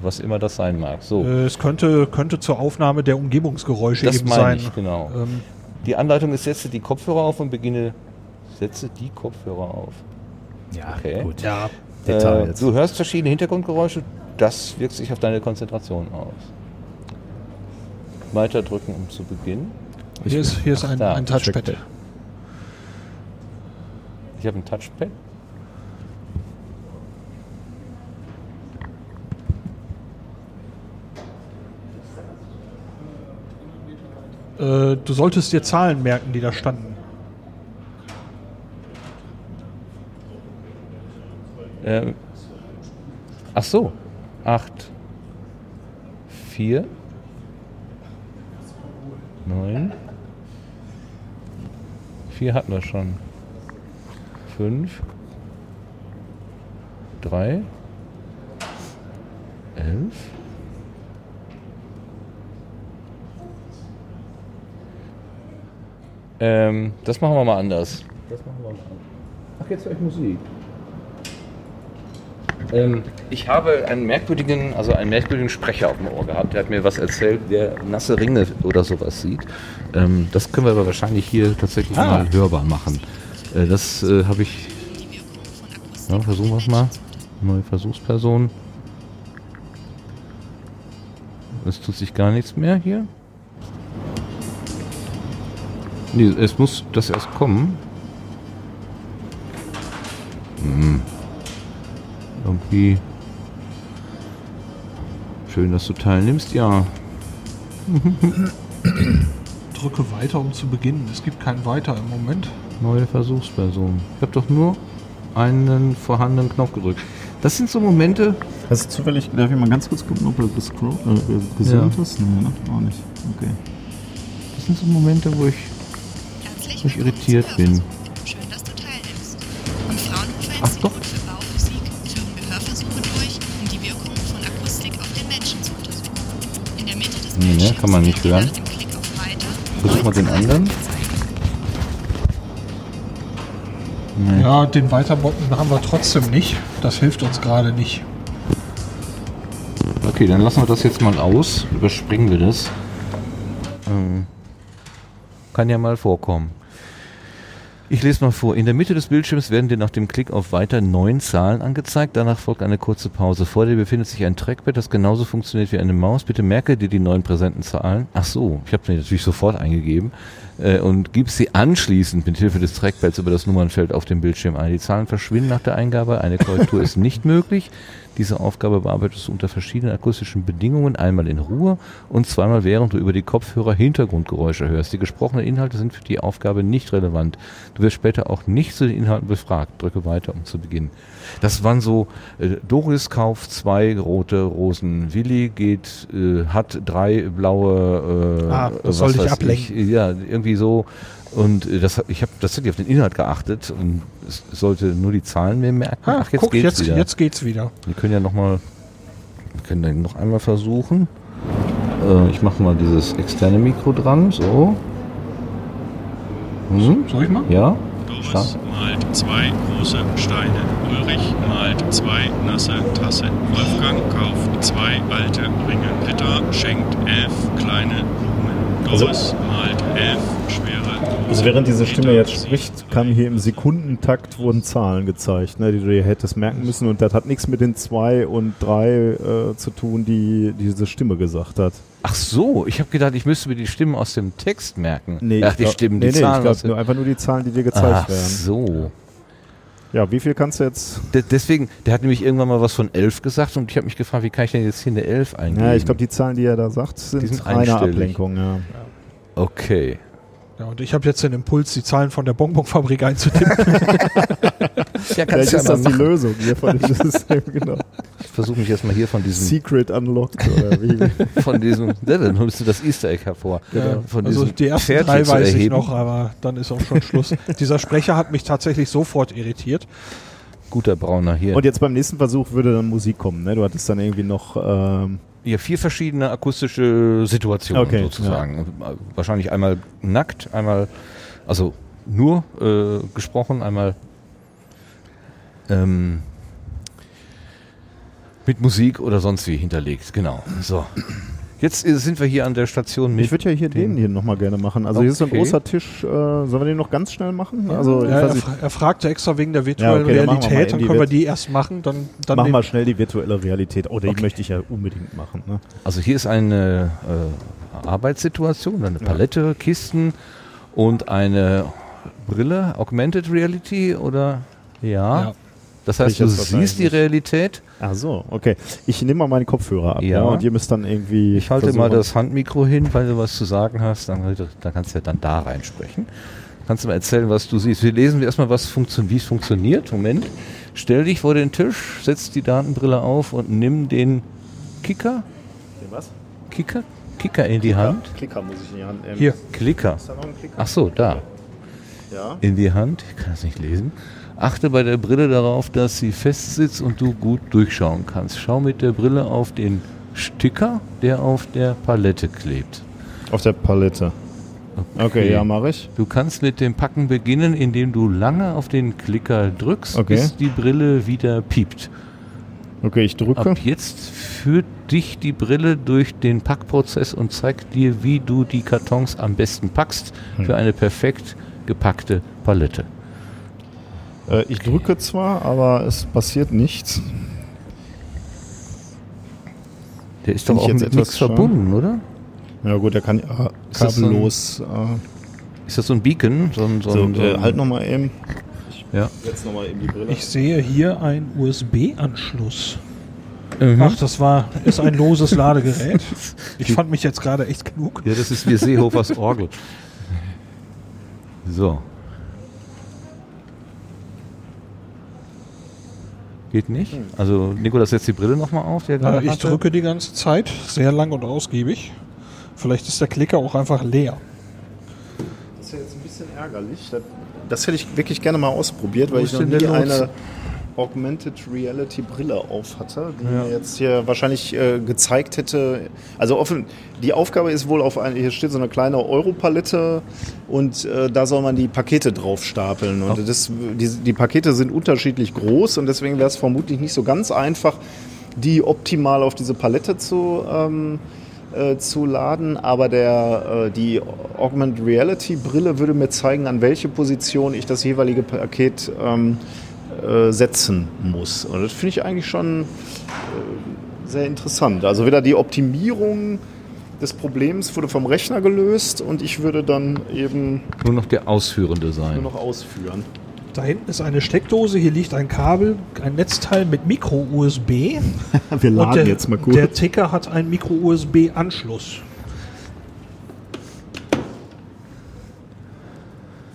Was immer das sein mag. So. Äh, es könnte, könnte zur Aufnahme der Umgebungsgeräusche das eben sein. Ich, genau. Ähm. Die Anleitung ist, setze die Kopfhörer auf und beginne, setze die Kopfhörer auf. Ja, okay. gut. Ja. Äh, du hörst verschiedene Hintergrundgeräusche, das wirkt sich auf deine Konzentration aus. Weiter drücken, um zu beginnen. Hier ist, hier ist ein, ein Touchpad. Ich habe ein Touchpad. Äh, du solltest dir Zahlen merken, die da standen. Ähm, ach so. 8, 4, 9, 4 hatten wir schon. 5, 3, 11, ähm, das machen wir mal anders. Das machen wir mal anders. Ach, jetzt höre ich Musik. Ähm, ich habe einen merkwürdigen, also einen merkwürdigen Sprecher auf dem Ohr gehabt. Der hat mir was erzählt, der nasse Ringe oder sowas sieht. Ähm, das können wir aber wahrscheinlich hier tatsächlich ah. mal hörbar machen. Äh, das äh, habe ich. Ja, versuchen wir es mal. Neue Versuchsperson. Es tut sich gar nichts mehr hier. Nee, es muss das erst kommen. Hm irgendwie schön, dass du teilnimmst, ja. Drücke weiter, um zu beginnen. Es gibt kein Weiter im Moment. Neue Versuchsperson. Ich habe doch nur einen vorhandenen Knopf gedrückt. Das sind so Momente. Hast du zufällig, darf ich mal ganz kurz gucken, ob du gescroll, äh, gesund ja. ist? Nee, ne? Auch nicht. Okay. Das sind so Momente, wo ich, wo ich irritiert bin. Ach doch, Nee, ne, kann man nicht hören. Versuch mal den anderen. Nee. Ja, den Weiterbotten haben wir trotzdem nicht. Das hilft uns gerade nicht. Okay, dann lassen wir das jetzt mal aus. Überspringen wir das. Ähm, kann ja mal vorkommen. Ich lese mal vor. In der Mitte des Bildschirms werden dir nach dem Klick auf Weiter neun Zahlen angezeigt. Danach folgt eine kurze Pause. Vor dir befindet sich ein Trackpad, das genauso funktioniert wie eine Maus. Bitte merke dir die neun präsenten Zahlen. Ach so, ich habe sie natürlich sofort eingegeben. Äh, und gibst sie anschließend mit Hilfe des Trackpads über das Nummernfeld auf dem Bildschirm ein. Die Zahlen verschwinden nach der Eingabe, eine Korrektur ist nicht möglich. Diese Aufgabe bearbeitest du unter verschiedenen akustischen Bedingungen, einmal in Ruhe und zweimal während du über die Kopfhörer Hintergrundgeräusche hörst. Die gesprochenen Inhalte sind für die Aufgabe nicht relevant. Du wirst später auch nicht zu den Inhalten befragt. Drücke weiter, um zu beginnen. Das waren so, äh, Doris kauft zwei rote Rosen, Willi geht, äh, hat drei blaue, äh, ah, das soll dich ablenken. Ich, ja, irgendwie so und äh, das, ich habe tatsächlich auf den Inhalt geachtet und es sollte nur die Zahlen mir merken. Ah, Ach, jetzt guck, geht's jetzt, wieder. Jetzt geht's wieder. Wir können ja noch mal, wir können dann noch einmal versuchen. Äh, ich mache mal dieses externe Mikro dran, so. Hm? Soll ich mal? Ja. Doris malt zwei große Steine. Ulrich malt zwei nasse Tasse. Wolfgang kauft zwei alte Ringe. Ritter schenkt elf kleine also, malt elf also während diese Stimme jetzt spricht, kam hier im Sekundentakt wurden Zahlen gezeigt, ne, die du dir hättest merken müssen und das hat nichts mit den zwei und drei äh, zu tun, die diese Stimme gesagt hat. Ach so, ich habe gedacht, ich müsste mir die Stimmen aus dem Text merken. Nee, Ach, die glaub, Stimmen, die nee, Zahlen. Nee, ich glaub, nur, einfach nur die Zahlen, die dir gezeigt Ach werden. Ach so. Ja, wie viel kannst du jetzt? De deswegen, der hat nämlich irgendwann mal was von 11 gesagt und ich habe mich gefragt, wie kann ich denn jetzt hier eine 11 eingeben? Ja, ich glaube, die Zahlen, die er da sagt, sind, sind eine Ablenkung. Ja. Okay. Ja, und ich habe jetzt den Impuls, die Zahlen von der Bonbonfabrik einzutippen. ja, Vielleicht ist das die Lösung hier von diesem System, genau. Ich versuche mich jetzt mal hier von diesem... Secret Unlocked oder wie? von diesem... Ja, dann holst du das Easter Egg hervor. Genau. Von also die ersten Pferd drei weiß ich noch, aber dann ist auch schon Schluss. Dieser Sprecher hat mich tatsächlich sofort irritiert. Guter Brauner hier. Und jetzt beim nächsten Versuch würde dann Musik kommen, ne? Du hattest dann irgendwie noch... Ähm ja, vier verschiedene akustische Situationen okay, sozusagen. Ja. Wahrscheinlich einmal nackt, einmal, also nur äh, gesprochen, einmal ähm, mit Musik oder sonst wie hinterlegt. Genau. So. Jetzt sind wir hier an der Station mit. Ich würde ja hier den, hier nochmal gerne machen. Also okay. hier ist so ein großer Tisch. Äh, sollen wir den noch ganz schnell machen? Also, ja, er, er, fragte extra wegen der virtuellen ja, okay, Realität. Dann, dann können wir die erst machen. Dann, dann machen wir schnell die virtuelle Realität. Oh, die okay. möchte ich ja unbedingt machen. Ne? Also hier ist eine äh, Arbeitssituation, eine Palette, ja. Kisten und eine Brille, Augmented Reality oder ja. Das heißt, du siehst die Realität. Ach so, okay. Ich nehme mal meinen Kopfhörer ab ja. ja. und ihr müsst dann irgendwie. Ich halte versuchen. mal das Handmikro hin, weil du was zu sagen hast. Dann, dann kannst du ja dann da reinsprechen. Kannst du mal erzählen, was du siehst? Wir lesen erstmal, was wie es funktioniert. Moment. Stell dich vor den Tisch, setz die Datenbrille auf und nimm den Kicker. Den was? Kicker? Kicker in die Hand. Klicker muss ich in die Hand nehmen. Hier, Klicker. Klicker. Ach so, da. Ja. In die Hand. Ich kann das nicht lesen. Achte bei der Brille darauf, dass sie fest sitzt und du gut durchschauen kannst. Schau mit der Brille auf den Sticker, der auf der Palette klebt. Auf der Palette. Okay, okay ja, mache ich. Du kannst mit dem Packen beginnen, indem du lange auf den Klicker drückst, okay. bis die Brille wieder piept. Okay, ich drücke. Ab jetzt führt dich die Brille durch den Packprozess und zeigt dir, wie du die Kartons am besten packst hm. für eine perfekt gepackte Palette. Äh, ich drücke zwar, aber es passiert nichts. Der ist doch auch mit nichts verbunden, oder? Ja gut, der kann ja kabellos. So ein, äh, ist das so ein Beacon? So ein, so so, so äh, halt nochmal eben. Ich ja. Jetzt noch mal eben die Brille. Ich sehe hier einen USB-Anschluss. Mhm. Ach, das war ist ein loses Ladegerät. Ich fand mich jetzt gerade echt klug. Ja, das ist wie Seehofers Orgel. So. Geht nicht? Also Nikolas setzt die Brille nochmal auf. Der ich hatte. drücke die ganze Zeit, sehr lang und ausgiebig. Vielleicht ist der Klicker auch einfach leer. Das ist ja jetzt ein bisschen ärgerlich. Das, das hätte ich wirklich gerne mal ausprobiert, weil ich noch nie eine Augmented Reality Brille auf hatte, die ja. mir jetzt hier wahrscheinlich äh, gezeigt hätte. Also offen, die Aufgabe ist wohl auf ein, hier steht so eine kleine Europalette und äh, da soll man die Pakete drauf stapeln. Und das, die, die Pakete sind unterschiedlich groß und deswegen wäre es vermutlich nicht so ganz einfach, die optimal auf diese Palette zu ähm, äh, zu laden, aber der, äh, die Augmented Reality Brille würde mir zeigen, an welche Position ich das jeweilige Paket ähm, äh, setzen muss. Und das finde ich eigentlich schon äh, sehr interessant. Also wieder die Optimierung des Problems wurde vom Rechner gelöst und ich würde dann eben nur noch der Ausführende sein. Nur noch ausführen. Da hinten ist eine Steckdose, hier liegt ein Kabel, ein Netzteil mit Micro-USB. Wir laden der, jetzt mal kurz. Der Ticker hat einen Micro-USB-Anschluss.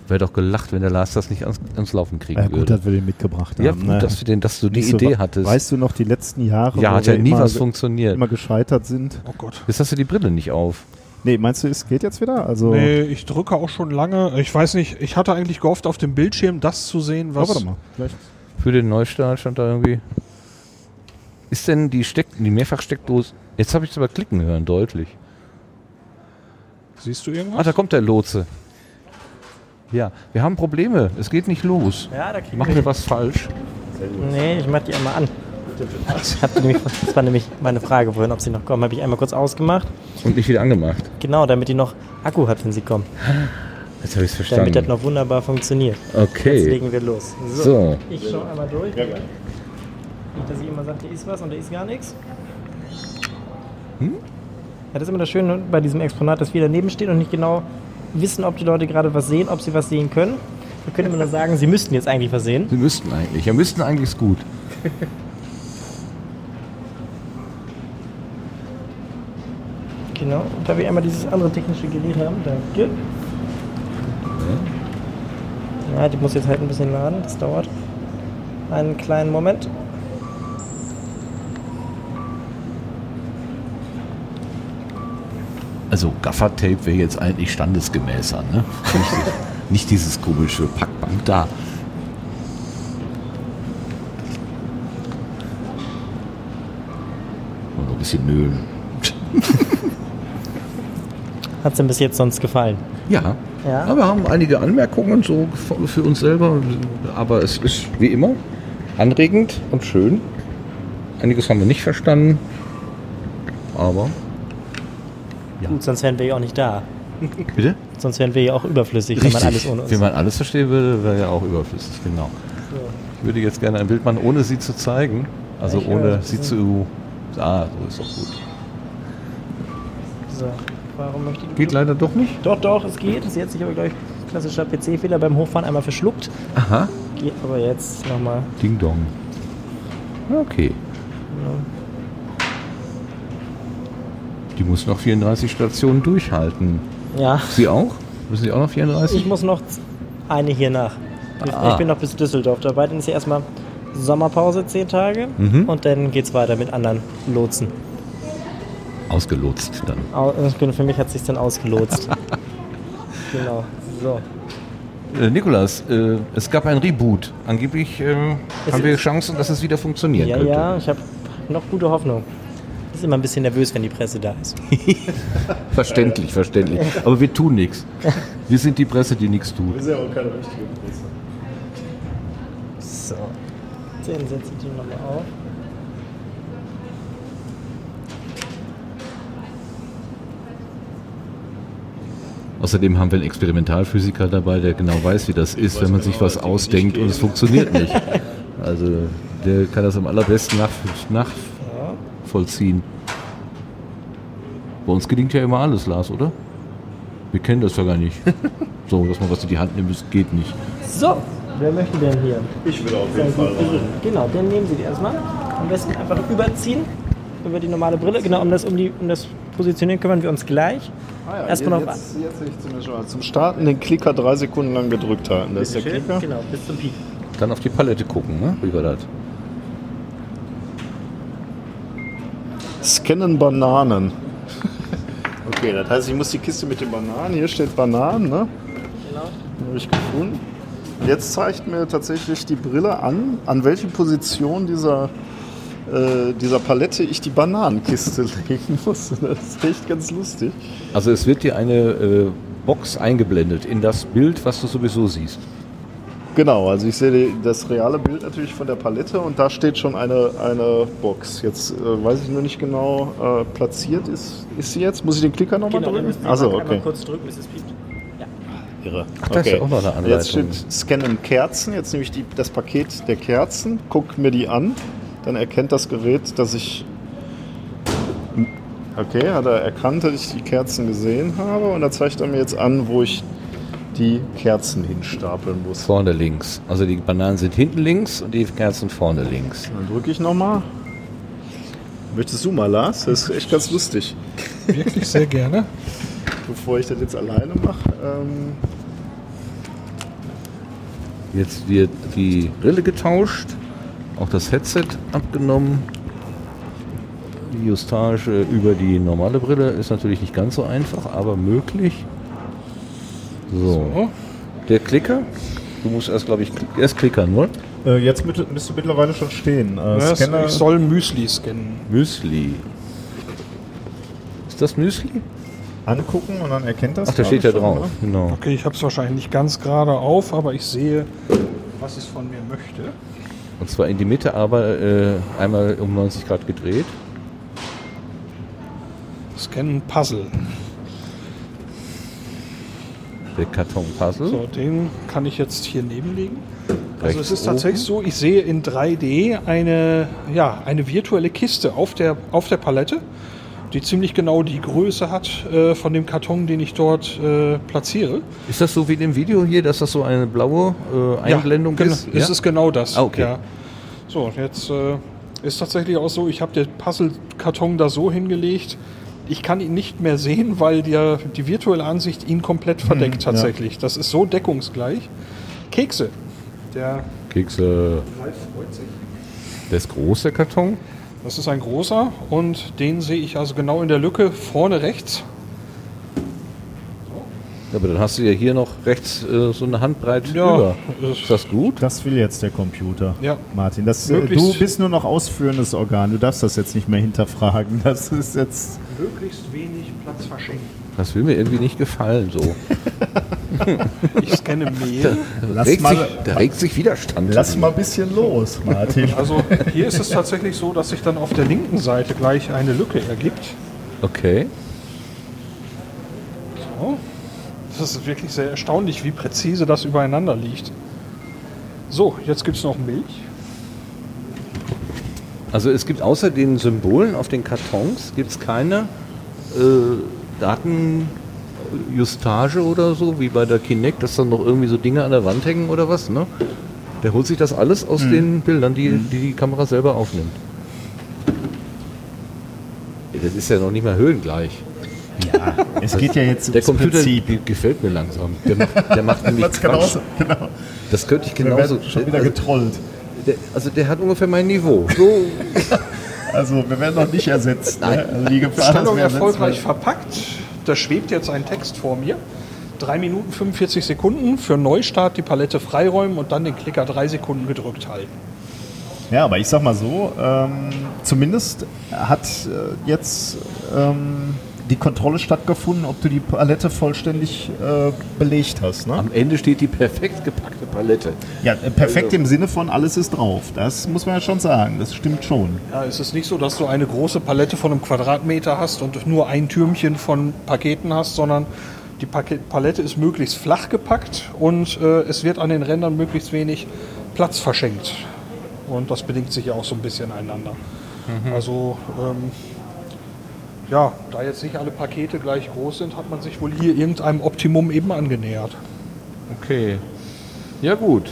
Wäre doch gelacht, wenn der Lars das nicht ans, ans Laufen kriegen ja, gut, würde. dass wir den mitgebracht haben. Ja, gut, ne? dass, wir den, dass du die Nicht so Idee hattest. Weißt du noch, die letzten Jahre, ja, wo hat ja wir nie immer, was funktioniert. immer gescheitert sind? Oh Gott. Jetzt hast du die Brille nicht auf. Nee, meinst du, es geht jetzt wieder? Also, Nee, ich drücke auch schon lange. Ich weiß nicht, ich hatte eigentlich gehofft, auf dem Bildschirm das zu sehen, oh, was. warte mal. Vielleicht. Für den Neustart stand da irgendwie. Ist denn die Steck, die Mehrfachsteckdose. Jetzt habe ich es aber klicken hören, deutlich. Siehst du Ah, irgendwas? da kommt der Lotse. Ja, wir haben Probleme. Es geht nicht los. Ja, da Machen wir was falsch? Nee, ich mach die einmal an. Ich hab die nämlich, das war nämlich meine Frage vorhin, ob sie noch kommen. Habe ich einmal kurz ausgemacht. Und nicht wieder angemacht. Genau, damit die noch Akku hat, wenn sie kommen. Jetzt habe ich es Damit das verstanden. noch wunderbar funktioniert. Jetzt Okay. legen wir los. So. Ich schaue einmal durch. Nicht, dass ich immer sage, da ist was und da ist gar nichts. Hm? Ja, das ist immer das Schöne bei diesem Exponat, dass wir daneben stehen und nicht genau wissen, ob die Leute gerade was sehen, ob sie was sehen können. Wir können immer nur sagen, sie müssten jetzt eigentlich was sehen. Sie müssten eigentlich. Ja, müssten eigentlich ist gut. Genau. Und da wir einmal dieses andere technische Gerät haben, danke. Ja, die muss jetzt halt ein bisschen laden. Das dauert einen kleinen Moment. Also Gaffertape wäre jetzt eigentlich standesgemäßer, ne? Nicht, nicht dieses komische Packband da. Noch ein bisschen nölen. Hat es denn bis jetzt sonst gefallen? Ja. Ja. Aber wir haben einige Anmerkungen so für uns selber. Aber es ist wie immer anregend und schön. Einiges haben wir nicht verstanden. Aber. Ja. Gut, sonst wären wir ja auch nicht da. Bitte? Sonst wären wir ja auch überflüssig, wenn man alles ohne uns. Wenn man alles verstehen würde, wäre ja auch überflüssig, genau. Ich würde jetzt gerne ein Bild machen, ohne sie zu zeigen. Also Ich ohne sie zu. Ah, so ist doch gut. So, warum möchte ich Geht leider doch nicht. Doch, doch, es geht. Sie hat sich aber, glaube ich, klassischer PC-Fehler beim Hochfahren einmal verschluckt. Aha. Geht aber jetzt nochmal. Ding Dong. Okay. Die muss noch 34 Stationen durchhalten. Ja, Sie auch? Müssen Sie auch noch 34? ich muss noch eine hier nach. Ich, Ah. ich bin noch bis Düsseldorf dabei. Dann ist ja erstmal Sommerpause, zehn Tage. Mhm. Und dann geht's weiter mit anderen Lotsen. Ausgelotst dann. Äh, Für mich hat sich dann ausgelotst. genau. So. Äh, Nikolas, äh, es gab ein Reboot. Angeblich äh, Es haben wir Chancen, dass es wieder funktionieren Ja, könnte. ja, ich habe noch gute Hoffnung. Ist immer ein bisschen nervös, wenn die Presse da ist. Verständlich, verständlich. Aber wir tun nichts. Wir sind die Presse, die nichts tut. ist ja auch keine richtige Presse. So. Den setze ich nochmal auf. Außerdem haben wir einen Experimentalphysiker dabei, der genau weiß, wie das ist, wenn man sich was ausdenkt und es funktioniert nicht. Also der kann das am allerbesten nach, nachvollziehen. Bei uns gelingt ja immer alles, Lars, oder? Wir kennen das ja gar nicht. So, dass man was in die Hand nimmt, das geht nicht. So, wer möchte denn hier? Ich will auf jeden Fall rein. Genau, den nehmen Sie die erstmal. Am besten einfach überziehen über die normale Brille. Genau, um das, um die, um das Positionieren kümmern wir uns gleich. Ah ja, Erstmal noch- jetzt, jetzt sehe ich zumindest schon mal. Zum Starten den Klicker drei Sekunden lang gedrückt halten. Das ist der. Klicker. Genau, bis zum Peak. Dann auf die Palette gucken, ne? wie war das? Scannen Bananen. okay, das heißt, ich muss die Kiste mit den Bananen, hier steht Bananen, ne? Genau. Habe ich gefunden. Jetzt zeigt mir tatsächlich die Brille an, an welche Position dieser, äh, dieser Palette ich die Bananenkiste legen muss. Das ist echt ganz lustig. Also es wird dir eine äh, Box eingeblendet in das Bild, was du sowieso siehst. Genau, also ich sehe das reale Bild natürlich von der Palette und da steht schon eine, eine Box. Jetzt äh, weiß ich nur nicht genau, äh, platziert ist, ist sie jetzt? Muss ich den Klicker nochmal Genau, drücken? einmal okay. kurz drücken, bis es piept. Irre. Ach, da ist ja auch noch eine Anleitung. Jetzt steht Scannen Kerzen. Jetzt nehme ich die, das Paket der Kerzen, gucke mir die an. Dann erkennt das Gerät, dass ich Okay, hat er erkannt, dass ich die Kerzen gesehen habe und da zeigt er mir jetzt an, wo ich die Kerzen hinstapeln muss. Vorne links. Also die Bananen sind hinten links und die Kerzen vorne links. Dann drücke ich nochmal. Möchtest du mal, Lars? Das ist echt ganz lustig. Wirklich sehr gerne. Bevor ich das jetzt alleine mache. Ähm jetzt wird die Brille getauscht, auch das Headset abgenommen. Die Justage über die normale Brille ist natürlich nicht ganz so einfach, aber möglich. So. so. Der Klicker, du musst erst, glaube ich, erst klickern, oder? Äh, jetzt müsste mittlerweile schon stehen. Äh, ja, ich soll Müsli scannen. Müsli. Ist das Müsli? Angucken und dann erkennt das. Ach, da steht ja drauf. Ne? Genau. Okay, ich habe es wahrscheinlich nicht ganz gerade auf, aber ich sehe, was es von mir möchte. Und zwar in die Mitte, aber äh, einmal um 90 Grad gedreht. Scannen Puzzle. Karton-Puzzle. So, den kann ich jetzt hier nebenlegen. Also es ist tatsächlich so, ich sehe in 3D eine, ja, eine virtuelle Kiste auf der, auf der Palette, die ziemlich genau die Größe hat äh, von dem Karton, den ich dort äh, platziere. Ist das so wie im Video hier, dass das so eine blaue äh, Einblendung ja, ist? Ja, es ist genau das. Ah, okay. Ja. So, jetzt äh, ist tatsächlich auch so, ich habe den Puzzle-Karton da so hingelegt, ich kann ihn nicht mehr sehen, weil die, die virtuelle Ansicht ihn komplett verdeckt hm, tatsächlich. Ja. Das ist so deckungsgleich. Kekse. Der Kekse. Der ist groß, der Karton. Das ist ein großer und den sehe ich also genau in der Lücke vorne rechts. Ja, aber dann hast du ja hier noch rechts äh, so eine Handbreit ja, über. Ist das gut? Das will jetzt der Computer. Ja. Martin, das, äh, du bist nur noch ausführendes Organ. Du darfst das jetzt nicht mehr hinterfragen. Das ist jetzt. Möglichst wenig Platz verschenken. Das will mir irgendwie nicht gefallen so. ich scanne Mail. Da, regt, mal, sich, da regt sich Widerstand. Lass mal ein bisschen los, Martin. Also hier ist es tatsächlich so, dass sich dann auf der linken Seite gleich eine Lücke ergibt. Okay. So. Das ist wirklich sehr erstaunlich, wie präzise das übereinander liegt. So, jetzt gibt es noch Milch. Also es gibt außer den Symbolen auf den Kartons gibt es keine äh, Datenjustage oder so, wie bei der Kinect, dass dann noch irgendwie so Dinge an der Wand hängen oder was, ne? Der holt sich das alles aus mhm. den Bildern, die, die die Kamera selber aufnimmt. Das ist ja noch nicht mal höhengleich. Ja, es geht ja jetzt Der Computer Prinzip. gefällt mir langsam. Der macht, der macht nämlich genauso, genau. Das könnte ich genauso. Schon wieder getrollt. Der, also der hat ungefähr mein Niveau. So. also wir werden noch nicht ersetzt. Ne? Nein. Ne? Also die Gefahr, Bestellung erfolgreich verpackt. Da schwebt jetzt ein Text vor mir. 3 Minuten 45 Sekunden für Neustart die Palette freiräumen und dann den Klicker 3 Sekunden gedrückt halten. Ja, aber ich sag mal so, ähm, zumindest hat äh, jetzt ähm, die Kontrolle stattgefunden, ob du die Palette vollständig äh, belegt hast. Ne? Am Ende steht die perfekt gepackte Palette. Ja, äh, perfekt also. im Sinne von alles ist drauf. Das muss man ja schon sagen. Das stimmt schon. Ja, es ist nicht so, dass du eine große Palette von einem Quadratmeter hast und nur ein Türmchen von Paketen hast, sondern die Paket Palette ist möglichst flach gepackt und äh, es wird an den Rändern möglichst wenig Platz verschenkt. Und das bedingt sich ja auch so ein bisschen einander. Mhm. Also ähm, ja, da jetzt nicht alle Pakete gleich groß sind, hat man sich wohl hier irgendeinem Optimum eben angenähert. Okay. Ja gut.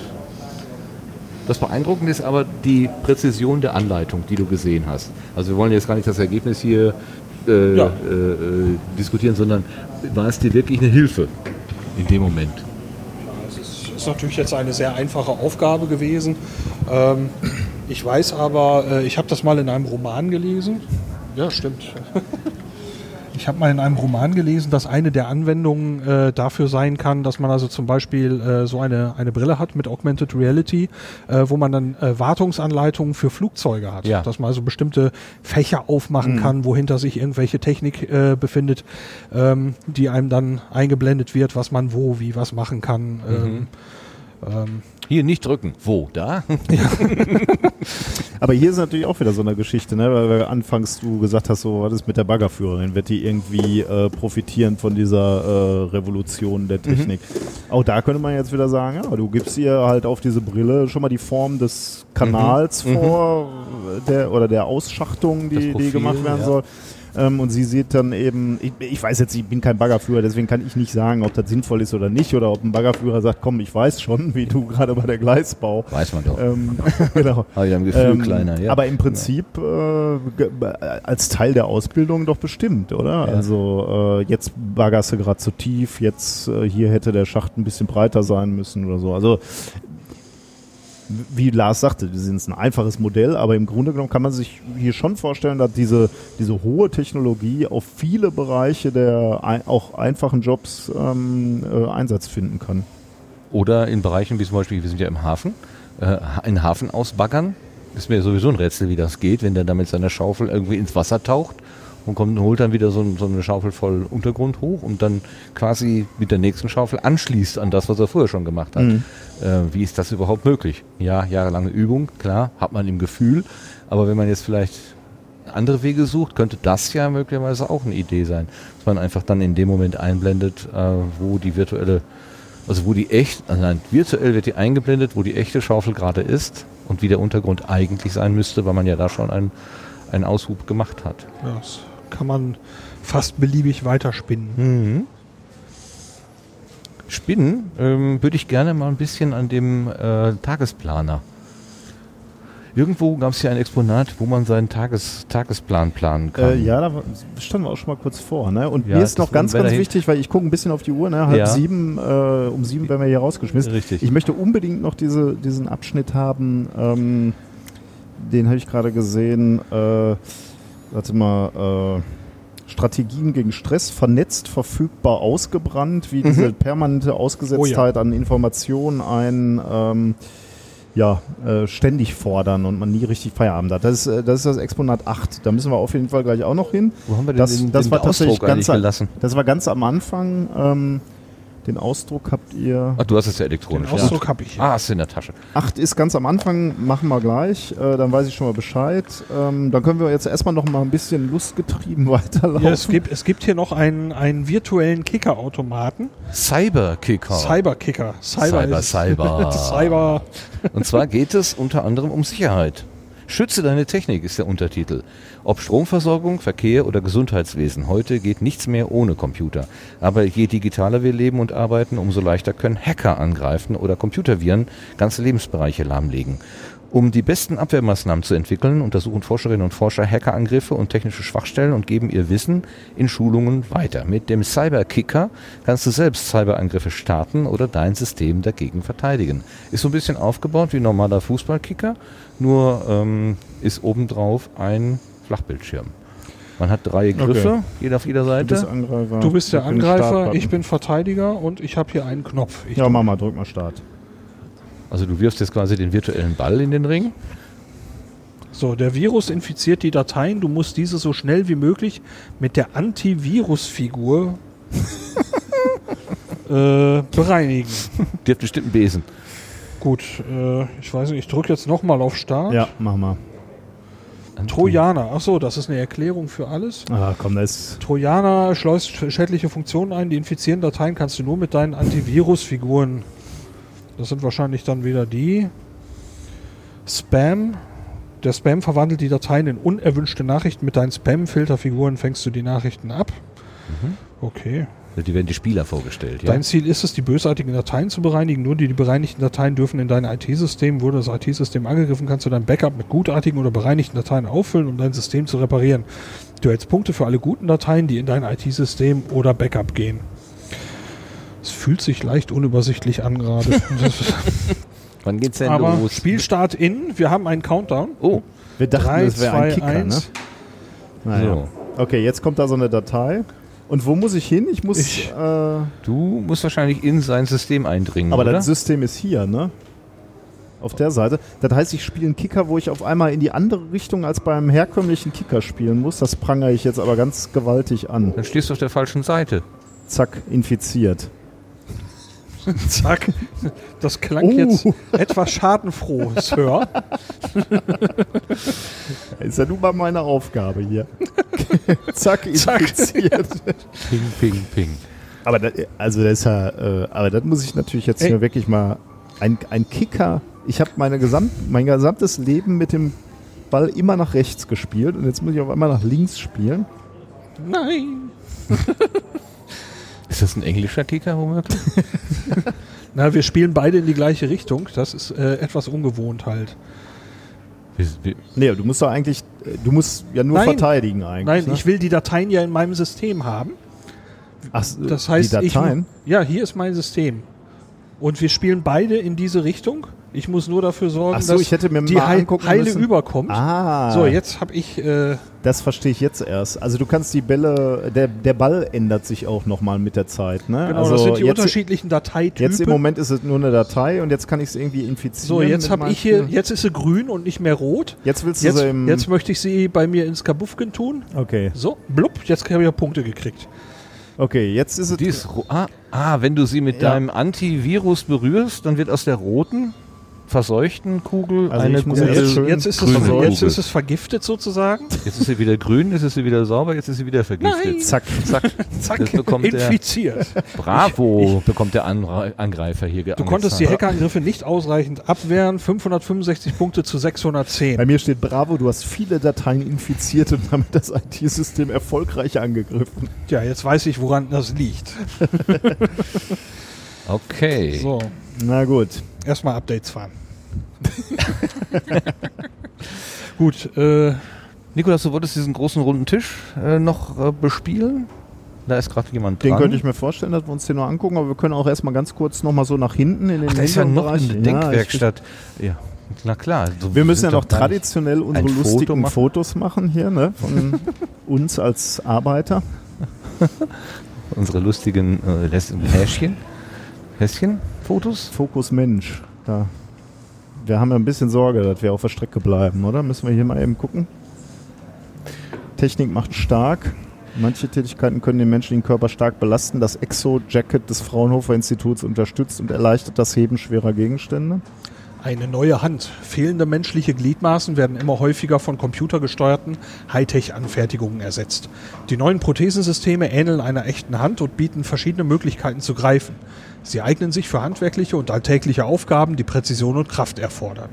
Das Beeindruckende ist aber die Präzision der Anleitung, die du gesehen hast. Also wir wollen jetzt gar nicht das Ergebnis hier äh, ja. äh, diskutieren, sondern war es dir wirklich eine Hilfe in dem Moment? Ja, es ist, ist natürlich jetzt eine sehr einfache Aufgabe gewesen. Ähm, ich weiß aber, äh, ich habe das mal in einem Roman gelesen. Ja, stimmt. Ich habe mal in einem Roman gelesen, dass eine der Anwendungen äh, dafür sein kann, dass man also zum Beispiel äh, so eine, eine Brille hat mit Augmented Reality, äh, wo man dann äh, Wartungsanleitungen für Flugzeuge hat. Ja. Dass man also bestimmte Fächer aufmachen mhm. kann, wohinter sich irgendwelche Technik äh, befindet, ähm, die einem dann eingeblendet wird, was man wo, wie was machen kann. Mhm. Ähm, Hier nicht drücken. Wo? Da? Aber hier ist natürlich auch wieder so eine Geschichte, ne? weil anfangs du gesagt hast, so was ist mit der Baggerführerin? Wird die irgendwie äh, profitieren von dieser äh, Revolution der Technik? Mhm. Auch da könnte man jetzt wieder sagen, ja, du gibst ihr halt auf diese Brille schon mal die Form des Kanals mhm. vor mhm. Der, oder der Ausschachtung, die, Profil, die gemacht werden ja. soll. Ähm, und sie sieht dann eben, ich, ich, weiß jetzt, ich bin kein Baggerführer, deswegen kann ich nicht sagen, ob das sinnvoll ist oder nicht oder ob ein Baggerführer sagt, komm, ich weiß schon, wie du gerade bei der Gleisbau. Weiß man doch. Ähm, genau. Habe ich am Gefühl ähm, kleiner, ja. Aber im Prinzip äh, als Teil der Ausbildung doch bestimmt, oder? Ja. Also äh, jetzt baggerst du gerade zu tief, jetzt äh, hier hätte der Schacht ein bisschen breiter sein müssen oder so. Also wie Lars sagte, das ist ein einfaches Modell, aber im Grunde genommen kann man sich hier schon vorstellen, dass diese, diese hohe Technologie auf viele Bereiche der ein, auch einfachen Jobs ähm, äh, Einsatz finden kann. Oder in Bereichen wie zum Beispiel, wir sind ja im Hafen, äh, einen Hafen ausbaggern. Ist mir sowieso ein Rätsel, wie das geht, wenn der da mit seiner Schaufel irgendwie ins Wasser taucht und kommt und holt dann wieder so, so, eine Schaufel voll Untergrund hoch und dann quasi mit der nächsten Schaufel anschließt an das, was er vorher schon gemacht hat. Mhm. Äh, wie ist das überhaupt möglich? Ja, jahrelange Übung, klar, hat man im Gefühl, aber wenn man jetzt vielleicht andere Wege sucht, könnte das ja möglicherweise auch eine Idee sein, dass man einfach dann in dem Moment einblendet, äh, wo die virtuelle, also wo die echt, also nein, virtuell wird die eingeblendet, wo die echte Schaufel gerade ist und wie der Untergrund eigentlich sein müsste, weil man ja da schon einen, einen Aushub gemacht hat. Ja, kann man fast beliebig weiterspinnen. Mhm. Spinnen ähm, würde ich gerne mal ein bisschen an dem äh, Tagesplaner. Irgendwo gab es ja ein Exponat, wo man seinen Tages Tagesplan planen kann. Äh, ja, da standen wir auch schon mal kurz vor. Ne? Und ja, mir ist noch ganz, ganz wichtig, weil ich gucke ein bisschen auf die Uhr, ne? halb ja. sieben, äh, um sieben werden wir hier rausgeschmissen. Richtig. Ich möchte unbedingt noch diese, diesen Abschnitt haben, ähm, den habe ich gerade gesehen. Äh, warte mal, äh, Strategien gegen Stress, vernetzt, verfügbar, ausgebrannt, wie mhm. diese permanente Ausgesetztheit oh ja. an Informationen ein ähm, ja, äh, ständig fordern und man nie richtig Feierabend hat. Das ist, äh, das ist das Exponat 8. Da müssen wir auf jeden Fall gleich auch noch hin. Wo haben wir denn das, den, das den war tatsächlich ganz, gelassen? Das war ganz am Anfang. Ähm, den Ausdruck habt ihr. Ach, du hast es ja elektronisch. Den Ausdruck ja. habe ich. Ah, hast du in der Tasche. Acht ist ganz am Anfang, machen wir gleich. Äh, dann weiß ich schon mal Bescheid. Ähm, dann können wir jetzt erstmal noch mal ein bisschen lustgetrieben weiterlaufen. Ja, es gibt, es gibt hier noch einen, einen virtuellen Kicker-Automaten. Cyber-Kicker. Cyber-Kicker. Cyber, Cyber. Cyber. Cyber. Und zwar geht es unter anderem um Sicherheit. Schütze deine Technik ist der Untertitel. Ob Stromversorgung, Verkehr oder Gesundheitswesen, heute geht nichts mehr ohne Computer. Aber je digitaler wir leben und arbeiten, umso leichter können Hacker angreifen oder Computerviren ganze Lebensbereiche lahmlegen. Um die besten Abwehrmaßnahmen zu entwickeln, untersuchen Forscherinnen und Forscher Hackerangriffe und technische Schwachstellen und geben ihr Wissen in Schulungen weiter. Mit dem Cyberkicker kannst du selbst Cyberangriffe starten oder dein System dagegen verteidigen. Ist so ein bisschen aufgebaut wie ein normaler Fußballkicker, nur ähm, ist obendrauf ein Flachbildschirm. Man hat drei Griffe, okay. jeder auf jeder Seite. Du bist, du bist der Angreifer, ich bin Verteidiger und ich habe hier einen Knopf. Ich ja, Mama, drück mal Start. Also du wirfst jetzt quasi den virtuellen Ball in den Ring. So, der Virus infiziert die Dateien. Du musst diese so schnell wie möglich mit der Antivirus-Figur äh, bereinigen. Die hat bestimmt einen Besen. Gut, äh, ich weiß nicht, ich drücke jetzt nochmal auf Start. Ja, mach mal. Trojaner, achso, das ist eine Erklärung für alles. Ah, komm, das ist. Trojaner schleust schädliche Funktionen ein, die infizieren Dateien kannst du nur mit deinen Antivirus-Figuren das sind wahrscheinlich dann wieder die. Spam. Der Spam verwandelt die Dateien in unerwünschte Nachrichten. Mit deinen Spam-Filterfiguren fängst du die Nachrichten ab. Mhm. Okay. Die werden die Spieler vorgestellt. Dein ja? Ziel ist es, die bösartigen Dateien zu bereinigen. Nur die, die bereinigten Dateien dürfen in dein IT-System. Wurde das IT-System angegriffen, kannst du dein Backup mit gutartigen oder bereinigten Dateien auffüllen, um dein System zu reparieren. Du hältst Punkte für alle guten Dateien, die in dein IT-System oder Backup gehen. Es fühlt sich leicht unübersichtlich an gerade. Wann geht's denn Aber los? Spielstart in, wir haben einen Countdown. Oh. Wir dachten, Drei, das wäre ein Kicker, 1. ne? Naja. So. Okay, jetzt kommt da so eine Datei. Und wo muss ich hin? Ich muss. Ich, äh, du musst wahrscheinlich in sein System eindringen. Aber oder? das System ist hier, ne? Auf der Seite. Das heißt, ich spiele einen Kicker, wo ich auf einmal in die andere Richtung als beim herkömmlichen Kicker spielen muss. Das prangere ich jetzt aber ganz gewaltig an. Dann stehst du auf der falschen Seite. Zack, infiziert. Zack. Das klang oh. jetzt etwas schadenfroh, Sir. Ist ja nun mal meine Aufgabe hier. Zack, infiziert. Ping, ping, ping. Aber das, also das ist ja, äh, aber das muss ich natürlich jetzt Ey. hier wirklich mal ein, ein Kicker. Ich habe meine gesamt, mein gesamtes Leben mit dem Ball immer nach rechts gespielt und jetzt muss ich auf einmal nach links spielen. Nein. Ist das ein englischer Kicker womöglich? Na, wir spielen beide in die gleiche Richtung. Das ist äh, etwas ungewohnt halt. Nee, du musst doch eigentlich, du musst ja nur nein, verteidigen eigentlich. Nein, ne? ich will die Dateien ja in meinem System haben. Ach, das heißt, die Dateien? Ich, ja, hier ist mein System. Und wir spielen beide in diese Richtung. Ich muss nur dafür sorgen, so, dass die Heil, Heile müssen. überkommt. Ah. So, jetzt habe ich. Äh, das verstehe ich jetzt erst. Also du kannst die Bälle, der, der Ball ändert sich auch nochmal mit der Zeit. Ne? Genau, also das sind die unterschiedlichen Dateitypen. Jetzt im Moment ist es nur eine Datei und jetzt kann ich es irgendwie infizieren. So, jetzt habe ich hier, jetzt ist sie grün und nicht mehr rot. Jetzt willst du jetzt, sie im Jetzt möchte ich sie bei mir ins Kabuffken tun. Okay. So, blub, jetzt habe ich ja Punkte gekriegt. Okay, jetzt ist es. Ist ah, ah, wenn du sie mit ja. deinem Antivirus berührst, dann wird aus der roten verseuchten Kugel also eine Kugel. Jetzt, jetzt, ist es, jetzt ist es vergiftet sozusagen. Jetzt ist sie wieder grün, jetzt ist sie wieder sauber, jetzt ist sie wieder vergiftet. Nein. Zack, zack, zack. Infiziert. Bravo, ich, bekommt der Angreifer hier Du konntest die Hackerangriffe nicht ausreichend abwehren. 565 Punkte zu 610. Bei mir steht Bravo, du hast viele Dateien infiziert und damit das IT-System erfolgreich angegriffen. Ja, jetzt weiß ich, woran das liegt. okay. So. Na gut. Erstmal Updates fahren. Gut, äh, Nikolas, du wolltest diesen großen runden Tisch äh, noch äh, bespielen? Da ist gerade jemand dran. Den könnte ich mir vorstellen, dass wir uns den noch angucken, aber wir können auch erstmal ganz kurz nochmal so nach hinten in den Ach, da ist ja noch eine Denkwerkstatt. Ja, na klar. So wir müssen ja noch traditionell unsere lustigen Foto machen. Fotos machen hier, ne? Von uns als Arbeiter. unsere lustigen äh, Häschen. Häschen? Fotos? Fokus Mensch. Da wir haben ja ein bisschen Sorge, dass wir auf der Strecke bleiben, oder? Müssen wir hier mal eben gucken. Technik macht stark. Manche Tätigkeiten können den menschlichen Körper stark belasten. Das Exo-Jacket des Fraunhofer Instituts unterstützt und erleichtert das Heben schwerer Gegenstände. Eine neue Hand. Fehlende menschliche Gliedmaßen werden immer häufiger von computergesteuerten Hightech-Anfertigungen ersetzt. Die neuen Prothesensysteme ähneln einer echten Hand und bieten verschiedene Möglichkeiten zu greifen. Sie eignen sich für handwerkliche und alltägliche Aufgaben, die Präzision und Kraft erfordern.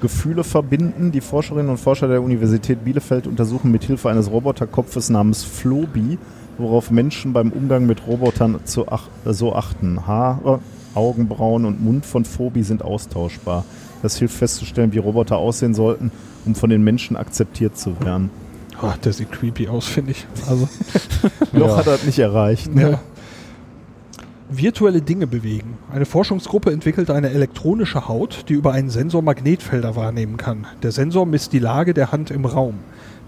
Gefühle verbinden. Die Forscherinnen und Forscher der Universität Bielefeld untersuchen mit Hilfe eines Roboterkopfes namens Flobi, worauf Menschen beim Umgang mit Robotern ach so achten. Haare, Augenbrauen und Mund von Phobi sind austauschbar. Das hilft festzustellen, wie Roboter aussehen sollten, um von den Menschen akzeptiert zu werden. Oh, der sieht creepy aus, finde ich. Also. Noch ja. hat er nicht erreicht. Ne? Ja virtuelle Dinge bewegen. Eine Forschungsgruppe entwickelt eine elektronische Haut, die über einen Sensor Magnetfelder wahrnehmen kann. Der Sensor misst die Lage der Hand im Raum.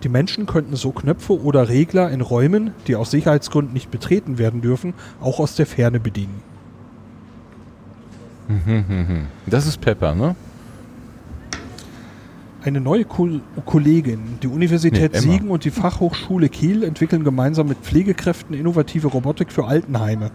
Die Menschen könnten so Knöpfe oder Regler in Räumen, die aus Sicherheitsgründen nicht betreten werden dürfen, auch aus der Ferne bedienen. Das ist Pepper, ne? Eine neue Ko Kollegin, die Universität nee, Siegen und die Fachhochschule Kiel entwickeln gemeinsam mit Pflegekräften innovative Robotik für Altenheime.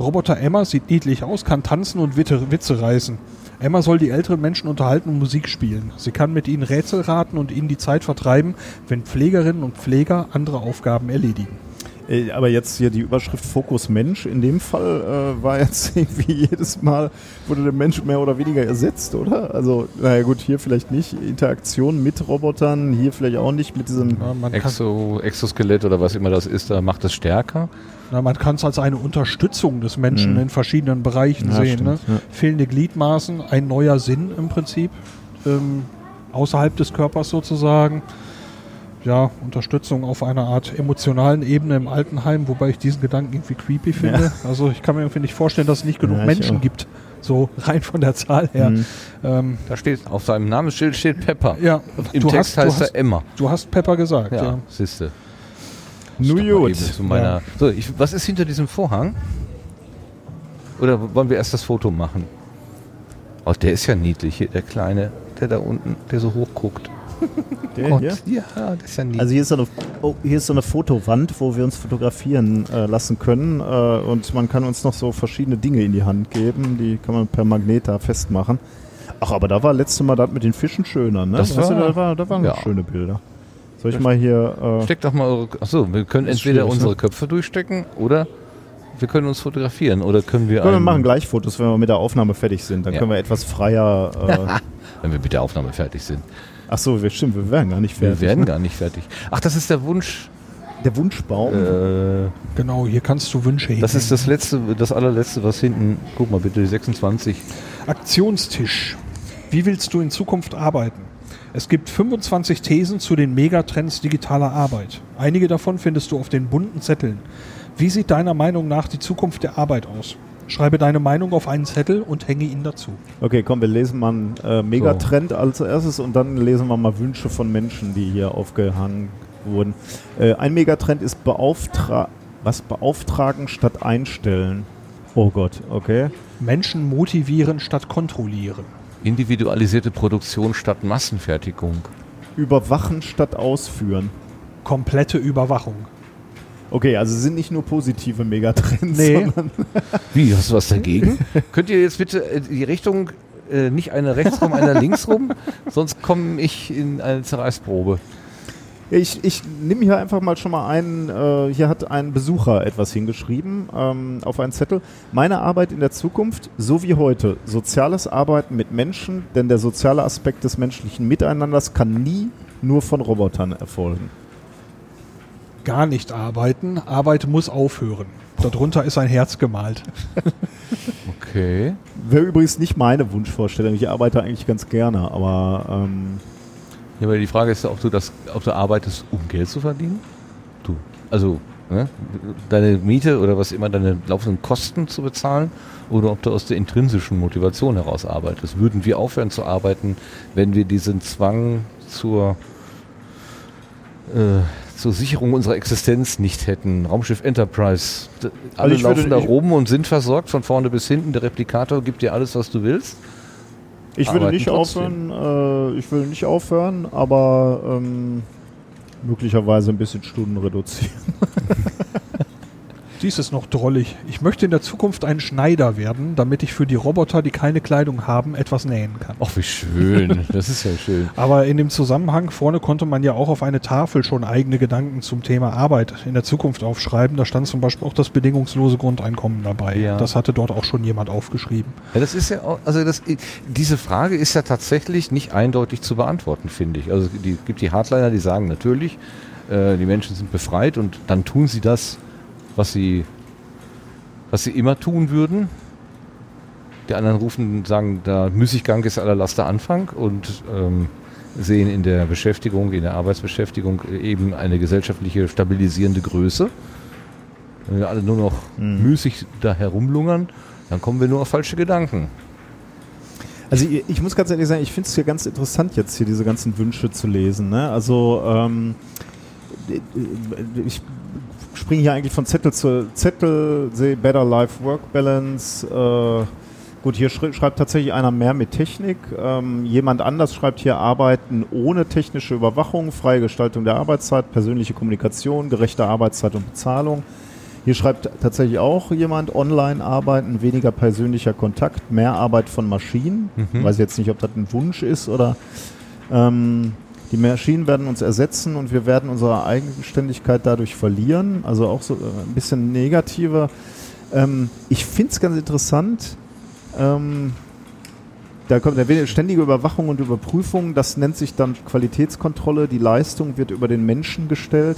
Roboter Emma sieht niedlich aus, kann tanzen und Witze reißen. Emma soll die älteren Menschen unterhalten und Musik spielen. Sie kann mit ihnen Rätsel raten und ihnen die Zeit vertreiben, wenn Pflegerinnen und Pfleger andere Aufgaben erledigen. Äh, aber jetzt hier die Überschrift Fokus Mensch, in dem Fall äh, war jetzt irgendwie jedes Mal, wurde der Mensch mehr oder weniger ersetzt, oder? Also, naja gut, hier vielleicht nicht. Interaktion mit Robotern, hier vielleicht auch nicht mit diesem ja, Exo, Exoskelett oder was immer das ist, da macht es stärker. Na, man kann es als eine Unterstützung des Menschen mhm. in verschiedenen Bereichen ja, sehen. Ne? Ja. Fehlende Gliedmaßen, ein neuer Sinn im Prinzip, ähm, außerhalb des Körpers sozusagen ja, Unterstützung auf einer Art emotionalen Ebene im Altenheim, wobei ich diesen Gedanken irgendwie creepy finde. Ja. Also ich kann mir irgendwie nicht vorstellen, dass es nicht genug ja, Menschen gibt, so rein von der Zahl her. Mhm. Ähm, da steht, auf seinem Namensschild steht Pepper. Ja, Im du Text hast, heißt er Emma. Du hast Pepper gesagt, ja. ja. Siehste. New gut. Ja. So, ich, was ist hinter diesem Vorhang? Oder wollen wir erst das Foto machen? Oh, der ist ja niedlich hier, der Kleine, der da unten, der so hoch guckt. Der Gott, hier? Ja, das ist ja nie. Also hier ist, so eine, oh, hier ist so eine Fotowand, wo wir uns fotografieren äh, lassen können äh, und man kann uns noch so verschiedene Dinge in die Hand geben, die kann man per Magnet da festmachen. Ach, aber da war letztes Mal das mit den Fischen schöner, ne? Das war, du, da, war, da waren ja. schöne Bilder. Soll ich mal hier... Äh, Steck doch mal eure... Achso, wir können entweder unsere ne? Köpfe durchstecken oder wir können uns fotografieren oder können wir. Können wir machen gleich Fotos, wenn wir mit der Aufnahme fertig sind. Dann ja. können wir etwas freier. Äh wenn wir mit der Aufnahme fertig sind. Ach so, wir, stimmt, wir werden gar nicht fertig. Wir werden ne? gar nicht fertig. Ach, das ist der Wunsch. Der Wunschbaum. Äh, genau, hier kannst du Wünsche hin. Das ist das letzte, das allerletzte, was hinten. Guck mal bitte, die 26. Aktionstisch. Wie willst du in Zukunft arbeiten? Es gibt 25 Thesen zu den Megatrends digitaler Arbeit. Einige davon findest du auf den bunten Zetteln. Wie sieht deiner Meinung nach die Zukunft der Arbeit aus? Schreibe deine Meinung auf einen Zettel und hänge ihn dazu. Okay, komm, wir lesen mal einen äh, Megatrend so. als erstes und dann lesen wir mal Wünsche von Menschen, die hier aufgehangen wurden. Äh, ein Megatrend ist beauftra was beauftragen statt einstellen. Oh Gott, okay. Menschen motivieren statt kontrollieren. Individualisierte Produktion statt Massenfertigung. Überwachen statt ausführen. Komplette Überwachung. Okay, also sind nicht nur positive Megatrends. Nee. Wie, hast du was dagegen? Könnt ihr jetzt bitte äh, die Richtung äh, nicht eine rechts rum, eine links rum? Sonst komme ich in eine Zerreißprobe. Ich, ich nehme hier einfach mal schon mal einen, äh, hier hat ein Besucher etwas hingeschrieben ähm, auf einen Zettel. Meine Arbeit in der Zukunft, so wie heute, soziales Arbeiten mit Menschen, denn der soziale Aspekt des menschlichen Miteinanders kann nie nur von Robotern erfolgen gar nicht arbeiten. Arbeit muss aufhören. Darunter ist ein Herz gemalt. okay. Wäre übrigens nicht meine Wunschvorstellung. Ich arbeite eigentlich ganz gerne, aber. Ähm ja, aber die Frage ist ja, ob du das, ob du arbeitest, um Geld zu verdienen. Du. Also, ne? deine Miete oder was immer, deine laufenden Kosten zu bezahlen oder ob du aus der intrinsischen Motivation heraus arbeitest. Würden wir aufhören zu arbeiten, wenn wir diesen Zwang zur äh, zur Sicherung unserer Existenz nicht hätten. Raumschiff Enterprise, alle also laufen da rum und sind versorgt von vorne bis hinten. Der Replikator gibt dir alles, was du willst. Ich würde nicht trotzdem. aufhören, äh, ich will nicht aufhören, aber ähm, möglicherweise ein bisschen Stunden reduzieren. Dies ist noch drollig. Ich möchte in der Zukunft ein Schneider werden, damit ich für die Roboter, die keine Kleidung haben, etwas nähen kann. Ach, wie schön. Das ist ja schön. Aber in dem Zusammenhang vorne konnte man ja auch auf eine Tafel schon eigene Gedanken zum Thema Arbeit in der Zukunft aufschreiben. Da stand zum Beispiel auch das bedingungslose Grundeinkommen dabei. Ja. Das hatte dort auch schon jemand aufgeschrieben. Ja, das ist ja auch, also das, diese Frage ist ja tatsächlich nicht eindeutig zu beantworten, finde ich. Also die gibt die Hardliner, die sagen natürlich, äh, die Menschen sind befreit und dann tun sie das, was sie, was sie immer tun würden. Die anderen rufen, sagen, der Müßiggang ist aller Laster Anfang und ähm, sehen in der Beschäftigung, in der Arbeitsbeschäftigung eben eine gesellschaftliche stabilisierende Größe. Wenn wir alle nur noch mhm. müßig da herumlungern, dann kommen wir nur auf falsche Gedanken. Also ich, ich muss ganz ehrlich sagen, ich finde es hier ganz interessant, jetzt hier diese ganzen Wünsche zu lesen. Ne? Also ähm, ich springe hier eigentlich von Zettel zu Zettel, sehe Better Life Work Balance. Äh, gut, hier schreibt, tatsächlich einer mehr mit Technik. Ähm, jemand anders schreibt hier Arbeiten ohne technische Überwachung, freie Gestaltung der Arbeitszeit, persönliche Kommunikation, gerechte Arbeitszeit und Bezahlung. Hier schreibt tatsächlich auch jemand Online-Arbeiten, weniger persönlicher Kontakt, mehr Arbeit von Maschinen. Mhm. Weiß jetzt nicht, ob das ein Wunsch ist oder. Ähm, die Maschinen werden uns ersetzen und wir werden unsere Eigenständigkeit dadurch verlieren. Also auch so äh, ein bisschen negativer. Ähm, ich finde es ganz interessant. Ähm, da kommt eine ständige Überwachung und Überprüfung. Das nennt sich dann Qualitätskontrolle. Die Leistung wird über den Menschen gestellt.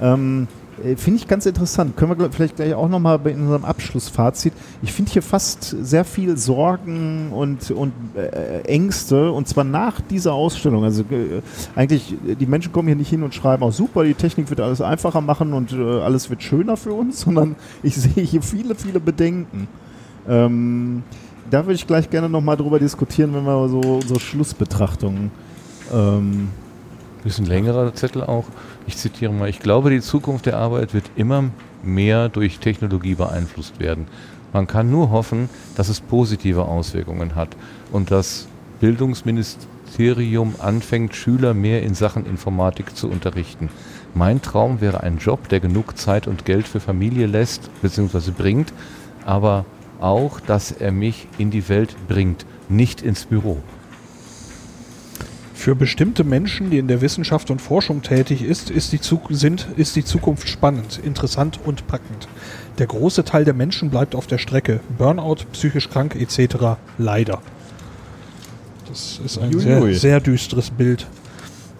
Ähm, äh, finde ich ganz interessant. Können wir vielleicht gleich auch nochmal in unserem Abschlussfazit. Ich finde hier fast sehr viel Sorgen und, und äh, Ängste und zwar nach dieser Ausstellung. Also äh, eigentlich, die Menschen kommen hier nicht hin und schreiben, auch super, die Technik wird alles einfacher machen und äh, alles wird schöner für uns, sondern ich sehe hier viele, viele Bedenken. Ähm, da würde ich gleich gerne nochmal drüber diskutieren, wenn wir so unsere Schlussbetrachtungen. Ähm, bisschen längerer Zettel auch. Ich zitiere mal, ich glaube, die Zukunft der Arbeit wird immer mehr durch Technologie beeinflusst werden. Man kann nur hoffen, dass es positive Auswirkungen hat und das Bildungsministerium Ministerium anfängt, Schüler mehr in Sachen Informatik zu unterrichten. Mein Traum wäre ein Job, der genug Zeit und Geld für Familie lässt bzw. bringt, aber auch, dass er mich in die Welt bringt, nicht ins Büro. Für bestimmte Menschen, die in der Wissenschaft und Forschung tätig ist, ist die, sind, ist die Zukunft spannend, interessant und packend. Der große Teil der Menschen bleibt auf der Strecke. Burnout, psychisch krank etc. Leider. Das ist ein sehr, sehr düsteres Bild.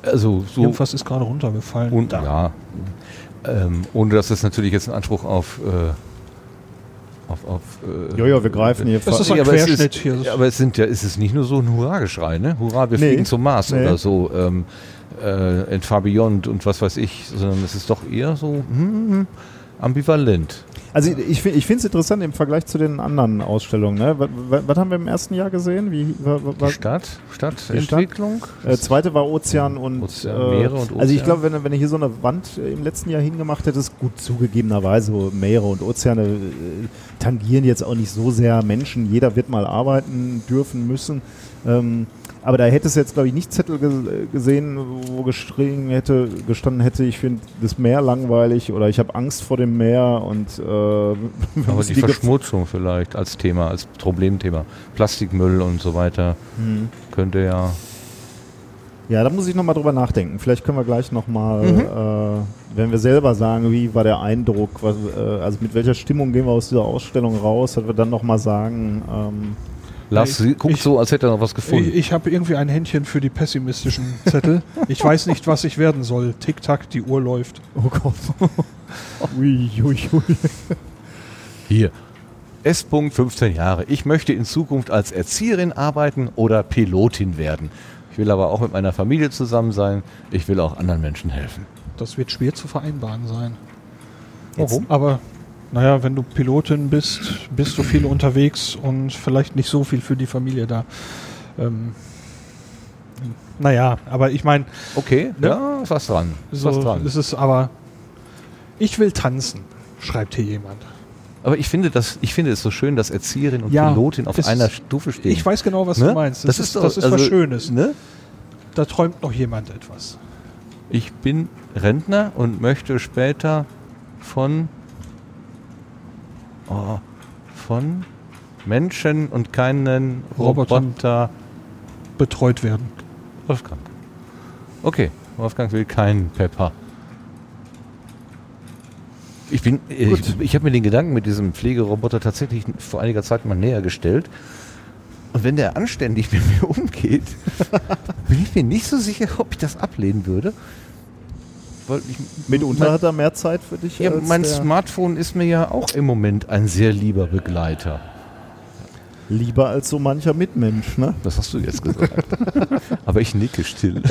Also so Irgendwas ist gerade runtergefallen. Und, ja, ähm, ohne dass das natürlich jetzt einen Anspruch auf äh, auf, auf äh, ja, ja, wir greifen hier Das ist ein aber Querschnitt ist, hier. Ja, aber es sind ja, ist es nicht nur so ein Hurra-Geschrei, ne? Hurra, wir nee. fliegen zum Mars nee. oder so, ähm, äh, Beyond und was weiß ich, sondern es ist doch eher so hm, hm ambivalent. Also ich, ich finde es interessant im Vergleich zu den anderen Ausstellungen. Ne? Was, was, haben wir im ersten Jahr gesehen? Wie, was, die Stadt, Stadtentwicklung. Stadt. Äh, zweite war Ozean und, Ozean, äh, Meere und Ozean. Also ich glaube, wenn, wenn du hier so eine Wand im letzten Jahr hingemacht hättest, gut zugegebenerweise, Meere und Ozeane äh, tangieren jetzt auch nicht so sehr Menschen. Jeder wird mal arbeiten dürfen müssen. Ähm, aber da hätte es jetzt, glaube ich, nicht Zettel gesehen, wo geschrien hätte, gestanden hätte, ich finde das Meer langweilig oder ich habe Angst vor dem Meer und äh, Aber die, die Verschmutzung vielleicht als Thema, als Problemthema. Plastikmüll und so weiter mhm. könnte ja. Ja, da muss ich nochmal drüber nachdenken. Vielleicht können wir gleich nochmal, mhm. äh, wenn wir selber sagen, wie war der Eindruck, was, äh, also mit welcher Stimmung gehen wir aus dieser Ausstellung raus, dass wir dann nochmal sagen, ähm, Lars ich, guckt ich, so, als hätte er noch was gefunden. Ich, ich habe irgendwie ein Händchen für die pessimistischen Zettel. ich weiß nicht, was ich werden soll. Tick-Tack, die Uhr läuft. Oh Gott. ui, ui, ui. Hier. S. 15 Jahre. Ich möchte in Zukunft als Erzieherin arbeiten oder Pilotin werden. Ich will aber auch mit meiner Familie zusammen sein. Ich will auch anderen Menschen helfen. Das wird schwer zu vereinbaren sein. Warum? Aber naja, wenn du Pilotin bist, bist du viel unterwegs und vielleicht nicht so viel für die Familie da. Ähm, naja, aber ich meine. Okay, ne? ja, ist was dran. Ist so, was dran. Ist es aber. Ich will tanzen, schreibt hier jemand. Aber ich finde, das, ich finde es so schön, dass Erzieherin und ja, Pilotin auf einer Stufe stehen. Ich weiß genau, was ne? du meinst. Das, das ist, doch, das ist also, was Schönes. Ne? Da träumt noch jemand etwas. Ich bin Rentner und möchte später von oh, von Menschen und keinen Roboter betreut werden. Wolfgang. Okay, Wolfgang will keinen Pepper. Ich bin, äh, ich, ich habe mir den Gedanken mit diesem Pflegeroboter tatsächlich vor einiger Zeit mal näher gestellt. Und wenn der anständig mit mir umgeht, bin ich mir nicht so sicher, ob ich das ablehnen würde. Mitunter hat er mehr Zeit für dich. Ja, mein Smartphone ist mir ja auch im Moment ein sehr lieber Begleiter. Lieber als so mancher Mitmensch, ne? Das hast du jetzt gesagt. Aber ich nicke still.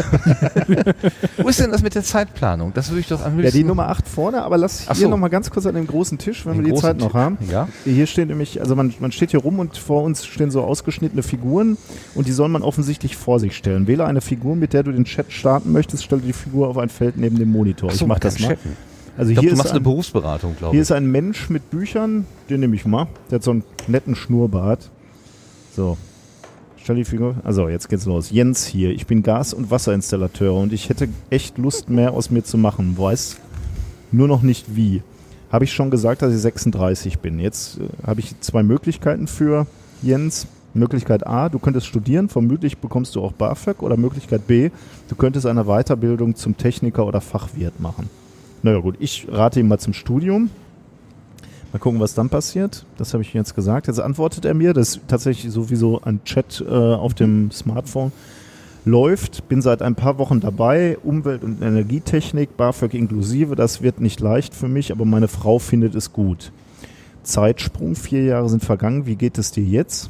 Wo ist denn das mit der Zeitplanung? Das würde ich doch am Ja, die Nummer 8 vorne, aber lass Ach hier so. noch mal ganz kurz an dem großen Tisch, wenn den wir die Zeit noch haben. Ja. Hier steht nämlich, also man, man steht hier rum und vor uns stehen so ausgeschnittene Figuren und die soll man offensichtlich vor sich stellen. Wähle eine Figur, mit der du den Chat starten möchtest, stelle die Figur auf ein Feld neben dem Monitor. So, ich mach das mal. Chatten. Also ich glaub, hier du machst ein, eine Berufsberatung, glaube ich. Hier ist ein Mensch mit Büchern, den nehme ich mal. Der hat so einen netten Schnurrbart. So. Stell die Figur. Also, jetzt geht's los. Jens hier. Ich bin Gas- und Wasserinstallateur und ich hätte echt Lust, mehr aus mir zu machen. Weiß nur noch nicht wie. Habe ich schon gesagt, dass ich 36 bin. Jetzt äh, habe ich zwei Möglichkeiten für Jens. Möglichkeit A, du könntest studieren, vermutlich bekommst du auch BAföG. Oder Möglichkeit B, du könntest eine Weiterbildung zum Techniker oder Fachwirt machen. Naja gut, ich rate ihm mal zum Studium. Mal gucken, was dann passiert. Das habe ich jetzt gesagt. Jetzt antwortet er mir. Das ist tatsächlich sowieso ein Chat äh, auf dem Smartphone. Läuft, bin seit ein paar Wochen dabei. Umwelt- und Energietechnik, BAföG inklusive. Das wird nicht leicht für mich, aber meine Frau findet es gut. Zeitsprung, vier Jahre sind vergangen. Wie geht es dir jetzt?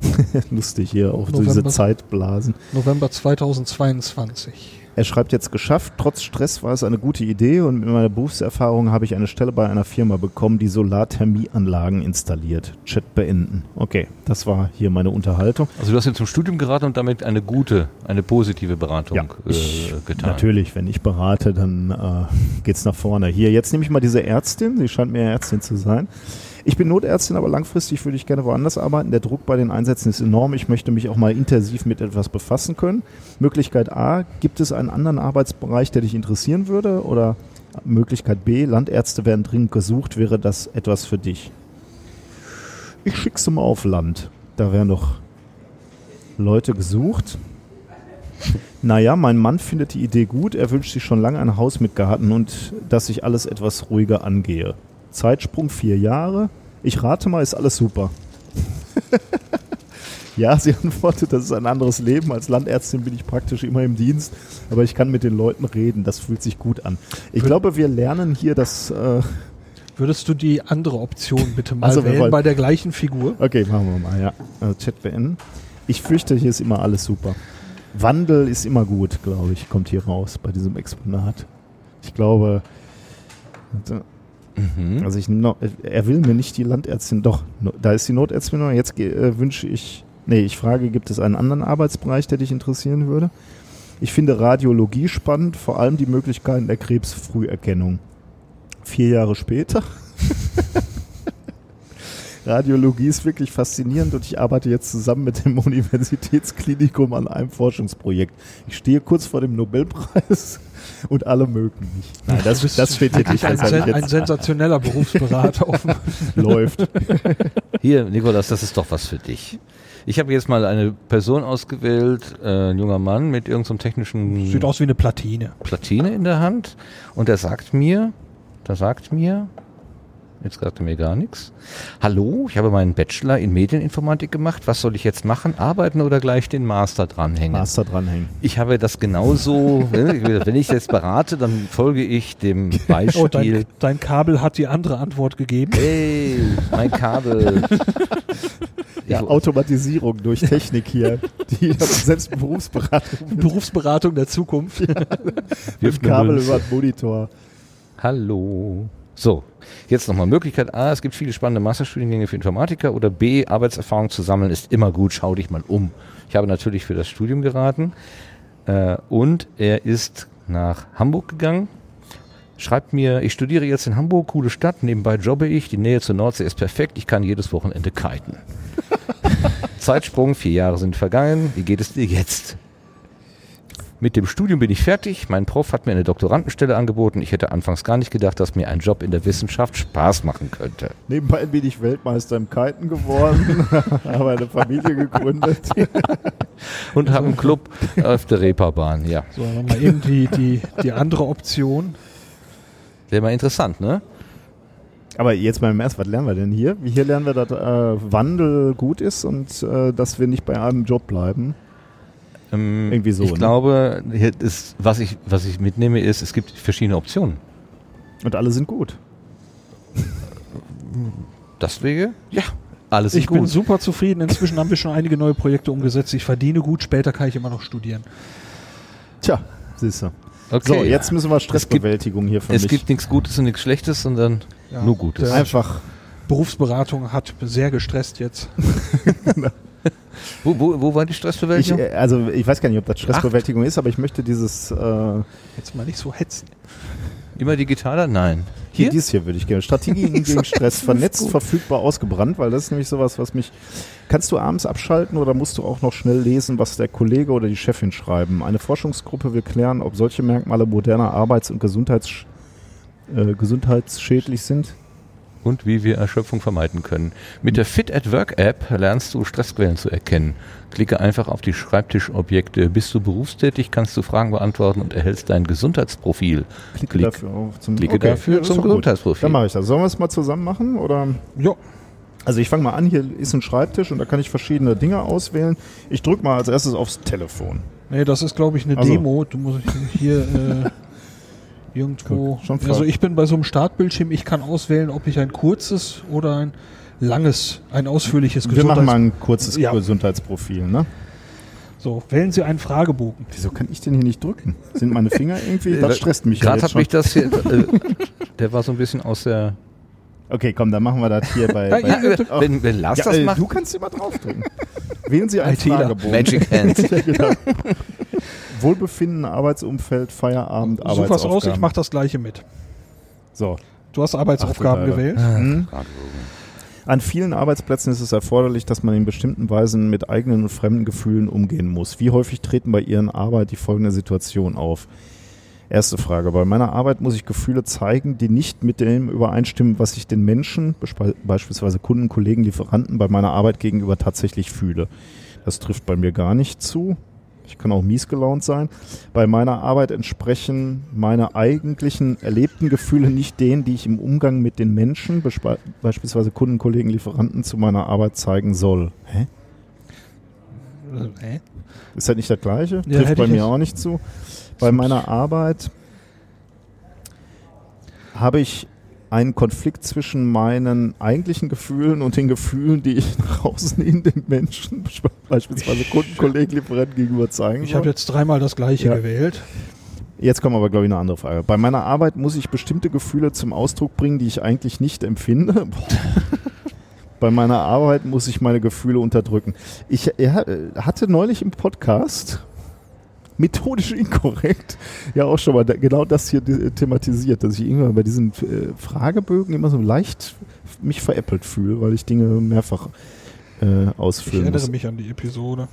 Lustig hier auf November, diese Zeitblasen. November 2022. Er schreibt jetzt geschafft. Trotz Stress war es eine gute Idee und mit meiner Berufserfahrung habe ich eine Stelle bei einer Firma bekommen, die Solarthermieanlagen installiert. Chat beenden. Okay, das war hier meine Unterhaltung. Also du hast jetzt zum Studium geraten und damit eine gute, eine positive Beratung ja, ich, äh, getan. Natürlich, wenn ich berate, dann äh, es nach vorne. Hier, jetzt nehme ich mal diese Ärztin. Sie scheint mir Ärztin zu sein. Ich bin Notärztin, aber langfristig würde ich gerne woanders arbeiten. Der Druck bei den Einsätzen ist enorm. Ich möchte mich auch mal intensiv mit etwas befassen können. Möglichkeit A, gibt es einen anderen Arbeitsbereich, der dich interessieren würde? Oder Möglichkeit B, Landärzte werden dringend gesucht, wäre das etwas für dich? Ich schick's mal auf Land. Da werden doch Leute gesucht. Naja, mein Mann findet die Idee gut. Er wünscht sich schon lange ein Haus mit Garten und dass ich alles etwas ruhiger angehe. Zeitsprung vier Jahre. Ich rate mal, ist alles super. ja, sie antwortet, das ist ein anderes Leben. Als Landärztin bin ich praktisch immer im Dienst, aber ich kann mit den Leuten reden. Das fühlt sich gut an. Ich Würde glaube, wir lernen hier das. Äh Würdest du die andere Option bitte mal also wählen bei der gleichen Figur? Okay, machen wir mal, ja. Also Chat beenden. Ich fürchte, hier ist immer alles super. Wandel ist immer gut, glaube ich, kommt hier raus bei diesem Exponat. Ich glaube, Mhm. Also ich no, er will mir nicht die Landärztin, doch, no, da ist die Notärztin, jetzt äh, wünsche ich, nee, ich frage, gibt es einen anderen Arbeitsbereich, der dich interessieren würde? Ich finde Radiologie spannend, vor allem die Möglichkeiten der Krebsfrüherkennung. Vier Jahre später. Radiologie ist wirklich faszinierend und ich arbeite jetzt zusammen mit dem Universitätsklinikum an einem Forschungsprojekt. Ich stehe kurz vor dem Nobelpreis und alle mögen mich. Nein, das, das, das steht hier nicht. Ein, sen ein sensationeller Berufsberater. Läuft. Hier, Nikolas, das ist doch was für dich. Ich habe jetzt mal eine Person ausgewählt, äh, ein junger Mann mit irgendeinem so technischen. Sieht aus wie eine Platine. Platine in der Hand. Und er sagt mir, der sagt mir, Jetzt sagt er mir gar nichts. Hallo, ich habe meinen Bachelor in Medieninformatik gemacht. Was soll ich jetzt machen? Arbeiten oder gleich den Master dranhängen? Master dranhängen. Ich habe das genauso, wenn ich jetzt berate, dann folge ich dem Beispiel. Oh, dein, dein, Kabel hat die andere Antwort gegeben. Hey, mein Kabel. ja, Automatisierung durch Technik hier. Die selbst Berufsberatung. Berufsberatung der Zukunft. Wirft Kabel über den Monitor. Hallo. So, jetzt nochmal Möglichkeit A, es gibt viele spannende Masterstudiengänge für Informatiker oder B, Arbeitserfahrung zu sammeln ist immer gut, schau dich mal um. Ich habe natürlich für das Studium geraten. Äh, und er ist nach Hamburg gegangen, schreibt mir, ich studiere jetzt in Hamburg, coole Stadt, nebenbei jobbe ich, die Nähe zur Nordsee ist perfekt, ich kann jedes Wochenende kiten. Zeitsprung, vier Jahre sind vergangen, wie geht es dir jetzt? Mit dem Studium bin ich fertig. Mein Prof hat mir eine Doktorandenstelle angeboten. Ich hätte anfangs gar nicht gedacht, dass mir ein Job in der Wissenschaft Spaß machen könnte. Nebenbei bin ich Weltmeister im Kiten geworden, habe eine Familie gegründet. Und habe einen Club auf der Reeperbahn, ja. So, nochmal irgendwie die, die andere Option. Wäre mal interessant, ne? Aber jetzt mal im Ernst, was lernen wir denn hier? Hier lernen wir, dass äh, Wandel gut ist und äh, dass wir nicht bei einem Job bleiben. Ähm, Irgendwie so. Ich ne? glaube, ist, was, ich, was ich mitnehme, ist, es gibt verschiedene Optionen. Und alle sind gut. Deswegen, ja, alles ist ich gut. Ich bin super zufrieden. Inzwischen haben wir schon einige neue Projekte umgesetzt. Ich verdiene gut, später kann ich immer noch studieren. Tja, siehst du. Okay. So, jetzt müssen wir Stressbewältigung hier für Es mich. gibt nichts Gutes und nichts Schlechtes, sondern ja, nur Gutes. Einfach. Berufsberatung hat sehr gestresst jetzt. Wo, wo, wo war die Stressbewältigung? Ich, äh, also ich weiß gar nicht, ob das Stressbewältigung Ach. ist, aber ich möchte dieses... Äh Jetzt mal nicht so hetzen. Immer digitaler? Nein. Hier? Dies hier würde ich gerne. Strategien gegen Stress. Vernetzt, verfügbar, ausgebrannt, weil das ist nämlich sowas, was mich. Kannst du abends abschalten oder musst du auch noch schnell lesen, was der Kollege oder die Chefin schreiben? Eine Forschungsgruppe will klären, ob solche Merkmale moderner Arbeits- und Gesundheits, äh, gesundheitsschädlich sind und wie wir Erschöpfung vermeiden können. Mit der Fit at Work App lernst du Stressquellen zu erkennen. Klicke einfach auf die Schreibtischobjekte. Bist du berufstätig, kannst du Fragen beantworten und erhältst dein Gesundheitsprofil. Klicke Klick, dafür auf zum, Klicke okay, dafür zum Gesundheitsprofil. Dann mache ich das. Sollen wir es mal zusammen machen? Oder? Ja. Also ich fange mal an, hier ist ein Schreibtisch und da kann ich verschiedene Dinge auswählen. Ich drücke mal als erstes aufs Telefon. Nee, das ist glaube ich eine also. Demo. Du musst hier äh, irgendwo. also ich bin bei so einem Startbildschirm, ich kann auswählen, ob ich ein kurzes oder ein langes, ein ausführliches Wir machen mal ein kurzes ja. Gesundheitsprofil, ne? So, wählen Sie einen Fragebogen. Wieso kann ich den hier nicht drücken? Sind meine Finger irgendwie? Das stresst mich Gerade ja hat mich das hier, äh, der war so ein bisschen aus der Okay, komm, dann machen wir das hier bei. bei ja, oh. wenn, wenn Lars ja, das äh, macht. Du kannst immer draufdrücken. Wählen Sie einen Fragebogen. Magic Hands. ja, genau. Wohlbefinden, Arbeitsumfeld, Feierabend, Such Arbeitsaufgaben. was aus, ich mach das gleiche mit. So. Du hast Arbeitsaufgaben Ach, gewählt. Mhm. An vielen Arbeitsplätzen ist es erforderlich, dass man in bestimmten Weisen mit eigenen und fremden Gefühlen umgehen muss. Wie häufig treten bei Ihren Arbeit die folgende Situation auf? Erste Frage. Bei meiner Arbeit muss ich Gefühle zeigen, die nicht mit dem übereinstimmen, was ich den Menschen, beispielsweise Kunden, Kollegen, Lieferanten, bei meiner Arbeit gegenüber tatsächlich fühle. Das trifft bei mir gar nicht zu. Ich kann auch mies gelaunt sein. Bei meiner Arbeit entsprechen meine eigentlichen erlebten Gefühle nicht denen, die ich im Umgang mit den Menschen, beispielsweise Kunden, Kollegen, Lieferanten, zu meiner Arbeit zeigen soll. Hä? Hä? Ist halt nicht das Gleiche? Ja, Trifft bei mir auch nicht zu. Bei meiner Arbeit habe ich einen Konflikt zwischen meinen eigentlichen Gefühlen und den Gefühlen, die ich nach außen in den Menschen, beispielsweise Kunden, Kollegen, Lieferanten gegenüber zeigen Ich habe jetzt dreimal das gleiche ja. gewählt. Jetzt kommt aber, glaube ich, eine andere Frage. Bei meiner Arbeit muss ich bestimmte Gefühle zum Ausdruck bringen, die ich eigentlich nicht empfinde. Bei meiner Arbeit muss ich meine Gefühle unterdrücken. Ich hatte neulich im Podcast methodisch inkorrekt ja auch schon mal da, genau das hier thematisiert, dass ich irgendwann bei diesen äh, Fragebögen immer so leicht mich veräppelt fühle, weil ich Dinge mehrfach äh, ausführen Ich erinnere muss. mich an die Episode.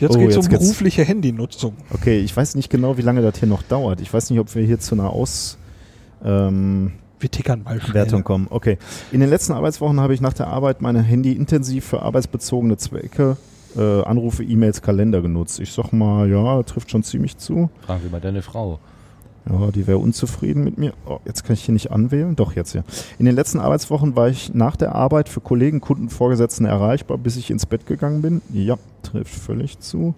Jetzt oh, geht es um berufliche Handynutzung. Okay, ich weiß nicht genau, wie lange das hier noch dauert. Ich weiß nicht, ob wir hier zu einer Aus... Ähm, wir tickern mal schnell. Wertung kommen. Okay. In den letzten Arbeitswochen habe ich nach der Arbeit meine Handy intensiv für arbeitsbezogene Zwecke äh, Anrufe, E-Mails, Kalender genutzt. Ich sag mal, ja, trifft schon ziemlich zu. Fragen wir mal deine Frau. Ja, die wäre unzufrieden mit mir. Oh, jetzt kann ich hier nicht anwählen. Doch, jetzt ja. In den letzten Arbeitswochen war ich nach der Arbeit für Kollegen, Kunden, Vorgesetzten erreichbar, bis ich ins Bett gegangen bin. Ja, trifft völlig zu.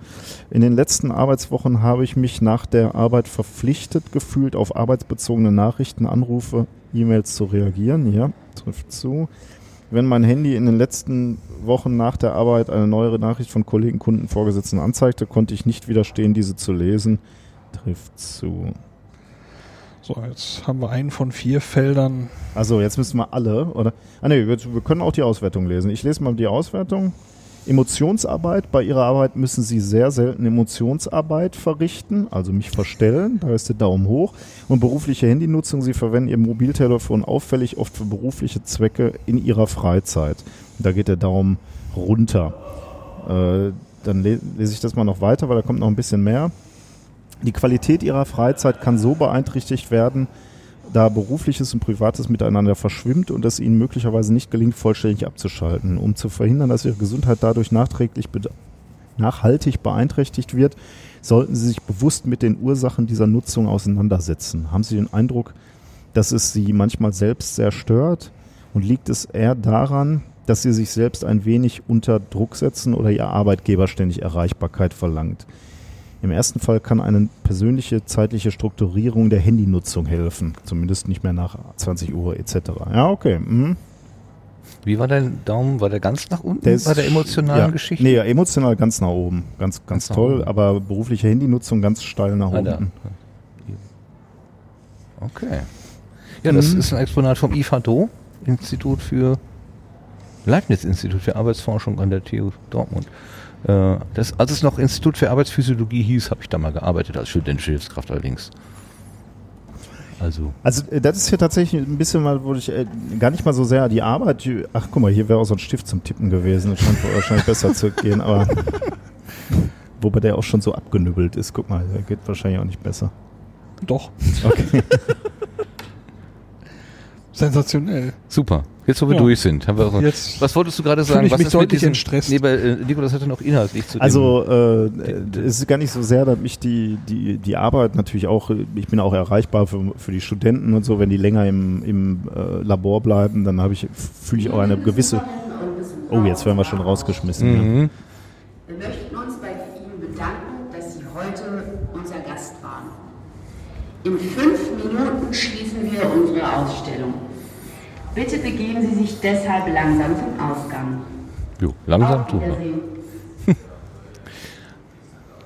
In den letzten Arbeitswochen habe ich mich nach der Arbeit verpflichtet gefühlt, auf arbeitsbezogene Nachrichten, Anrufe, E-Mails zu reagieren. Ja, trifft zu wenn mein Handy in den letzten Wochen nach der Arbeit eine neuere Nachricht von Kollegen, Kunden, Vorgesetzten anzeigte, konnte ich nicht widerstehen, diese zu lesen. Trifft zu. So, jetzt haben wir einen von vier Feldern. Also, jetzt müssen wir alle, oder? Ah, ne, wir, wir können auch die Auswertung lesen. Ich lese mal die Auswertung. Emotionsarbeit. Bei Ihrer Arbeit müssen Sie sehr selten Emotionsarbeit verrichten, also mich verstellen. Da ist der Daumen hoch. Und berufliche Handynutzung. Sie verwenden Ihr Mobiltelefon auffällig oft für berufliche Zwecke in Ihrer Freizeit. Da geht der Daumen runter. Äh, dann lese ich das mal noch weiter, weil da kommt noch ein bisschen mehr. Die Qualität Ihrer Freizeit kann so beeinträchtigt werden, da berufliches und privates miteinander verschwimmt und es ihnen möglicherweise nicht gelingt, vollständig abzuschalten. Um zu verhindern, dass ihre Gesundheit dadurch nachträglich nachhaltig beeinträchtigt wird, sollten Sie sich bewusst mit den Ursachen dieser Nutzung auseinandersetzen. Haben Sie den Eindruck, dass es Sie manchmal selbst sehr stört? Und liegt es eher daran, dass Sie sich selbst ein wenig unter Druck setzen oder Ihr Arbeitgeber ständig Erreichbarkeit verlangt? Im ersten Fall kann eine persönliche zeitliche Strukturierung der Handynutzung helfen. Zumindest nicht mehr nach 20 Uhr etc. Ja, okay. Mhm. Wie war dein Daumen? War der ganz nach unten der ist, bei der emotionalen ja, Geschichte? Nee, ja, emotional ganz nach oben. Ganz, ganz, ganz toll, aber berufliche Handynutzung ganz steil nach ah, unten. Okay. Ja, das mhm. ist ein Exponat vom IFADO, Institut für Leibniz-Institut für Arbeitsforschung an der TU Dortmund. Äh, das, als es noch Institut für Arbeitsphysiologie hieß, habe ich da mal gearbeitet als studentische Hilfskraft allerdings. Also. also äh, das ist hier tatsächlich ein bisschen mal, wo ich äh, gar nicht mal so sehr die Arbeit. Ach guck mal, hier wäre auch so ein Stift zum Tippen gewesen. Das scheint wahrscheinlich besser zu gehen, aber wobei der auch schon so abgenübbelt ist. Guck mal, der geht wahrscheinlich auch nicht besser. Doch. Okay. Sensationell. Super. Jetzt, wo wir ja. durch sind, haben wir auch, Jetzt was wolltest du gerade sagen? Ich was mich ist mit diesem Stress? Nee, weil, äh, Nico, das hatte noch inhaltlich zu Also äh, es ist gar nicht so sehr, dass mich die, die, die Arbeit natürlich auch, ich bin auch erreichbar für, für die Studenten und so, wenn die länger im, im äh, Labor bleiben, dann habe ich, fühle ich auch eine gewisse. Oh, jetzt werden wir schon rausgeschmissen. Mhm. Ja. Wir möchten uns bei Ihnen bedanken, dass Sie heute unser Gast waren. In fünf Minuten schließen wir unsere Ausstellung. Bitte begeben Sie sich deshalb langsam zum Ausgang. Jo, langsam tun wir.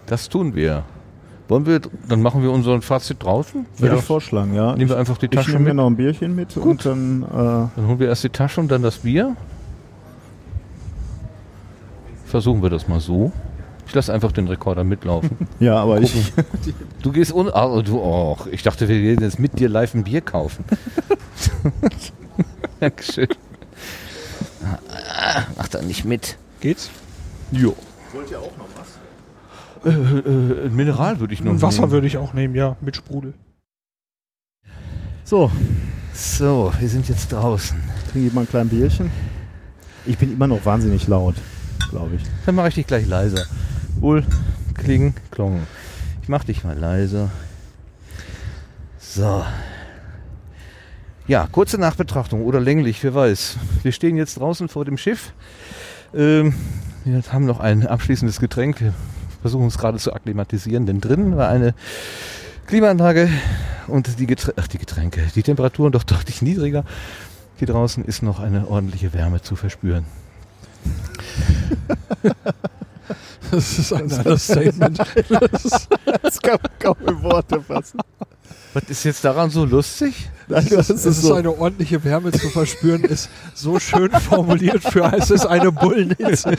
Das tun wir. Wollen wir, dann machen wir unseren Fazit draußen? Würde ich vorschlagen, ja. Nehmen wir einfach die Tasche ich nehme mit. noch ein Bierchen mit Gut. und dann. Äh dann holen wir erst die Tasche und dann das Bier. Versuchen wir das mal so. Ich lasse einfach den Rekorder mitlaufen. ja, aber ich. Du gehst un. Oh, du auch. Ich dachte, wir gehen jetzt mit dir live ein Bier kaufen. Dankeschön. Mach da nicht mit. Geht's? Jo. Wollt ihr auch noch was? Äh, äh, ein Mineral würde ich noch Wasser würde ich auch nehmen, ja, mit Sprudel. So. So, wir sind jetzt draußen. Trinke ich mal ein kleines Bierchen. Ich bin immer noch wahnsinnig laut, glaube ich. Dann mache ich dich gleich leiser. Wohl, kling, klong. Ich mache dich mal leiser. So. Ja, kurze Nachbetrachtung oder länglich, wer weiß. Wir stehen jetzt draußen vor dem Schiff. Ähm, wir haben noch ein abschließendes Getränk. Wir versuchen uns gerade zu akklimatisieren, denn drinnen war eine Klimaanlage und die, Getränke, ach, die Getränke, die Temperaturen doch deutlich niedriger. Hier draußen ist noch eine ordentliche Wärme zu verspüren. Das ist ein Understatement. Das, das kann man kaum in Worte fassen. Was ist jetzt daran so lustig? Nein, das, ist, ist so. eine ordentliche Wärme zu verspüren, ist so schön formuliert für als es eine Bullnitze.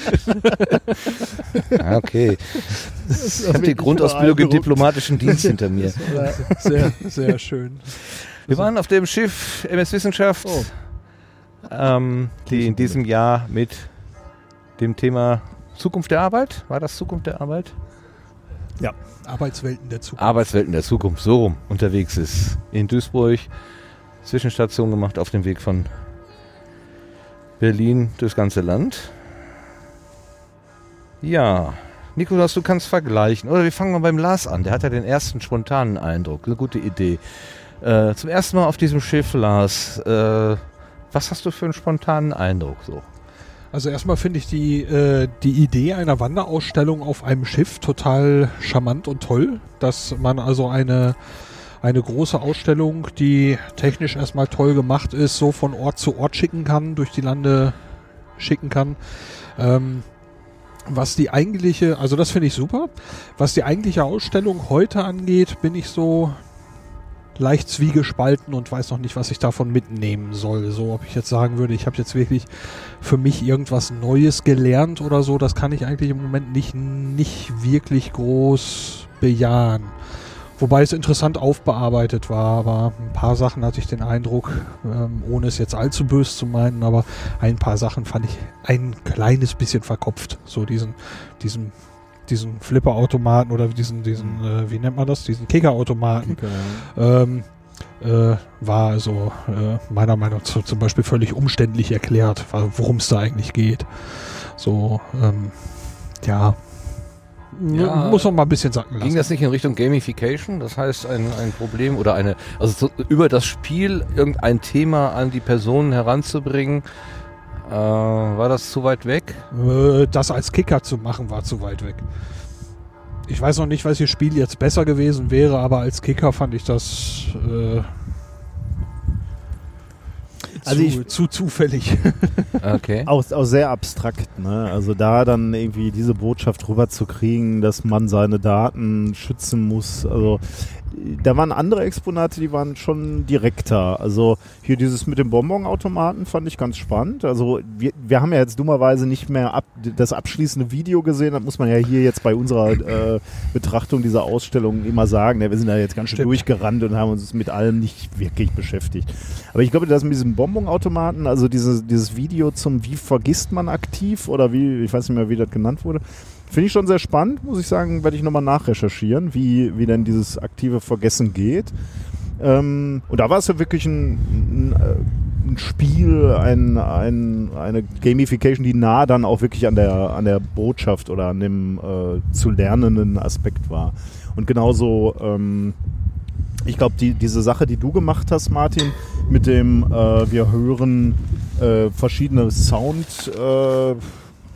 ah, okay. Ich habe die Grundausbildung im diplomatischen Dienst hinter mir. Sehr, sehr schön. Wir waren auf dem Schiff MS Wissenschaft, oh. ähm, die in diesem Jahr mit dem Thema Zukunft der Arbeit, war das Zukunft der Arbeit? Ja. Arbeitswelten der Zukunft. Arbeitswelten der Zukunft, so rum unterwegs ist. In Duisburg Zwischenstation gemacht auf dem Weg von Berlin durchs ganze Land. Ja, Nikolaus, du kannst vergleichen. Oder wir fangen mal beim Lars an. Der hat ja den ersten spontanen Eindruck. Eine gute Idee. Äh, zum ersten Mal auf diesem Schiff, Lars. Äh, was hast du für einen spontanen Eindruck so? Also erstmal finde ich die, äh, die Idee einer Wanderausstellung auf einem Schiff total charmant und toll, dass man also eine, eine große Ausstellung, die technisch erstmal toll gemacht ist, so von Ort zu Ort schicken kann, durch die Lande schicken kann. Ähm, was die eigentliche, also das finde ich super. Was die eigentliche Ausstellung heute angeht, bin ich so leicht zwiegespalten und weiß noch nicht, was ich davon mitnehmen soll. So, ob ich jetzt sagen würde, ich habe jetzt wirklich für mich irgendwas Neues gelernt oder so, das kann ich eigentlich im Moment nicht, nicht wirklich groß bejahen. Wobei es interessant aufbearbeitet war, aber ein paar Sachen hatte ich den Eindruck, ähm, ohne es jetzt allzu böse zu meinen, aber ein paar Sachen fand ich ein kleines bisschen verkopft. So diesen, diesen diesen Flipper-Automaten oder diesen, diesen mhm. äh, wie nennt man das, diesen Kicker-Automaten. Kicker, ja. ähm, äh, war also äh, meiner Meinung nach zum Beispiel völlig umständlich erklärt, worum es da eigentlich geht. So, ähm, ja, ja, muss noch mal ein bisschen sacken lassen. Ging das nicht in Richtung Gamification? Das heißt, ein, ein Problem oder eine, also so, über das Spiel irgendein Thema an die Personen heranzubringen, äh, war das zu weit weg? Äh, das als Kicker zu machen war zu weit weg. Ich weiß noch nicht, welches Spiel jetzt besser gewesen wäre, aber als Kicker fand ich das äh, also zu, ich, zu zufällig. okay. Auch, auch sehr abstrakt, ne? Also da dann irgendwie diese Botschaft rüberzukriegen, dass man seine Daten schützen muss. Also da waren andere Exponate, die waren schon direkter. Also hier dieses mit dem Bonbonautomaten fand ich ganz spannend. Also wir, wir haben ja jetzt dummerweise nicht mehr ab, das abschließende Video gesehen. Das muss man ja hier jetzt bei unserer äh, Betrachtung dieser Ausstellung immer sagen. Ja, wir sind da jetzt ganz schön Stimmt. durchgerannt und haben uns mit allem nicht wirklich beschäftigt. Aber ich glaube, das mit diesem Bonbonautomaten, also diese, dieses Video zum Wie vergisst man aktiv oder wie, ich weiß nicht mehr, wie das genannt wurde, Finde ich schon sehr spannend, muss ich sagen, werde ich nochmal nachrecherchieren, wie, wie denn dieses aktive Vergessen geht. Ähm, und da war es ja wirklich ein, ein, äh, ein Spiel, ein, ein, eine Gamification, die nah dann auch wirklich an der, an der Botschaft oder an dem äh, zu lernenden Aspekt war. Und genauso, ähm, ich glaube, die, diese Sache, die du gemacht hast, Martin, mit dem äh, wir hören äh, verschiedene Sound. Äh,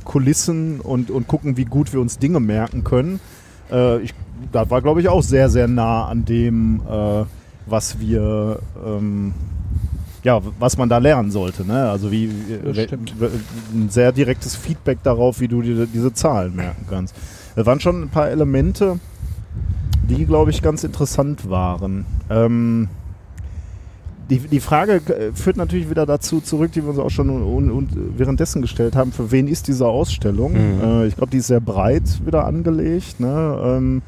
Kulissen und, und gucken, wie gut wir uns Dinge merken können. Äh, ich, das war, glaube ich, auch sehr, sehr nah an dem, äh, was wir, ähm, ja, was man da lernen sollte. Ne? Also wie ein sehr direktes Feedback darauf, wie du dir diese Zahlen merken kannst. Es waren schon ein paar Elemente, die, glaube ich, ganz interessant waren. Ähm, die, die Frage äh, führt natürlich wieder dazu zurück, die wir uns auch schon und, und währenddessen gestellt haben, für wen ist diese Ausstellung? Mhm. Äh, ich glaube, die ist sehr breit wieder angelegt. Ne? Ähm,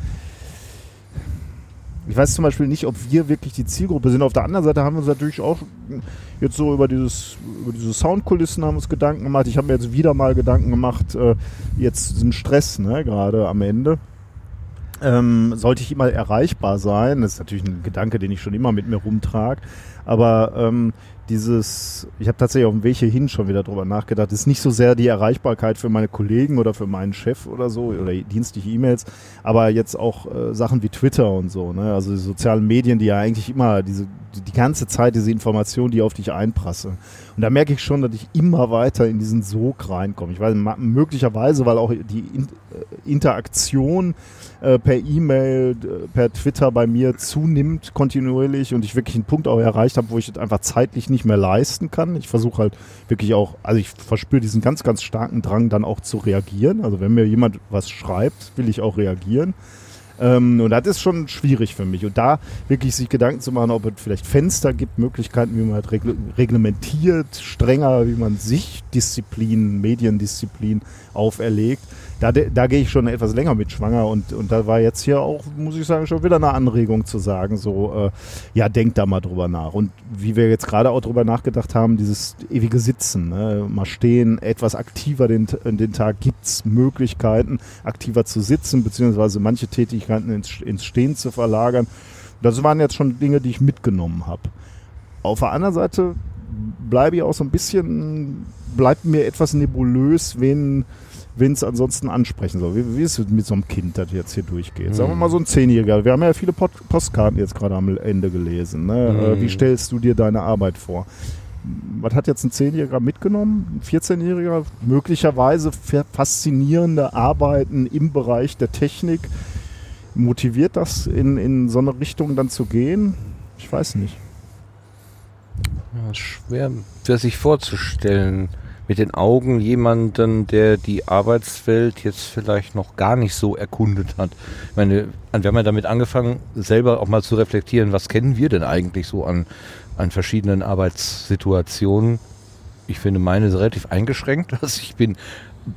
ich weiß zum Beispiel nicht, ob wir wirklich die Zielgruppe sind. Auf der anderen Seite haben wir uns natürlich auch jetzt so über dieses, über diese Soundkulissen haben uns Gedanken gemacht. Ich habe mir jetzt wieder mal Gedanken gemacht, äh, jetzt diesen Stress, ne, gerade am Ende. Ähm, sollte ich immer erreichbar sein? Das ist natürlich ein Gedanke, den ich schon immer mit mir rumtrage. Aber ähm, dieses, ich habe tatsächlich auf dem Weg hierhin schon wieder drüber nachgedacht, ist nicht so sehr die Erreichbarkeit für meine Kollegen oder für meinen Chef oder so oder dienstliche E-Mails, aber jetzt auch äh, Sachen wie Twitter und so, ne? also die sozialen Medien, die ja eigentlich immer diese die ganze Zeit diese Informationen, die auf dich einprassen. Und da merke ich schon, dass ich immer weiter in diesen Sog reinkomme. Ich weiß, möglicherweise, weil auch die in äh, Interaktion äh, per E-Mail, per Twitter bei mir zunimmt kontinuierlich und ich wirklich einen Punkt auch erreicht habe, wo ich es einfach zeitlich nicht mehr leisten kann. Ich versuche halt wirklich auch, also ich verspüre diesen ganz, ganz starken Drang dann auch zu reagieren. Also wenn mir jemand was schreibt, will ich auch reagieren. Ähm, und das ist schon schwierig für mich. Und da wirklich sich Gedanken zu machen, ob es vielleicht Fenster gibt, Möglichkeiten, wie man halt reglementiert, strenger, wie man sich Disziplin, Mediendisziplin auferlegt da, da gehe ich schon etwas länger mit schwanger und, und da war jetzt hier auch, muss ich sagen, schon wieder eine Anregung zu sagen, so, äh, ja, denkt da mal drüber nach. Und wie wir jetzt gerade auch drüber nachgedacht haben, dieses ewige Sitzen, ne? mal stehen, etwas aktiver den, den Tag, gibt es Möglichkeiten, aktiver zu sitzen, beziehungsweise manche Tätigkeiten ins, ins Stehen zu verlagern. Das waren jetzt schon Dinge, die ich mitgenommen habe. Auf der anderen Seite bleibe ich auch so ein bisschen, bleibt mir etwas nebulös, wen es ansonsten ansprechen soll. Wie, wie ist es mit so einem Kind, das jetzt hier durchgeht? Sagen wir mal so ein Zehnjähriger. Wir haben ja viele Post Postkarten jetzt gerade am Ende gelesen. Ne? Mhm. Wie stellst du dir deine Arbeit vor? Was hat jetzt ein Zehnjähriger mitgenommen? Ein 14-Jähriger? Möglicherweise faszinierende Arbeiten im Bereich der Technik. Motiviert das, in, in so eine Richtung dann zu gehen? Ich weiß nicht. Ja, schwer sich vorzustellen mit den Augen jemanden, der die Arbeitswelt jetzt vielleicht noch gar nicht so erkundet hat. Ich meine, wir haben ja damit angefangen, selber auch mal zu reflektieren, was kennen wir denn eigentlich so an, an verschiedenen Arbeitssituationen. Ich finde meine ist relativ eingeschränkt. Also ich bin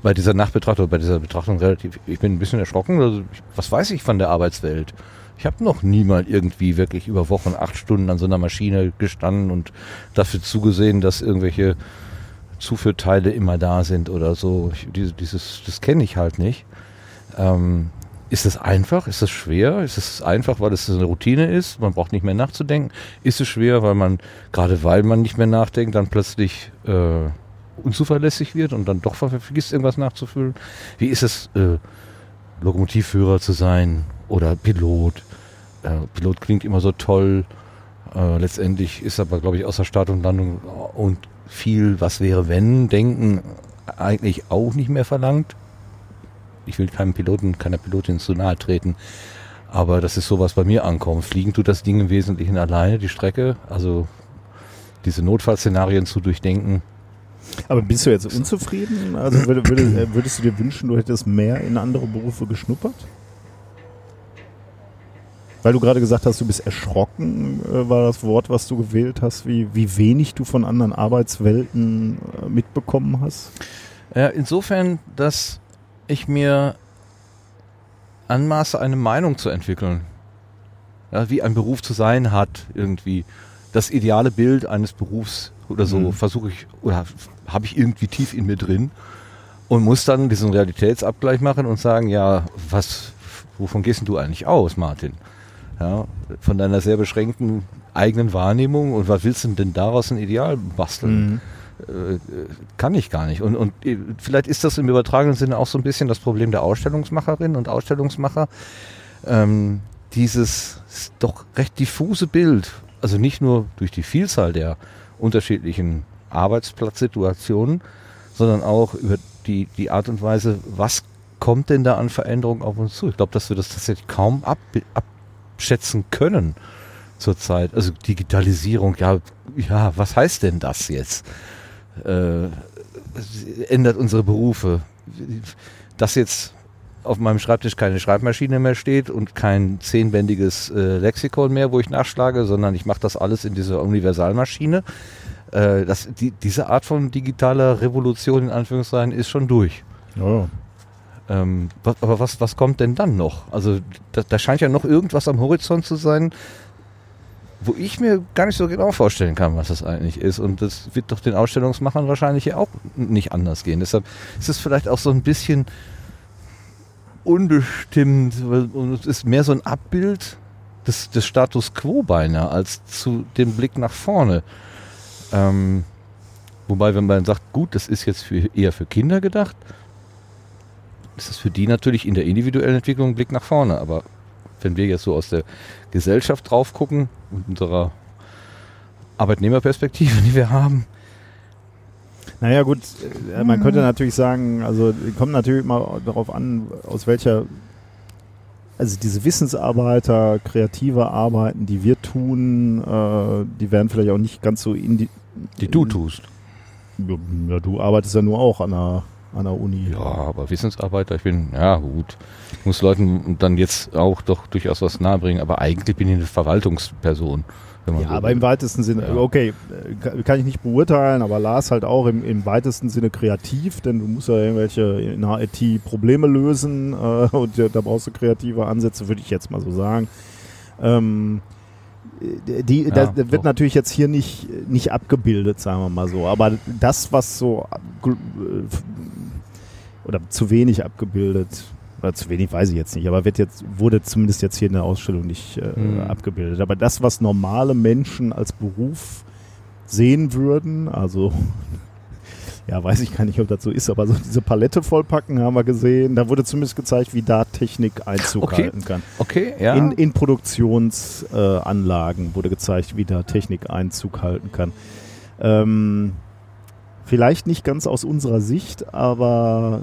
bei dieser Nachbetrachtung, bei dieser Betrachtung relativ, ich bin ein bisschen erschrocken. Also ich, was weiß ich von der Arbeitswelt? Ich habe noch niemals irgendwie wirklich über Wochen acht Stunden an so einer Maschine gestanden und dafür zugesehen, dass irgendwelche Zuführteile immer da sind oder so. Ich, dieses, das kenne ich halt nicht. Ähm, ist es einfach? Ist es schwer? Ist es einfach, weil es eine Routine ist? Man braucht nicht mehr nachzudenken. Ist es schwer, weil man, gerade weil man nicht mehr nachdenkt, dann plötzlich äh, unzuverlässig wird und dann doch vergisst, irgendwas nachzufüllen? Wie ist es, äh, Lokomotivführer zu sein oder Pilot? Äh, Pilot klingt immer so toll. Äh, letztendlich ist aber, glaube ich, außer Start und Landung und viel Was wäre wenn Denken eigentlich auch nicht mehr verlangt. Ich will keinem Piloten, keiner Pilotin zu nahe treten. Aber das ist so, was bei mir ankommt. Fliegen tut das Ding im Wesentlichen alleine, die Strecke. Also diese Notfallszenarien zu durchdenken. Aber bist du jetzt unzufrieden? Also würdest, würdest du dir wünschen, du hättest mehr in andere Berufe geschnuppert? Weil du gerade gesagt hast, du bist erschrocken, äh, war das Wort, was du gewählt hast, wie, wie wenig du von anderen Arbeitswelten äh, mitbekommen hast? Ja, insofern, dass ich mir anmaße, eine Meinung zu entwickeln. Ja, wie ein Beruf zu sein hat, irgendwie. Das ideale Bild eines Berufs oder so mhm. versuche ich, oder habe ich irgendwie tief in mir drin und muss dann diesen Realitätsabgleich machen und sagen, ja, was, wovon gehst du eigentlich aus, Martin? Ja, von deiner sehr beschränkten eigenen Wahrnehmung und was willst du denn daraus ein Ideal basteln? Mhm. Äh, kann ich gar nicht. Und, und äh, vielleicht ist das im übertragenen Sinne auch so ein bisschen das Problem der Ausstellungsmacherinnen und Ausstellungsmacher. Ähm, dieses doch recht diffuse Bild, also nicht nur durch die Vielzahl der unterschiedlichen Arbeitsplatzsituationen, sondern auch über die, die Art und Weise, was kommt denn da an Veränderungen auf uns zu? Ich glaube, dass wir das tatsächlich kaum ab, ab abschätzen können zurzeit. Also Digitalisierung, ja, ja, was heißt denn das jetzt? Äh, ändert unsere Berufe. Dass jetzt auf meinem Schreibtisch keine Schreibmaschine mehr steht und kein zehnbändiges äh, Lexikon mehr, wo ich nachschlage, sondern ich mache das alles in dieser Universalmaschine. Äh, das, die, diese Art von digitaler Revolution in Anführungszeichen ist schon durch. Oh. Ähm, aber was, was kommt denn dann noch? Also da, da scheint ja noch irgendwas am Horizont zu sein, wo ich mir gar nicht so genau vorstellen kann, was das eigentlich ist. Und das wird doch den Ausstellungsmachern wahrscheinlich auch nicht anders gehen. Deshalb ist es vielleicht auch so ein bisschen unbestimmt und es ist mehr so ein Abbild des, des Status quo beinahe als zu dem Blick nach vorne. Ähm, wobei, wenn man sagt, gut, das ist jetzt für, eher für Kinder gedacht, ist es für die natürlich in der individuellen Entwicklung ein Blick nach vorne. Aber wenn wir jetzt so aus der Gesellschaft drauf gucken, unserer Arbeitnehmerperspektive, die wir haben, naja gut, äh, man könnte natürlich sagen, also kommt natürlich mal darauf an, aus welcher, also diese Wissensarbeiter, kreative Arbeiten, die wir tun, äh, die werden vielleicht auch nicht ganz so in die... Die du tust. Ja, du arbeitest ja nur auch an der, an der Uni. Ja, aber Wissensarbeiter, ich bin, ja gut, ich muss Leuten dann jetzt auch doch durchaus was nahebringen, aber eigentlich bin ich eine Verwaltungsperson ja, so aber will. im weitesten Sinne, ja. okay, kann ich nicht beurteilen, aber Lars halt auch im, im weitesten Sinne kreativ, denn du musst ja irgendwelche in der IT Probleme lösen äh, und da brauchst du kreative Ansätze, würde ich jetzt mal so sagen. Ähm, die, ja, das wird natürlich jetzt hier nicht, nicht abgebildet, sagen wir mal so. Aber das, was so äh, oder zu wenig abgebildet oder zu wenig weiß ich jetzt nicht, aber wird jetzt, wurde zumindest jetzt hier in der Ausstellung nicht äh, mhm. abgebildet. Aber das, was normale Menschen als Beruf sehen würden, also ja, weiß ich gar nicht, ob das so ist, aber so diese Palette vollpacken haben wir gesehen. Da wurde zumindest gezeigt, wie da Technik Einzug okay. halten kann. Okay, ja. In, in Produktionsanlagen äh, wurde gezeigt, wie da Technik Einzug halten kann. Ähm, vielleicht nicht ganz aus unserer Sicht, aber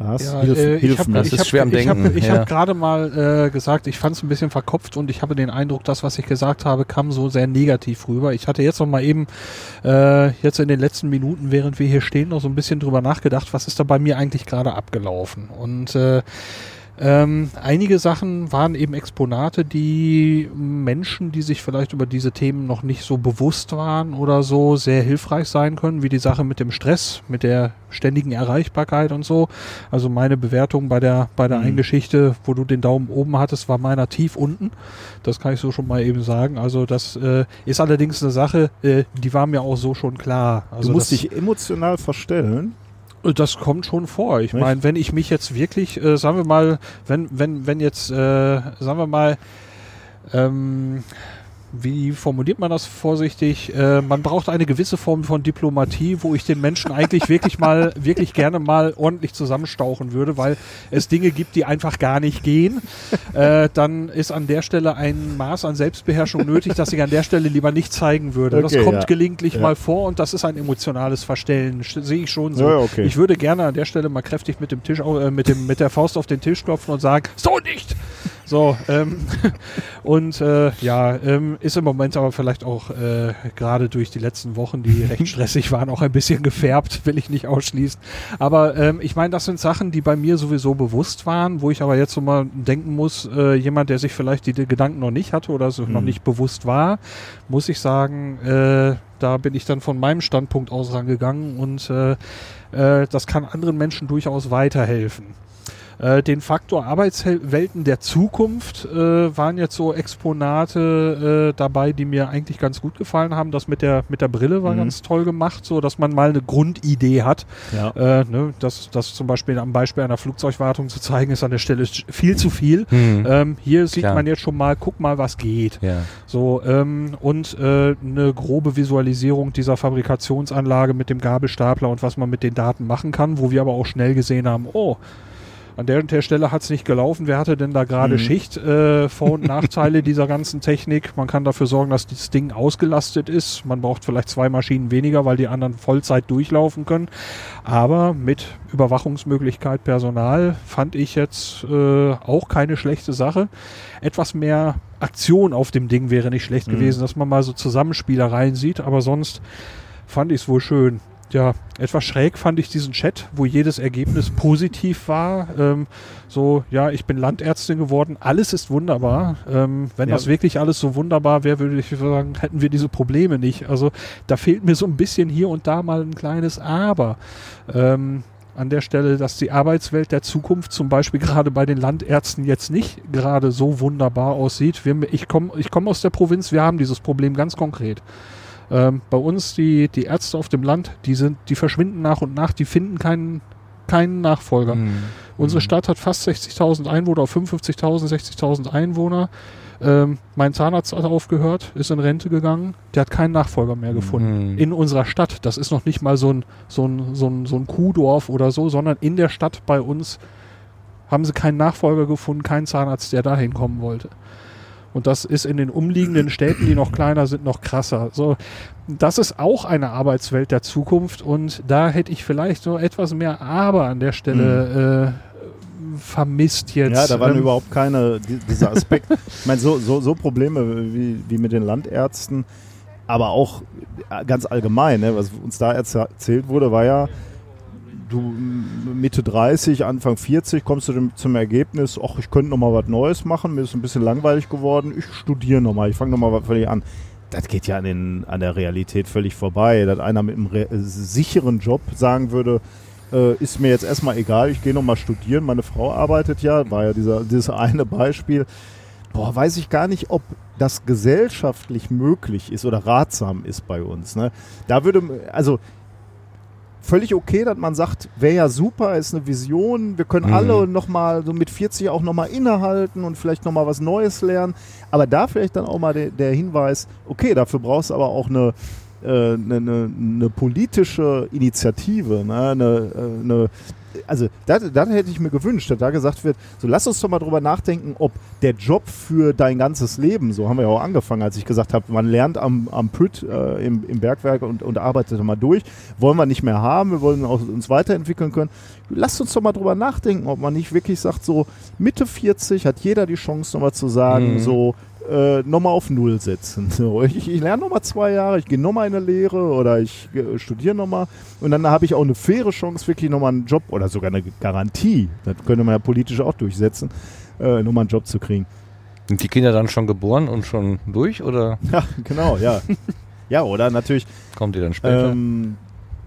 Lars, ja, hilf, äh, hilf hab, das ist hab, schwer am Denken. Ich habe hab gerade mal äh, gesagt, ich fand es ein bisschen verkopft und ich habe den Eindruck, das, was ich gesagt habe, kam so sehr negativ rüber. Ich hatte jetzt noch mal eben, äh, jetzt in den letzten Minuten, während wir hier stehen, noch so ein bisschen drüber nachgedacht, was ist da bei mir eigentlich gerade abgelaufen. Und äh, ähm, einige Sachen waren eben Exponate, die Menschen, die sich vielleicht über diese Themen noch nicht so bewusst waren oder so, sehr hilfreich sein können, wie die Sache mit dem Stress, mit der ständigen Erreichbarkeit und so. Also meine Bewertung bei der, bei der mhm. einen Geschichte, wo du den Daumen oben hattest, war meiner tief unten. Das kann ich so schon mal eben sagen. Also das äh, ist allerdings eine Sache, äh, die war mir auch so schon klar. Also du musst dich emotional verstellen. Das kommt schon vor. Ich meine, wenn ich mich jetzt wirklich, äh, sagen wir mal, wenn, wenn, wenn jetzt, äh, sagen wir mal, ähm, wie formuliert man das vorsichtig? Äh, man braucht eine gewisse Form von Diplomatie, wo ich den Menschen eigentlich wirklich mal, wirklich gerne mal ordentlich zusammenstauchen würde, weil es Dinge gibt, die einfach gar nicht gehen. Äh, dann ist an der Stelle ein Maß an Selbstbeherrschung nötig, dass ich an der Stelle lieber nicht zeigen würde. Okay, das kommt ja. gelegentlich ja. mal vor und das ist ein emotionales Verstellen. Sehe ich schon so. Ja, okay. Ich würde gerne an der Stelle mal kräftig mit dem Tisch, äh, mit dem, mit der Faust auf den Tisch klopfen und sagen, so nicht! So, ähm, und äh, ja, ähm, ist im Moment aber vielleicht auch äh, gerade durch die letzten Wochen, die recht stressig waren, auch ein bisschen gefärbt, will ich nicht ausschließen. Aber ähm, ich meine, das sind Sachen, die bei mir sowieso bewusst waren, wo ich aber jetzt so mal denken muss, äh, jemand, der sich vielleicht die, die Gedanken noch nicht hatte oder so mhm. noch nicht bewusst war, muss ich sagen, äh, da bin ich dann von meinem Standpunkt aus rangegangen und äh, äh, das kann anderen Menschen durchaus weiterhelfen. Äh, den Faktor Arbeitswelten der Zukunft äh, waren jetzt so Exponate äh, dabei, die mir eigentlich ganz gut gefallen haben. Das mit der mit der Brille war mhm. ganz toll gemacht, so dass man mal eine Grundidee hat. Ja. Äh, ne, das, das zum Beispiel am Beispiel einer Flugzeugwartung zu zeigen, ist an der Stelle viel zu viel. Mhm. Ähm, hier sieht Klar. man jetzt schon mal, guck mal, was geht. Ja. So ähm, und äh, eine grobe Visualisierung dieser Fabrikationsanlage mit dem Gabelstapler und was man mit den Daten machen kann, wo wir aber auch schnell gesehen haben, oh, an der und der Stelle hat es nicht gelaufen. Wer hatte denn da gerade mhm. Schicht? Äh, Vor- und Nachteile dieser ganzen Technik. Man kann dafür sorgen, dass das Ding ausgelastet ist. Man braucht vielleicht zwei Maschinen weniger, weil die anderen Vollzeit durchlaufen können. Aber mit Überwachungsmöglichkeit Personal fand ich jetzt äh, auch keine schlechte Sache. Etwas mehr Aktion auf dem Ding wäre nicht schlecht mhm. gewesen, dass man mal so Zusammenspielereien sieht. Aber sonst fand ich es wohl schön. Ja, etwas schräg fand ich diesen Chat, wo jedes Ergebnis positiv war. Ähm, so, ja, ich bin Landärztin geworden, alles ist wunderbar. Ähm, wenn ja. das wirklich alles so wunderbar wäre, würde ich sagen, hätten wir diese Probleme nicht. Also da fehlt mir so ein bisschen hier und da mal ein kleines Aber. Ähm, an der Stelle, dass die Arbeitswelt der Zukunft zum Beispiel gerade bei den Landärzten jetzt nicht gerade so wunderbar aussieht. Wir, ich komme ich komm aus der Provinz, wir haben dieses Problem ganz konkret. Ähm, bei uns die, die Ärzte auf dem Land, die sind, die verschwinden nach und nach, die finden keinen, keinen Nachfolger. Mhm. Unsere mhm. Stadt hat fast 60.000 Einwohner, 55.000, 60.000 Einwohner. Ähm, mein Zahnarzt hat aufgehört, ist in Rente gegangen, der hat keinen Nachfolger mehr gefunden. Mhm. In unserer Stadt. Das ist noch nicht mal so ein, so ein, so ein, so ein Kuhdorf oder so, sondern in der Stadt bei uns haben sie keinen Nachfolger gefunden, keinen Zahnarzt, der dahin kommen wollte. Und das ist in den umliegenden Städten, die noch kleiner sind, noch krasser. So, das ist auch eine Arbeitswelt der Zukunft und da hätte ich vielleicht so etwas mehr Aber an der Stelle mhm. äh, vermisst jetzt. Ja, da waren ähm, überhaupt keine, die, dieser Aspekt. ich meine, so, so, so Probleme wie, wie mit den Landärzten, aber auch ganz allgemein, ne, was uns da erzählt wurde, war ja, du Mitte 30, Anfang 40 kommst du zum Ergebnis, ach, ich könnte noch mal was Neues machen, mir ist ein bisschen langweilig geworden, ich studiere noch mal, ich fange noch mal was völlig an. Das geht ja an, den, an der Realität völlig vorbei, dass einer mit einem sicheren Job sagen würde, äh, ist mir jetzt erstmal egal, ich gehe noch mal studieren, meine Frau arbeitet ja, war ja dieser, dieses eine Beispiel. Boah, weiß ich gar nicht, ob das gesellschaftlich möglich ist oder ratsam ist bei uns. Ne? Da würde, also völlig okay, dass man sagt, wäre ja super, ist eine Vision, wir können mhm. alle nochmal so mit 40 auch nochmal innehalten und vielleicht nochmal was Neues lernen. Aber da vielleicht dann auch mal de, der Hinweis, okay, dafür brauchst du aber auch eine, äh, eine, eine, eine politische Initiative, ne? eine, äh, eine also das hätte ich mir gewünscht, dass da gesagt wird, so lass uns doch mal drüber nachdenken, ob der Job für dein ganzes Leben, so haben wir ja auch angefangen, als ich gesagt habe, man lernt am, am Püt äh, im, im Bergwerk und, und arbeitet mal durch, wollen wir nicht mehr haben, wir wollen auch uns weiterentwickeln können. Lass uns doch mal drüber nachdenken, ob man nicht wirklich sagt, so Mitte 40 hat jeder die Chance nochmal zu sagen, mhm. so äh, nochmal auf Null setzen. So, ich, ich lerne nochmal zwei Jahre, ich gehe nochmal in eine Lehre oder ich äh, studiere nochmal und dann habe ich auch eine faire Chance, wirklich nochmal einen Job oder sogar eine Garantie, das könnte man ja politisch auch durchsetzen, äh, nochmal einen Job zu kriegen. Sind die Kinder dann schon geboren und schon durch, oder? Ja, genau, ja. ja, oder natürlich. Kommt ihr dann später? Ähm,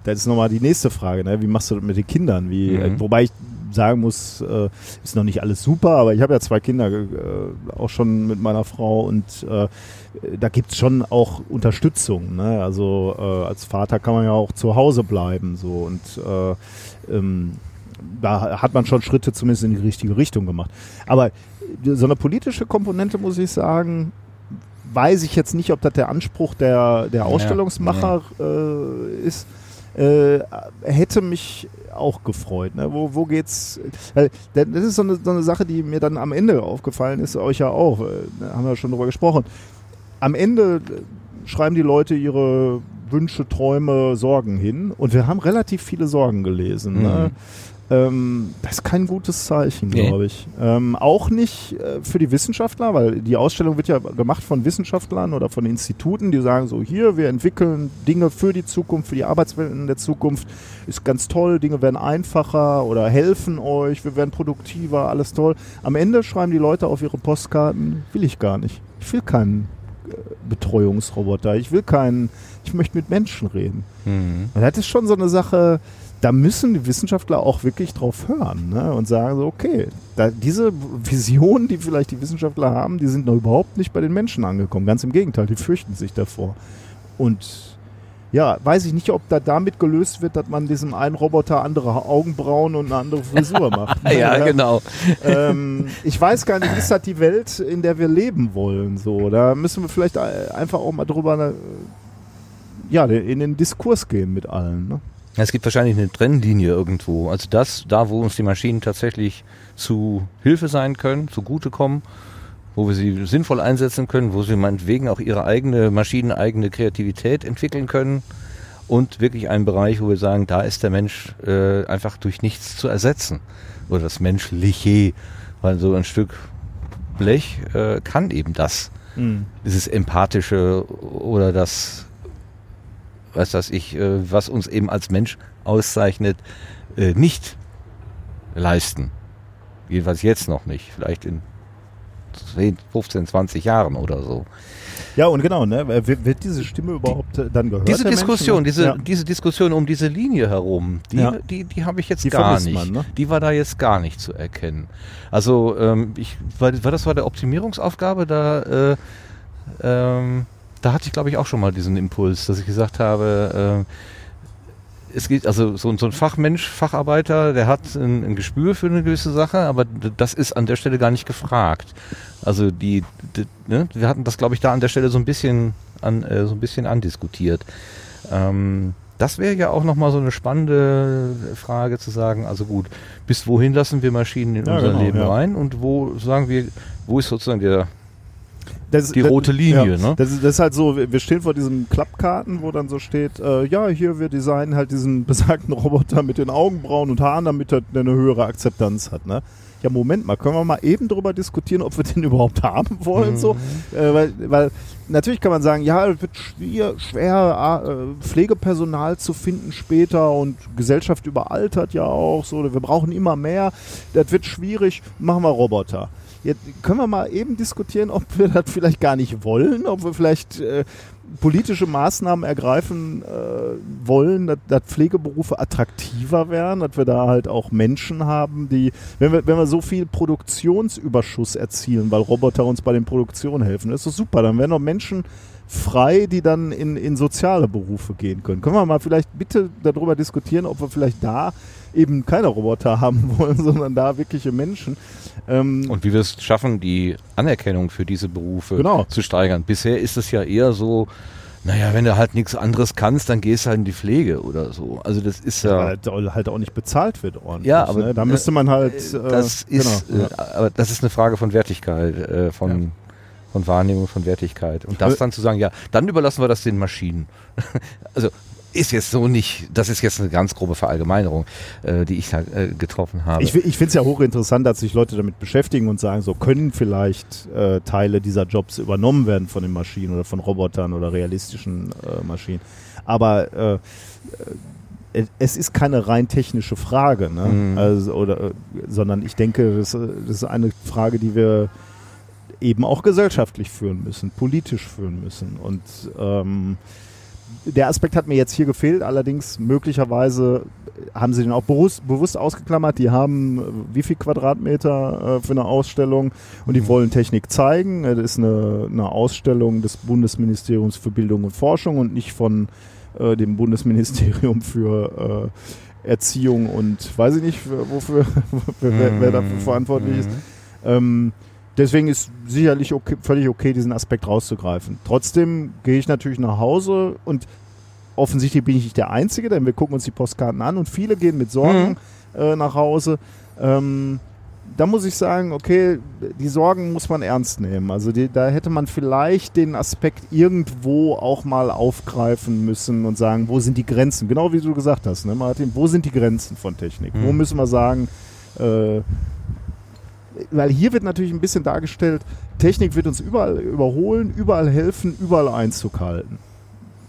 das ist nochmal die nächste Frage, ne? Wie machst du das mit den Kindern? Wie, mhm. äh, wobei ich sagen muss, äh, ist noch nicht alles super, aber ich habe ja zwei Kinder, äh, auch schon mit meiner Frau und äh, da gibt es schon auch Unterstützung. Ne? Also äh, als Vater kann man ja auch zu Hause bleiben so und äh, ähm, da hat man schon Schritte zumindest in die richtige Richtung gemacht. Aber so eine politische Komponente, muss ich sagen, weiß ich jetzt nicht, ob das der Anspruch der, der Ausstellungsmacher ja, ja. Äh, ist. Äh, hätte mich auch gefreut. Ne? Wo, wo geht's? Das ist so eine, so eine, Sache, die mir dann am Ende aufgefallen ist, euch ja auch. Äh, da haben wir schon drüber gesprochen. Am Ende äh, schreiben die Leute ihre Wünsche, Träume, Sorgen hin und wir haben relativ viele Sorgen gelesen. Ne? Mhm. Ne? Ähm, das ist kein gutes Zeichen, glaube ich. Ähm, auch nicht äh, für die Wissenschaftler, weil die Ausstellung wird ja gemacht von Wissenschaftlern oder von Instituten, die sagen so, hier, wir entwickeln Dinge für die Zukunft, für die Arbeitswelten der Zukunft. Ist ganz toll, Dinge werden einfacher oder helfen euch, wir werden produktiver, alles toll. Am Ende schreiben die Leute auf ihre Postkarten, will ich gar nicht. Ich will keinen äh, Betreuungsroboter, ich will keinen, ich möchte mit Menschen reden. Mhm. Und das ist schon so eine Sache, da müssen die Wissenschaftler auch wirklich drauf hören ne? und sagen so, okay, da, diese Visionen, die vielleicht die Wissenschaftler haben, die sind noch überhaupt nicht bei den Menschen angekommen. Ganz im Gegenteil, die fürchten sich davor. Und ja, weiß ich nicht, ob da damit gelöst wird, dass man diesem einen Roboter andere Augenbrauen und eine andere Frisur macht. Ne? ja, Oder, genau. Ähm, ich weiß gar nicht, ist das die Welt, in der wir leben wollen? So, da müssen wir vielleicht einfach auch mal drüber, ja, in den Diskurs gehen mit allen. Ne? Es gibt wahrscheinlich eine Trennlinie irgendwo. Also das, da wo uns die Maschinen tatsächlich zu Hilfe sein können, zugutekommen, wo wir sie sinnvoll einsetzen können, wo sie meinetwegen auch ihre eigene maschineneigene Kreativität entwickeln können und wirklich ein Bereich, wo wir sagen, da ist der Mensch äh, einfach durch nichts zu ersetzen. Oder das Menschliche, weil so ein Stück Blech äh, kann eben das. Mhm. Dieses Empathische oder das was das ich, äh, was uns eben als Mensch auszeichnet, äh, nicht leisten. Jedenfalls jetzt noch nicht. Vielleicht in 10, 15, 20 Jahren oder so. Ja, und genau, ne? Wird, diese Stimme überhaupt die, dann gehört? Diese Diskussion, diese, ja. diese Diskussion um diese Linie herum, die, ja. die, die habe ich jetzt die gar nicht. Man, ne? Die war da jetzt gar nicht zu erkennen. Also, ähm, ich, war, war das war der Optimierungsaufgabe, da, äh, ähm, da hatte ich glaube ich auch schon mal diesen Impuls, dass ich gesagt habe, äh, es geht also so, so, ein Fachmensch, Facharbeiter, der hat ein, ein, Gespür für eine gewisse Sache, aber das ist an der Stelle gar nicht gefragt. Also die, die ne, wir hatten das, glaube ich, da an der Stelle so ein bisschen an, äh, so ein bisschen andiskutiert. Ähm, das wäre ja auch nochmal so eine spannende Frage zu sagen, also gut, bis wohin lassen wir Maschinen in ja, unser genau, Leben ja. rein und wo sagen wir, wo ist sozusagen der das, die rote Linie, ja, ne? Das ist, das ist, halt so, wir stehen vor diesen Klappkarten, wo dann so steht, äh, ja, hier, wir designen halt diesen besagten Roboter mit den Augenbrauen und Haaren, damit er eine höhere Akzeptanz hat, ne? Ja, Moment mal, können wir mal eben darüber diskutieren, ob wir den überhaupt haben wollen, mhm. so? Äh, weil, weil natürlich kann man sagen, ja, es wird schwer, schwer äh, Pflegepersonal zu finden später und Gesellschaft überaltert ja auch, so, wir brauchen immer mehr, das wird schwierig, machen wir Roboter. Jetzt können wir mal eben diskutieren, ob wir das vielleicht gar nicht wollen, ob wir vielleicht äh, politische Maßnahmen ergreifen äh, wollen, dass, dass, Pflegeberufe attraktiver werden, dass wir da halt auch Menschen haben, die, wenn wir, wenn wir so viel Produktionsüberschuss erzielen, weil Roboter uns bei den Produktionen helfen, das ist doch super, dann werden auch Menschen frei, die dann in, in soziale Berufe gehen können. Können wir mal vielleicht bitte darüber diskutieren, ob wir vielleicht da eben keine Roboter haben wollen, sondern da wirkliche Menschen. Ähm und wie wir es schaffen, die Anerkennung für diese Berufe genau. zu steigern. Bisher ist es ja eher so, naja, wenn du halt nichts anderes kannst, dann gehst du halt in die Pflege oder so. Also das ist ja. ja weil halt auch nicht bezahlt wird ordentlich. Ja, aber ne? da müsste man halt. Äh, das ist, genau, äh, aber das ist eine Frage von Wertigkeit, äh, von, ja. von Wahrnehmung, von Wertigkeit. Und das dann zu sagen, ja, dann überlassen wir das den Maschinen. also ist jetzt so nicht, das ist jetzt eine ganz grobe Verallgemeinerung, äh, die ich da äh, getroffen habe. Ich, ich finde es ja hochinteressant, dass sich Leute damit beschäftigen und sagen, so können vielleicht äh, Teile dieser Jobs übernommen werden von den Maschinen oder von Robotern oder realistischen äh, Maschinen. Aber äh, äh, es ist keine rein technische Frage, ne? Mhm. Also, oder, sondern ich denke, das, das ist eine Frage, die wir eben auch gesellschaftlich führen müssen, politisch führen müssen. Und ähm, der Aspekt hat mir jetzt hier gefehlt, allerdings möglicherweise haben sie den auch bewusst, bewusst ausgeklammert. Die haben äh, wie viel Quadratmeter äh, für eine Ausstellung und die mhm. wollen Technik zeigen. Das ist eine, eine, Ausstellung des Bundesministeriums für Bildung und Forschung und nicht von äh, dem Bundesministerium für äh, Erziehung und weiß ich nicht, wofür, wer, wer, dafür mhm. verantwortlich ist. Mhm. Ähm, deswegen ist sicherlich okay, völlig okay, diesen Aspekt rauszugreifen. Trotzdem gehe ich natürlich nach Hause und offensichtlich bin ich nicht der Einzige, denn wir gucken uns die Postkarten an und viele gehen mit Sorgen mhm. äh, nach Hause. Ähm, da muss ich sagen, okay, die Sorgen muss man ernst nehmen. Also die, da hätte man vielleicht den Aspekt irgendwo auch mal aufgreifen müssen und sagen, wo sind die Grenzen? Genau wie du gesagt hast, ne, Martin, wo sind die Grenzen von Technik? Mhm. Wo müssen wir sagen, äh, weil hier wird natürlich ein bisschen dargestellt, Technik wird uns überall überholen, überall helfen, überall Einzug halten.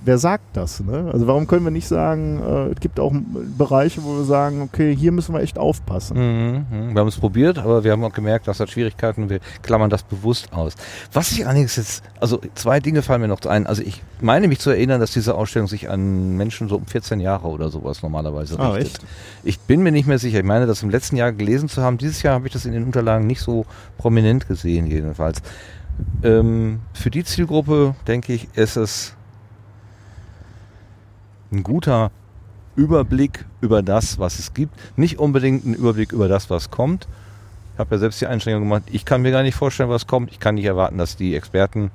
Wer sagt das? Ne? Also warum können wir nicht sagen, äh, es gibt auch Bereiche, wo wir sagen, okay, hier müssen wir echt aufpassen. Mhm, mhm. wir haben es probiert, aber wir haben auch gemerkt, das hat Schwierigkeiten und wir klammern das bewusst aus. Was ich allerdings jetzt, also zwei Dinge fallen mir noch ein. Also ich meine mich zu erinnern, dass diese Ausstellung sich an Menschen so um 14 Jahre oder sowas normalerweise ah, richtet. Echt? Ich bin mir nicht mehr sicher. Ich meine, das im letzten Jahr gelesen zu haben. Dieses Jahr habe ich das in den Unterlagen nicht so prominent gesehen, jedenfalls. Ähm, für die Zielgruppe, denke ich, ist es ein guter Überblick über das, was es gibt. Nicht unbedingt ein Überblick über das, was kommt. Ich habe ja selbst die Einschränkung gemacht. Ich kann mir gar nicht vorstellen, was kommt. Ich kann nicht erwarten, dass die Experten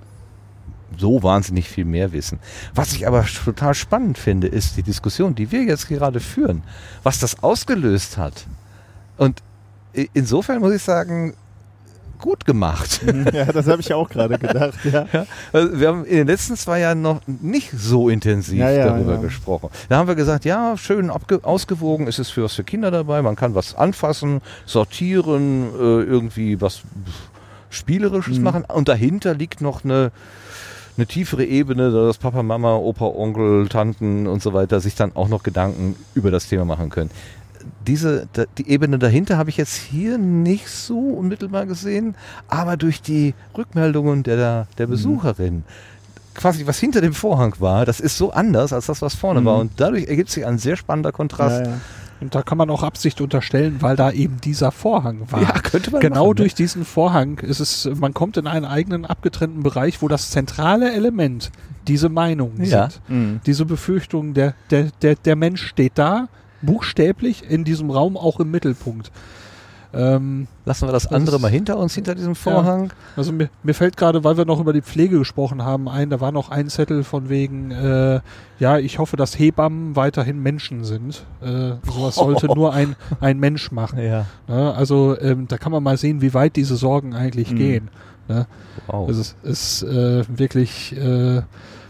so wahnsinnig viel mehr wissen. Was ich aber total spannend finde, ist die Diskussion, die wir jetzt gerade führen, was das ausgelöst hat. Und insofern muss ich sagen, gut gemacht. Ja, das habe ich auch gerade gedacht. Ja. ja. Also wir haben in den letzten zwei Jahren noch nicht so intensiv ja, ja, darüber gesprochen. Da haben wir gesagt, ja, schön ausgewogen, ist es für was für Kinder dabei, man kann was anfassen, sortieren, äh, irgendwie was Spielerisches mhm. machen und dahinter liegt noch eine eine tiefere Ebene, dass Papa, Mama, Opa, Onkel, Tanten und so weiter sich dann auch noch Gedanken über das Thema machen können. Diese, die Ebene dahinter habe ich jetzt hier nicht so unmittelbar gesehen, aber durch die Rückmeldungen der, der mhm. Besucherin, mhm. quasi was hinter dem Vorhang war, das ist so anders als das, was vorne mhm. war. Und dadurch ergibt sich ein sehr spannender Kontrast. Ja, ja. Und da kann man auch Absicht unterstellen, weil da eben dieser Vorhang war. Ja, könnte man Genau machen, durch ne? diesen Vorhang ist es, man kommt in einen eigenen abgetrennten Bereich, wo das zentrale Element diese Meinungen ja. sind. Mhm. Diese Befürchtungen, der, der, der, der Mensch steht da, buchstäblich in diesem Raum auch im Mittelpunkt. Ähm, Lassen wir das, das andere mal hinter uns, hinter diesem Vorhang. Ja. Also mir, mir fällt gerade, weil wir noch über die Pflege gesprochen haben, ein, da war noch ein Zettel von wegen, äh, ja, ich hoffe, dass Hebammen weiterhin Menschen sind. Äh, sowas sollte nur ein, ein Mensch machen. Ja. Ne? Also ähm, da kann man mal sehen, wie weit diese Sorgen eigentlich mhm. gehen. Ne? Wow. Also es ist äh, wirklich äh,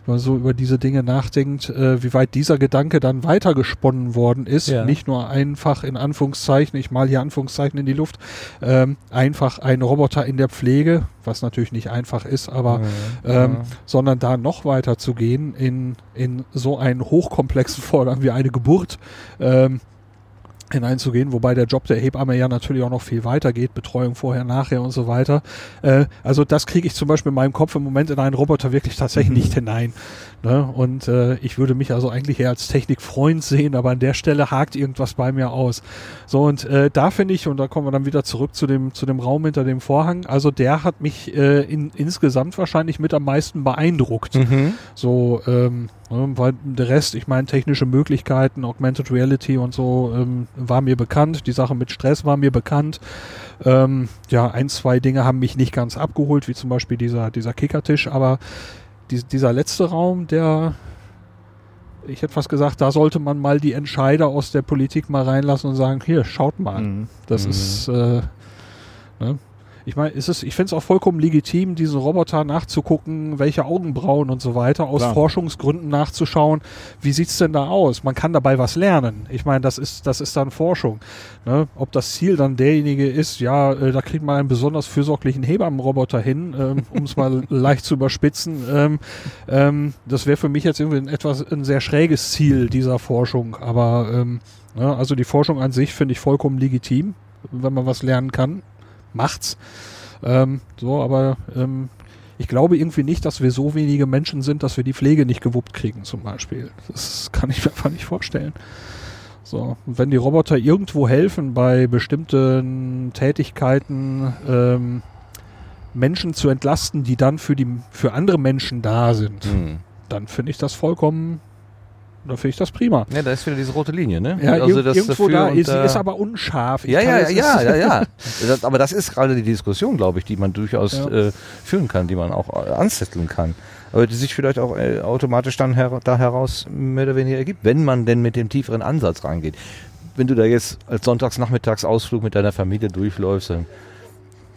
man so über diese Dinge nachdenkt, äh, wie weit dieser Gedanke dann weitergesponnen worden ist. Ja. Nicht nur einfach in Anführungszeichen, ich mal hier Anführungszeichen in die Luft, ähm, einfach ein Roboter in der Pflege, was natürlich nicht einfach ist, aber ja, ähm, ja. sondern da noch weiter zu gehen in, in so einen hochkomplexen Vorgang wie eine Geburt. Ähm, hineinzugehen, wobei der Job der Hebamme ja natürlich auch noch viel weiter geht, Betreuung vorher, nachher und so weiter. Äh, also das kriege ich zum Beispiel in meinem Kopf im Moment in einen Roboter wirklich tatsächlich nicht hinein. Ne? Und äh, ich würde mich also eigentlich eher als Technikfreund sehen, aber an der Stelle hakt irgendwas bei mir aus. So und äh, da finde ich, und da kommen wir dann wieder zurück zu dem, zu dem Raum hinter dem Vorhang, also der hat mich äh, in, insgesamt wahrscheinlich mit am meisten beeindruckt. Mhm. So, ähm, ne, weil der Rest, ich meine, technische Möglichkeiten, Augmented Reality und so, ähm, war mir bekannt. Die Sache mit Stress war mir bekannt. Ähm, ja, ein, zwei Dinge haben mich nicht ganz abgeholt, wie zum Beispiel dieser, dieser Kickertisch, aber die, dieser letzte Raum, der, ich hätte fast gesagt, da sollte man mal die Entscheider aus der Politik mal reinlassen und sagen, hier, schaut mal. Mhm. Das mhm. ist, äh, ne? Ich meine, ist es, ich finde es auch vollkommen legitim, diesen Roboter nachzugucken, welche Augenbrauen und so weiter, aus Klar. Forschungsgründen nachzuschauen, wie sieht's denn da aus? Man kann dabei was lernen. Ich meine, das ist, das ist dann Forschung. Ne? Ob das Ziel dann derjenige ist, ja, äh, da kriegt man einen besonders fürsorglichen Hebammenroboter hin, ähm, um es mal leicht zu überspitzen. Ähm, ähm, das wäre für mich jetzt irgendwie ein etwas ein sehr schräges Ziel dieser Forschung. Aber ähm, ja, also die Forschung an sich finde ich vollkommen legitim, wenn man was lernen kann macht's. Ähm, so, aber ähm, ich glaube irgendwie nicht, dass wir so wenige Menschen sind, dass wir die Pflege nicht gewuppt kriegen, zum Beispiel. Das kann ich mir einfach nicht vorstellen. So, und wenn die Roboter irgendwo helfen bei bestimmten Tätigkeiten, ähm, Menschen zu entlasten, die dann für die für andere Menschen da sind, mhm. dann finde ich das vollkommen da finde ich das prima. Ja, da ist wieder diese rote Linie, ne? Ja, also das irgendwo da, ist, sie ist aber unscharf. Ich ja, ja, ja, ja, ja, das, aber das ist gerade die Diskussion, glaube ich, die man durchaus ja. äh, führen kann, die man auch äh, anzetteln kann. Aber die sich vielleicht auch äh, automatisch dann her da heraus mehr oder weniger ergibt, wenn man denn mit dem tieferen Ansatz rangeht. Wenn du da jetzt als Sonntagsnachmittagsausflug mit deiner Familie durchläufst,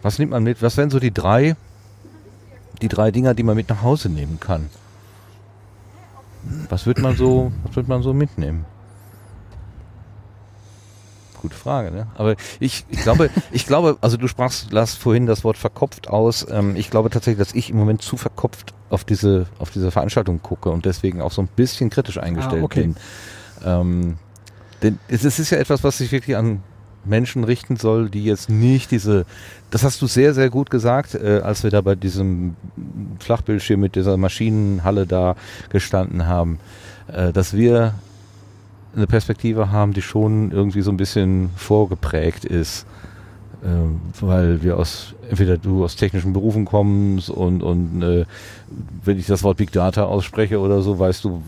was nimmt man mit? Was wären so die drei, die drei Dinger, die man mit nach Hause nehmen kann? Was wird man so, was wird man so mitnehmen? Gute Frage, ne? Aber ich, ich glaube, ich glaube, also du sprachst, las vorhin das Wort verkopft aus. Ähm, ich glaube tatsächlich, dass ich im Moment zu verkopft auf diese, auf diese Veranstaltung gucke und deswegen auch so ein bisschen kritisch eingestellt ah, okay. bin. Ähm, denn es ist ja etwas, was sich wirklich an Menschen richten soll, die jetzt nicht diese, das hast du sehr, sehr gut gesagt, äh, als wir da bei diesem Flachbildschirm mit dieser Maschinenhalle da gestanden haben, äh, dass wir eine Perspektive haben, die schon irgendwie so ein bisschen vorgeprägt ist, äh, weil wir aus, entweder du aus technischen Berufen kommst und, und äh, wenn ich das Wort Big Data ausspreche oder so, weißt du,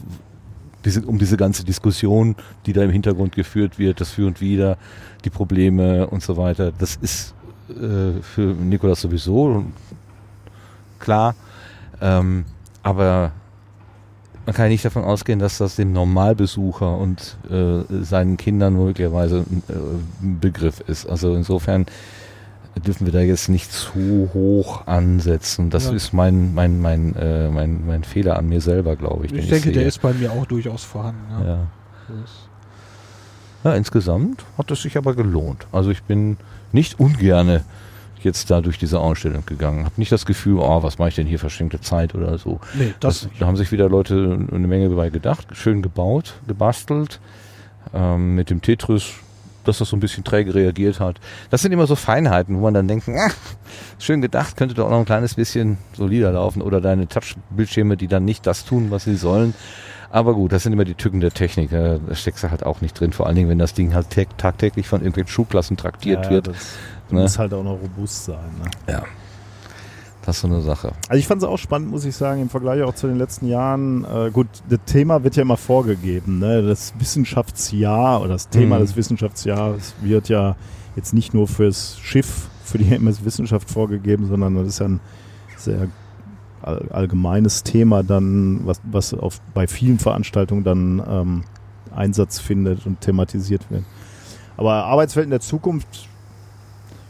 diese, um diese ganze Diskussion, die da im Hintergrund geführt wird, das Für und Wider, die Probleme und so weiter, das ist äh, für Nikolas sowieso klar. Ähm, aber man kann ja nicht davon ausgehen, dass das dem Normalbesucher und äh, seinen Kindern möglicherweise ein, äh, ein Begriff ist. Also insofern dürfen wir da jetzt nicht zu hoch ansetzen. Das ja. ist mein, mein, mein, äh, mein, mein Fehler an mir selber, glaube ich. Ich denke, ich der ist bei mir auch durchaus vorhanden. Ja. ja. Ja. insgesamt hat es sich aber gelohnt. Also ich bin nicht ungerne jetzt da durch diese Ausstellung gegangen. Habe nicht das Gefühl, oh, was mache ich denn hier, verschenkte Zeit oder so. Nee, das, das Da haben sich wieder Leute eine Menge dabei gedacht, schön gebaut, gebastelt. Ähm, mit dem Tetris dass das so ein bisschen träge reagiert hat. Das sind immer so Feinheiten, wo man dann denkt, ach, schön gedacht, könnte doch noch ein kleines bisschen solider laufen oder deine Touch-Bildschirme, die dann nicht das tun, was sie sollen. Aber gut, das sind immer die Tücken der Technik. Da steckst du halt auch nicht drin. Vor allen Dingen, wenn das Ding halt tagtäglich von irgendwelchen Schulklassen traktiert ja, wird. Das ne? muss halt auch noch robust sein. Ne? Ja. Das ist so eine Sache. Also ich fand es auch spannend, muss ich sagen, im Vergleich auch zu den letzten Jahren. Äh, gut, das Thema wird ja immer vorgegeben. Ne? Das Wissenschaftsjahr oder das Thema mhm. des Wissenschaftsjahres wird ja jetzt nicht nur fürs Schiff, für die MS Wissenschaft vorgegeben, sondern das ist ja ein sehr allgemeines Thema dann, was, was auf, bei vielen Veranstaltungen dann ähm, Einsatz findet und thematisiert wird. Aber Arbeitswelt in der Zukunft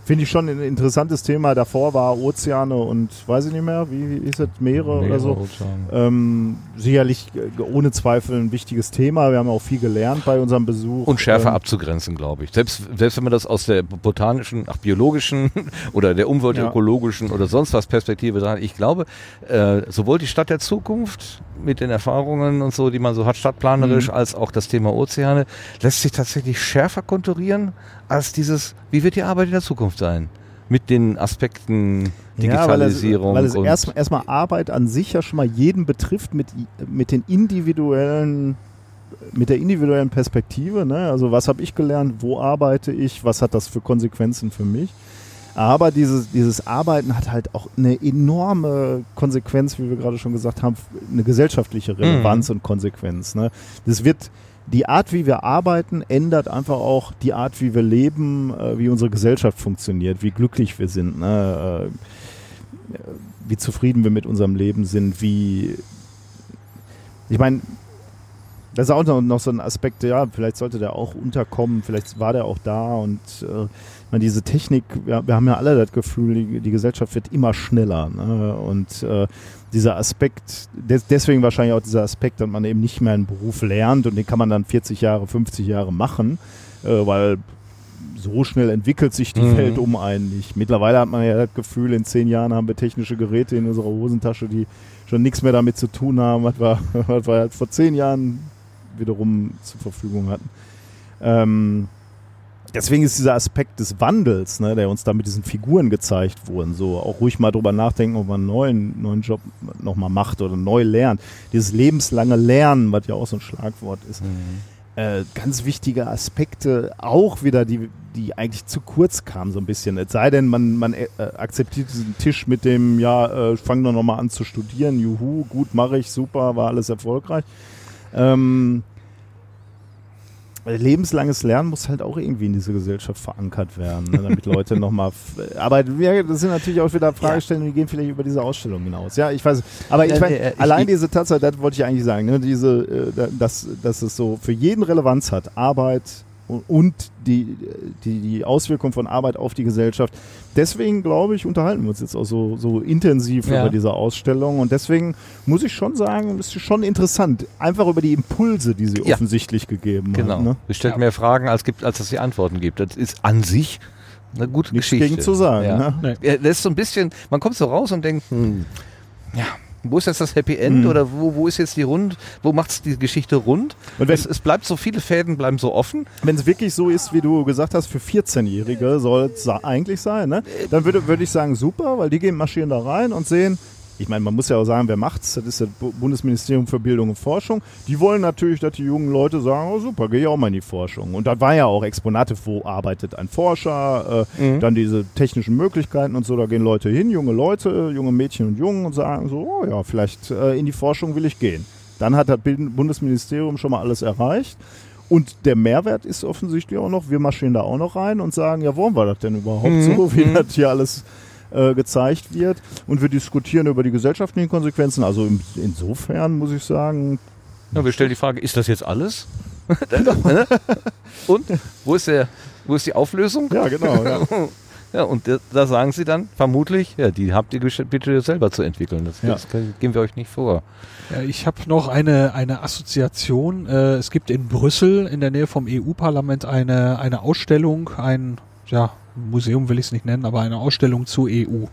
Finde ich schon ein interessantes Thema. Davor war Ozeane und weiß ich nicht mehr, wie, ist es, Meere, Meere oder so. Ähm, sicherlich äh, ohne Zweifel ein wichtiges Thema. Wir haben auch viel gelernt bei unserem Besuch. Und schärfer ähm, abzugrenzen, glaube ich. Selbst, selbst wenn man das aus der botanischen, ach, biologischen oder der umweltökologischen ja. oder sonst was Perspektive sagt, ich glaube, äh, sowohl die Stadt der Zukunft mit den Erfahrungen und so, die man so hat, stadtplanerisch, mhm. als auch das Thema Ozeane, lässt sich tatsächlich schärfer konturieren als dieses, wie wird die Arbeit in der Zukunft sein? Mit den Aspekten Digitalisierung. Ja, weil es, weil es erstmal erst Arbeit an sich ja schon mal jeden betrifft mit, mit den individuellen mit der individuellen Perspektive, ne? also was habe ich gelernt, wo arbeite ich, was hat das für Konsequenzen für mich. Aber dieses, dieses Arbeiten hat halt auch eine enorme Konsequenz, wie wir gerade schon gesagt haben, eine gesellschaftliche Relevanz mhm. und Konsequenz. Ne? Das wird, die Art, wie wir arbeiten, ändert einfach auch die Art, wie wir leben, äh, wie unsere Gesellschaft funktioniert, wie glücklich wir sind, ne? äh, wie zufrieden wir mit unserem Leben sind, wie. Ich meine, das ist auch noch, noch, so ein Aspekt, ja, vielleicht sollte der auch unterkommen, vielleicht war der auch da und äh, meine, diese Technik, wir, wir, haben ja alle das Gefühl, die, die Gesellschaft wird immer schneller. Ne? Und äh, dieser Aspekt, des, deswegen wahrscheinlich auch dieser Aspekt, dass man eben nicht mehr einen Beruf lernt und den kann man dann 40 Jahre, 50 Jahre machen, äh, weil so schnell entwickelt sich die mhm. Welt um einen nicht. Mittlerweile hat man ja das Gefühl, in zehn Jahren haben wir technische Geräte in unserer Hosentasche, die schon nichts mehr damit zu tun haben, was wir, was wir halt vor zehn Jahren wiederum zur Verfügung hatten. Ähm, deswegen ist dieser Aspekt des Wandels, ne, der uns da mit diesen Figuren gezeigt wurden, so auch ruhig mal drüber nachdenken, ob man einen neuen, neuen Job nochmal macht oder neu lernt. Dieses lebenslange Lernen, was ja auch so ein Schlagwort ist. Mhm. Äh, ganz wichtige Aspekte, auch wieder, die, die eigentlich zu kurz kamen, so ein bisschen. Es sei denn, man, man äh, akzeptiert diesen Tisch mit dem, ja, äh, fang doch nochmal an zu studieren, juhu, gut, mache ich, super, war alles erfolgreich. Ähm, lebenslanges Lernen muss halt auch irgendwie in diese Gesellschaft verankert werden, ne, damit Leute nochmal. Aber ja, das sind natürlich auch wieder Fragestellungen, die gehen vielleicht über diese Ausstellung hinaus. Ja, ich weiß. Aber ich meine, allein diese Tatsache, das wollte ich eigentlich sagen, ne, diese, äh, dass, dass es so für jeden Relevanz hat, Arbeit, und die, die, die Auswirkung von Arbeit auf die Gesellschaft. Deswegen, glaube ich, unterhalten wir uns jetzt auch so, so intensiv ja. über diese Ausstellung. Und deswegen muss ich schon sagen, es ist schon interessant. Einfach über die Impulse, die sie ja. offensichtlich gegeben genau. hat. Genau. Ne? stellt ja. mehr Fragen, als, gibt, als dass sie Antworten gibt. Das ist an sich eine gute Nichts Geschichte. gegen zu sagen. Ja. Ne? Das ist so ein bisschen, man kommt so raus und denkt, hm, ja, wo ist jetzt das Happy End mhm. oder wo, wo ist jetzt die Rund, wo macht es die Geschichte rund? Und wenn, es, es bleibt so, viele Fäden bleiben so offen. Wenn es wirklich so ist, wie du gesagt hast, für 14-Jährige soll es eigentlich sein, ne? dann würde, würde ich sagen, super, weil die gehen marschieren da rein und sehen, ich meine, man muss ja auch sagen, wer macht's? Das ist das Bundesministerium für Bildung und Forschung. Die wollen natürlich, dass die jungen Leute sagen, oh super, gehe ich auch mal in die Forschung. Und da war ja auch Exponate, wo arbeitet ein Forscher, äh, mhm. dann diese technischen Möglichkeiten und so, da gehen Leute hin, junge Leute, junge Mädchen und Jungen und sagen so, oh ja, vielleicht äh, in die Forschung will ich gehen. Dann hat das Bundesministerium schon mal alles erreicht. Und der Mehrwert ist offensichtlich auch noch, wir marschieren da auch noch rein und sagen, ja, wollen wir das denn überhaupt mhm. so, wie mhm. das hier alles äh, gezeigt wird. Und wir diskutieren über die gesellschaftlichen Konsequenzen. Also in, insofern muss ich sagen. Ja, wir stellen die Frage, ist das jetzt alles? und wo ist, der, wo ist die Auflösung? Ja, genau. Ja. Ja, und da sagen sie dann vermutlich, ja, die habt ihr bitte selber zu entwickeln. Das, ja. das geben wir euch nicht vor. Ja, ich habe noch eine, eine Assoziation. Äh, es gibt in Brüssel in der Nähe vom EU-Parlament eine, eine Ausstellung, ein ja, Museum will ich es nicht nennen, aber eine Ausstellung zur EU.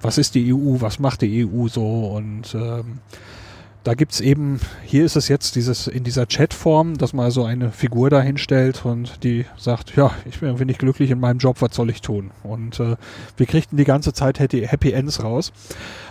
Was ist die EU? Was macht die EU so? Und ähm, da gibt's eben, hier ist es jetzt dieses in dieser Chatform, dass man so eine Figur da hinstellt und die sagt, ja, ich bin nicht glücklich in meinem Job, was soll ich tun? Und äh, wir kriegten die ganze Zeit Happy, Happy Ends raus.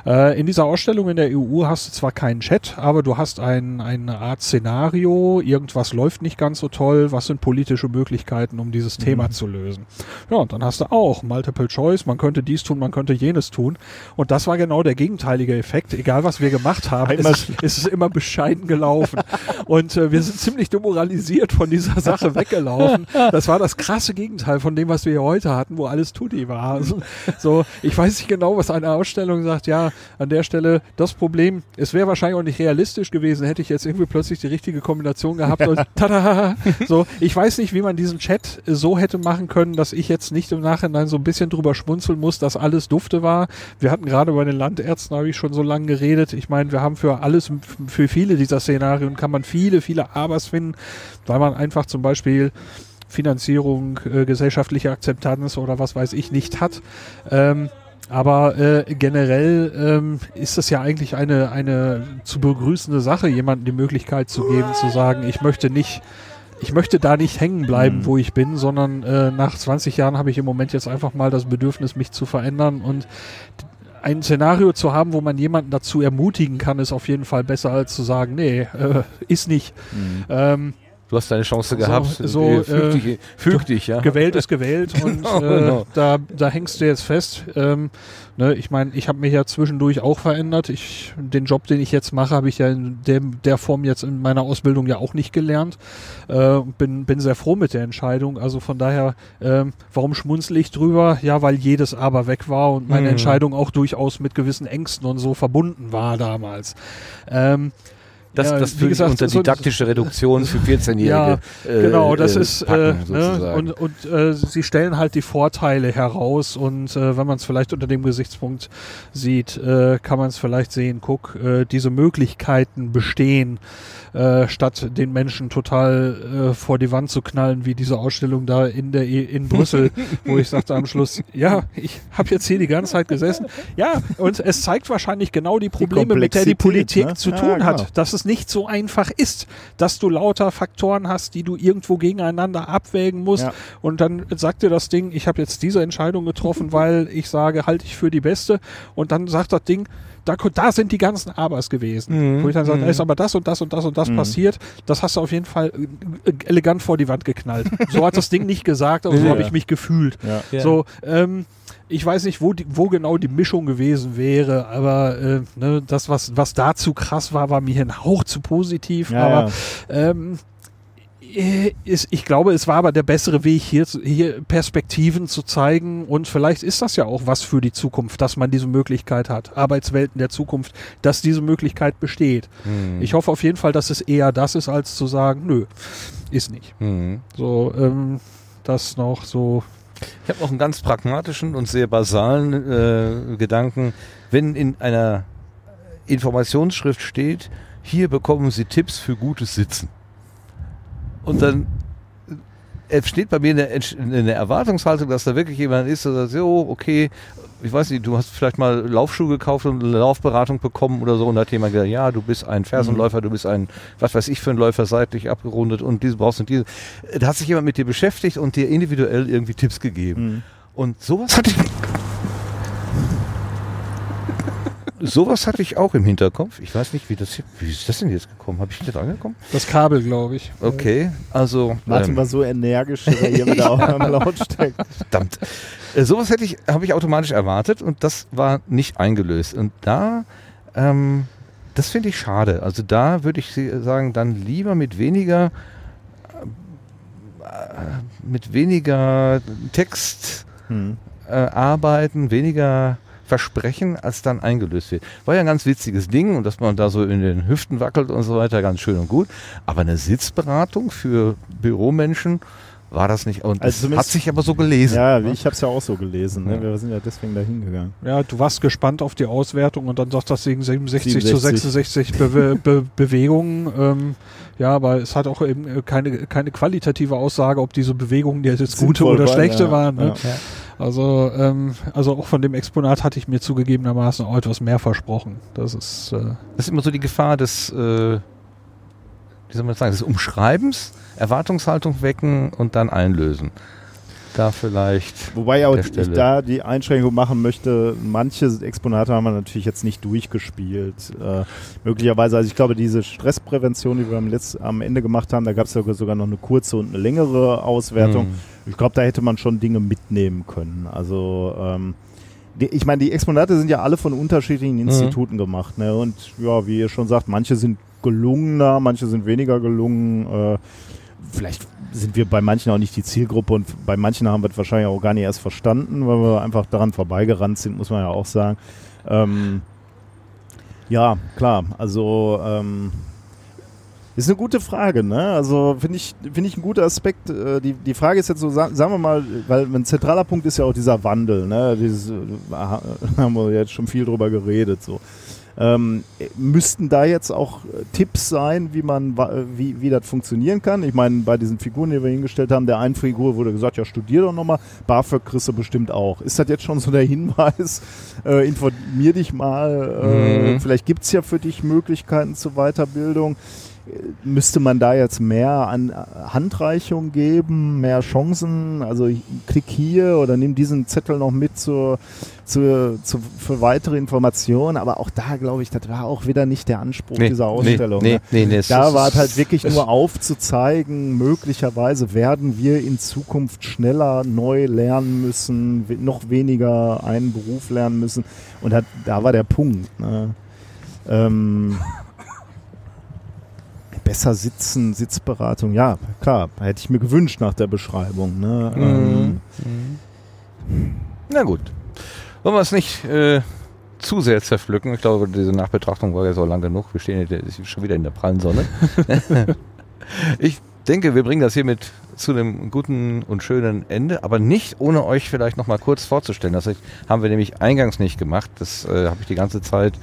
Äh, in dieser Ausstellung in der EU hast du zwar keinen Chat, aber du hast ein, eine Art Szenario, irgendwas läuft nicht ganz so toll, was sind politische Möglichkeiten, um dieses mhm. Thema zu lösen. Ja, und dann hast du auch Multiple Choice, man könnte dies tun, man könnte jenes tun. Und das war genau der gegenteilige Effekt. Egal was wir gemacht haben, ist es immer bescheiden gelaufen. Und äh, wir sind ziemlich demoralisiert von dieser Sache weggelaufen. Das war das krasse Gegenteil von dem, was wir hier heute hatten, wo alles Tutti war. Also, so, ich weiß nicht genau, was eine Ausstellung sagt. Ja, an der Stelle das Problem, es wäre wahrscheinlich auch nicht realistisch gewesen, hätte ich jetzt irgendwie plötzlich die richtige Kombination gehabt und tada! So, ich weiß nicht, wie man diesen Chat so hätte machen können, dass ich jetzt nicht im Nachhinein so ein bisschen drüber schmunzeln muss, dass alles dufte war. Wir hatten gerade bei den Landärzten, habe ich schon so lange geredet. Ich meine, wir haben für alles, für viele dieser Szenarien kann man viele, viele Abers finden, weil man einfach zum Beispiel Finanzierung, äh, gesellschaftliche Akzeptanz oder was weiß ich nicht hat. Ähm, aber äh, generell ähm, ist es ja eigentlich eine, eine zu begrüßende Sache, jemandem die Möglichkeit zu geben, zu sagen, ich möchte nicht, ich möchte da nicht hängen bleiben, mhm. wo ich bin, sondern äh, nach 20 Jahren habe ich im Moment jetzt einfach mal das Bedürfnis, mich zu verändern und ein Szenario zu haben, wo man jemanden dazu ermutigen kann, ist auf jeden Fall besser als zu sagen, nee, äh, ist nicht. Mhm. Ähm, Du hast deine Chance gehabt. So, so füg, dich, äh, füg dich, ja. Gewählt ist gewählt genau, und äh, genau. da, da hängst du jetzt fest. Ähm, ne, ich meine, ich habe mich ja zwischendurch auch verändert. Ich, den Job, den ich jetzt mache, habe ich ja in dem, der Form jetzt in meiner Ausbildung ja auch nicht gelernt. Äh, bin, bin sehr froh mit der Entscheidung. Also von daher, ähm, warum schmunzel ich drüber? Ja, weil jedes Aber weg war und meine mhm. Entscheidung auch durchaus mit gewissen Ängsten und so verbunden war damals. Ähm, das, ja, das wie gesagt, unter didaktische Reduktion für 14-Jährige. Ja, äh, genau, das äh, ist packen, äh, ne, und, und äh, sie stellen halt die Vorteile heraus und äh, wenn man es vielleicht unter dem Gesichtspunkt sieht, äh, kann man es vielleicht sehen, guck, äh, diese Möglichkeiten bestehen äh, statt den Menschen total äh, vor die Wand zu knallen, wie diese Ausstellung da in der e in Brüssel, wo ich sagte am Schluss, ja, ich habe jetzt hier die ganze Zeit gesessen. Ja, und es zeigt wahrscheinlich genau die Probleme, die mit der die Politik ne? zu tun ja, genau. hat, dass es nicht so einfach ist, dass du lauter Faktoren hast, die du irgendwo gegeneinander abwägen musst ja. und dann sagt dir das Ding, ich habe jetzt diese Entscheidung getroffen, weil ich sage, halte ich für die beste und dann sagt das Ding, da, da sind die ganzen Abers gewesen. Mhm. Wo ich dann sage, da ist aber das und das und das und das mhm. passiert. Das hast du auf jeden Fall äh, elegant vor die Wand geknallt. so hat das Ding nicht gesagt, aber so ja. habe ich mich gefühlt. Ja. So, ähm, ich weiß nicht, wo, die, wo genau die Mischung gewesen wäre, aber äh, ne, das, was, was dazu krass war, war mir ein Hauch zu positiv. Ja, aber ähm, äh, ist, ich glaube, es war aber der bessere Weg, hier, hier Perspektiven zu zeigen. Und vielleicht ist das ja auch was für die Zukunft, dass man diese Möglichkeit hat. Arbeitswelten der Zukunft, dass diese Möglichkeit besteht. Hm. Ich hoffe auf jeden Fall, dass es eher das ist, als zu sagen, nö, ist nicht. Hm. So, ähm, das noch so. Ich habe noch einen ganz pragmatischen und sehr basalen äh, Gedanken. Wenn in einer Informationsschrift steht, hier bekommen Sie Tipps für gutes Sitzen und dann er steht bei mir in der, in der, Erwartungshaltung, dass da wirklich jemand ist, der sagt, so, okay, ich weiß nicht, du hast vielleicht mal Laufschuhe gekauft und eine Laufberatung bekommen oder so und da hat jemand gesagt, ja, du bist ein Fersenläufer, du bist ein, was weiß ich für ein Läufer, seitlich abgerundet und diese brauchst du diese. Da hat sich jemand mit dir beschäftigt und dir individuell irgendwie Tipps gegeben. Mhm. Und sowas hatte ich sowas hatte ich auch im Hinterkopf. Ich weiß nicht, wie das hier, wie ist das denn jetzt gekommen? Habe ich das angekommen? Das Kabel, glaube ich. Okay, also. Martin ähm, war so energisch, dass er hier wieder auf einmal laut steckt. Verdammt. Äh, sowas hätte ich, habe ich automatisch erwartet und das war nicht eingelöst. Und da, ähm, das finde ich schade. Also da würde ich sagen, dann lieber mit weniger, äh, mit weniger Text hm. äh, arbeiten, weniger versprechen, als dann eingelöst wird. War ja ein ganz witziges Ding und dass man da so in den Hüften wackelt und so weiter, ganz schön und gut. Aber eine Sitzberatung für Büromenschen, war das nicht. Und also hat sich aber so gelesen. Ja, ne? ich habe es ja auch so gelesen. Ne? Wir sind ja deswegen da hingegangen. Ja, du warst gespannt auf die Auswertung und dann sagt das Ding 67, 67. zu 66 Be Be Bewegungen. Ähm, ja, aber es hat auch eben keine, keine qualitative Aussage, ob diese Bewegungen die jetzt gute oder schlechte ja. waren. Ne? Ja. Also, ähm, also auch von dem Exponat hatte ich mir zugegebenermaßen auch etwas mehr versprochen. Das ist, äh das ist immer so die Gefahr des, äh, wie soll man das sagen, des Umschreibens, Erwartungshaltung wecken und dann einlösen da vielleicht. Wobei auch ich da die Einschränkung machen möchte, manche Exponate haben wir natürlich jetzt nicht durchgespielt. Äh, möglicherweise, also ich glaube, diese Stressprävention, die wir am, Letz-, am Ende gemacht haben, da gab es sogar noch eine kurze und eine längere Auswertung. Hm. Ich glaube, da hätte man schon Dinge mitnehmen können. Also ähm, ich meine, die Exponate sind ja alle von unterschiedlichen mhm. Instituten mhm. gemacht. Ne? Und ja, wie ihr schon sagt, manche sind gelungener, manche sind weniger gelungen. Äh, vielleicht sind wir bei manchen auch nicht die Zielgruppe und bei manchen haben wir es wahrscheinlich auch gar nicht erst verstanden, weil wir einfach daran vorbeigerannt sind, muss man ja auch sagen. Ähm, ja, klar, also ähm, ist eine gute Frage, ne? Also finde ich, finde ich ein guter Aspekt. Äh, die, die Frage ist jetzt so, sagen wir mal, weil ein zentraler Punkt ist ja auch dieser Wandel, ne? Dieses, äh, haben wir jetzt schon viel drüber geredet, so. Ähm, müssten da jetzt auch äh, Tipps sein, wie man wie, wie das funktionieren kann? Ich meine, bei diesen Figuren, die wir hingestellt haben, der einen Figur wurde gesagt, ja, studier doch nochmal. BAföG kriegst du bestimmt auch. Ist das jetzt schon so der Hinweis? Äh, informier dich mal. Äh, mhm. Vielleicht gibt es ja für dich Möglichkeiten zur Weiterbildung müsste man da jetzt mehr an Handreichung geben, mehr Chancen? Also klick hier oder nimm diesen Zettel noch mit zur, zur, zur, für weitere Informationen. Aber auch da glaube ich, das war auch wieder nicht der Anspruch nee, dieser Ausstellung. Nee, ne? nee, nee, da war es halt wirklich nur aufzuzeigen, möglicherweise werden wir in Zukunft schneller neu lernen müssen, noch weniger einen Beruf lernen müssen. Und hat, da war der Punkt. Ne? Ähm, besser sitzen, Sitzberatung, ja, klar, hätte ich mir gewünscht nach der Beschreibung. Ne? Mhm. Ähm. Mhm. Na gut. Wollen wir es nicht äh, zu sehr zerpflücken? Ich glaube, diese Nachbetrachtung war ja so lang genug. Wir stehen schon wieder in der prallen Sonne. ich denke, wir bringen das hiermit zu einem guten und schönen Ende, aber nicht ohne euch vielleicht noch mal kurz vorzustellen. Das haben wir nämlich eingangs nicht gemacht. Das äh, habe ich die ganze Zeit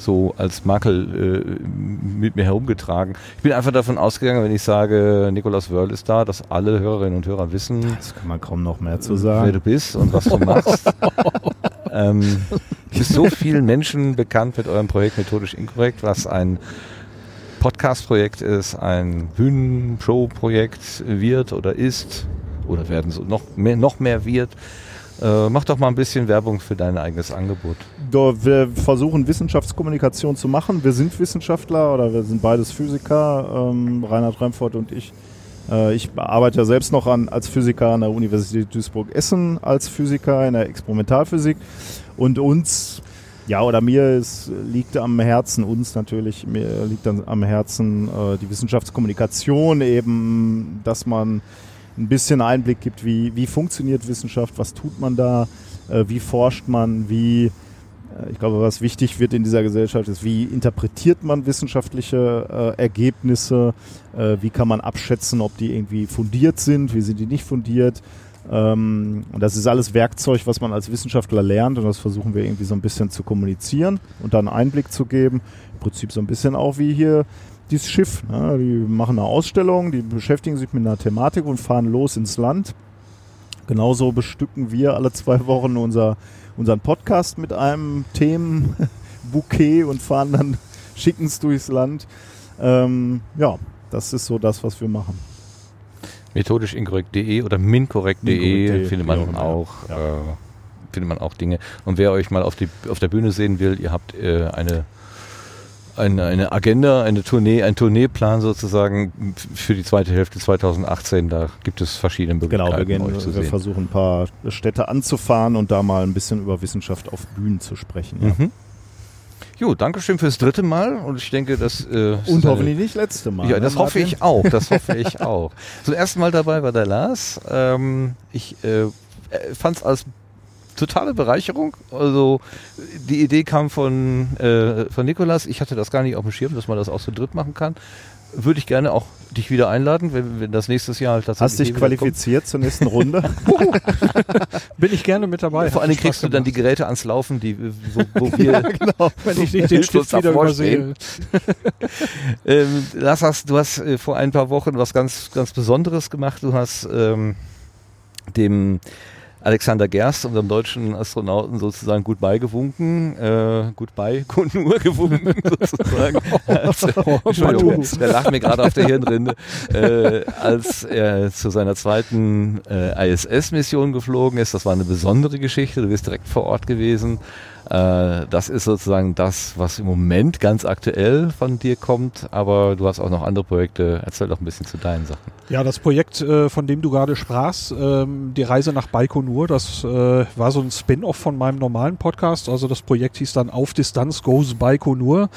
so als Makel äh, mit mir herumgetragen. Ich bin einfach davon ausgegangen, wenn ich sage, Nikolaus Wörl ist da, dass alle Hörerinnen und Hörer wissen. Das kann man kaum noch mehr zu sagen. Wer du bist und was du machst. ähm, bist so vielen Menschen bekannt mit eurem Projekt Methodisch Inkorrekt, was ein Podcast-Projekt ist, ein Bühnenshow-Projekt wird oder ist oder werden so noch mehr, noch mehr wird. Äh, mach doch mal ein bisschen Werbung für dein eigenes Angebot. Wir versuchen Wissenschaftskommunikation zu machen. Wir sind Wissenschaftler oder wir sind beides Physiker, ähm, Reinhard Remford und ich. Äh, ich arbeite ja selbst noch an, als Physiker an der Universität Duisburg-Essen als Physiker in der Experimentalphysik. Und uns, ja, oder mir ist, liegt am Herzen, uns natürlich, mir liegt am Herzen äh, die Wissenschaftskommunikation eben, dass man ein bisschen Einblick gibt, wie, wie funktioniert Wissenschaft, was tut man da, äh, wie forscht man, wie, äh, ich glaube, was wichtig wird in dieser Gesellschaft ist, wie interpretiert man wissenschaftliche äh, Ergebnisse, äh, wie kann man abschätzen, ob die irgendwie fundiert sind, wie sind die nicht fundiert. Ähm, und das ist alles Werkzeug, was man als Wissenschaftler lernt und das versuchen wir irgendwie so ein bisschen zu kommunizieren und dann Einblick zu geben. Im Prinzip so ein bisschen auch wie hier dieses Schiff. Ne? Die machen eine Ausstellung, die beschäftigen sich mit einer Thematik und fahren los ins Land. Genauso bestücken wir alle zwei Wochen unser, unseren Podcast mit einem Themenbouquet und fahren dann, schicken es durchs Land. Ähm, ja, das ist so das, was wir machen. Methodisch inkorrekt.de oder minkorrekt.de findet man auch. Ja. Äh, findet man auch Dinge. Und wer euch mal auf, die, auf der Bühne sehen will, ihr habt äh, eine eine, eine Agenda, eine Tournee, ein Tourneeplan sozusagen für die zweite Hälfte 2018. Da gibt es verschiedene Möglichkeiten. Genau, wir, gehen, wir sehen. versuchen ein paar Städte anzufahren und da mal ein bisschen über Wissenschaft auf Bühnen zu sprechen. Ja. Mhm. Jo, Dankeschön fürs dritte Mal und ich denke, das äh, und hoffentlich nicht letzte Mal. Ja, ne, das ne, hoffe ich auch. Das hoffe ich auch. Zum ersten Mal dabei war der Lars. Ähm, ich äh, fand es als totale Bereicherung. Also die Idee kam von, äh, von Nikolas. Ich hatte das gar nicht auf dem Schirm, dass man das auch so dritt machen kann. würde ich gerne auch dich wieder einladen, wenn, wenn das nächstes Jahr halt tatsächlich. Hast dich qualifiziert zur nächsten Runde? Bin ich gerne mit dabei. Vor allem kriegst du dann die Geräte ans Laufen, die, wo, wo wir, ja, genau. wenn ich nicht den Stift wieder übersehe. ähm, Lars, hast, du hast äh, vor ein paar Wochen was ganz, ganz Besonderes gemacht. Du hast ähm, dem Alexander Gerst, unserem deutschen Astronauten, sozusagen gut beigewunken, äh, gut bei nur gewunken sozusagen. als, Entschuldigung, der lacht mir gerade auf der Hirnrinde, äh, als er zu seiner zweiten äh, ISS-Mission geflogen ist. Das war eine besondere Geschichte. Du bist direkt vor Ort gewesen. Äh, das ist sozusagen das, was im Moment ganz aktuell von dir kommt, aber du hast auch noch andere Projekte. Erzähl doch ein bisschen zu deinen Sachen. Ja, das Projekt, äh, von dem du gerade sprachst, ähm, die Reise nach Baikonur, das äh, war so ein Spin-off von meinem normalen Podcast. Also das Projekt hieß dann Auf Distanz Goes Baikonur.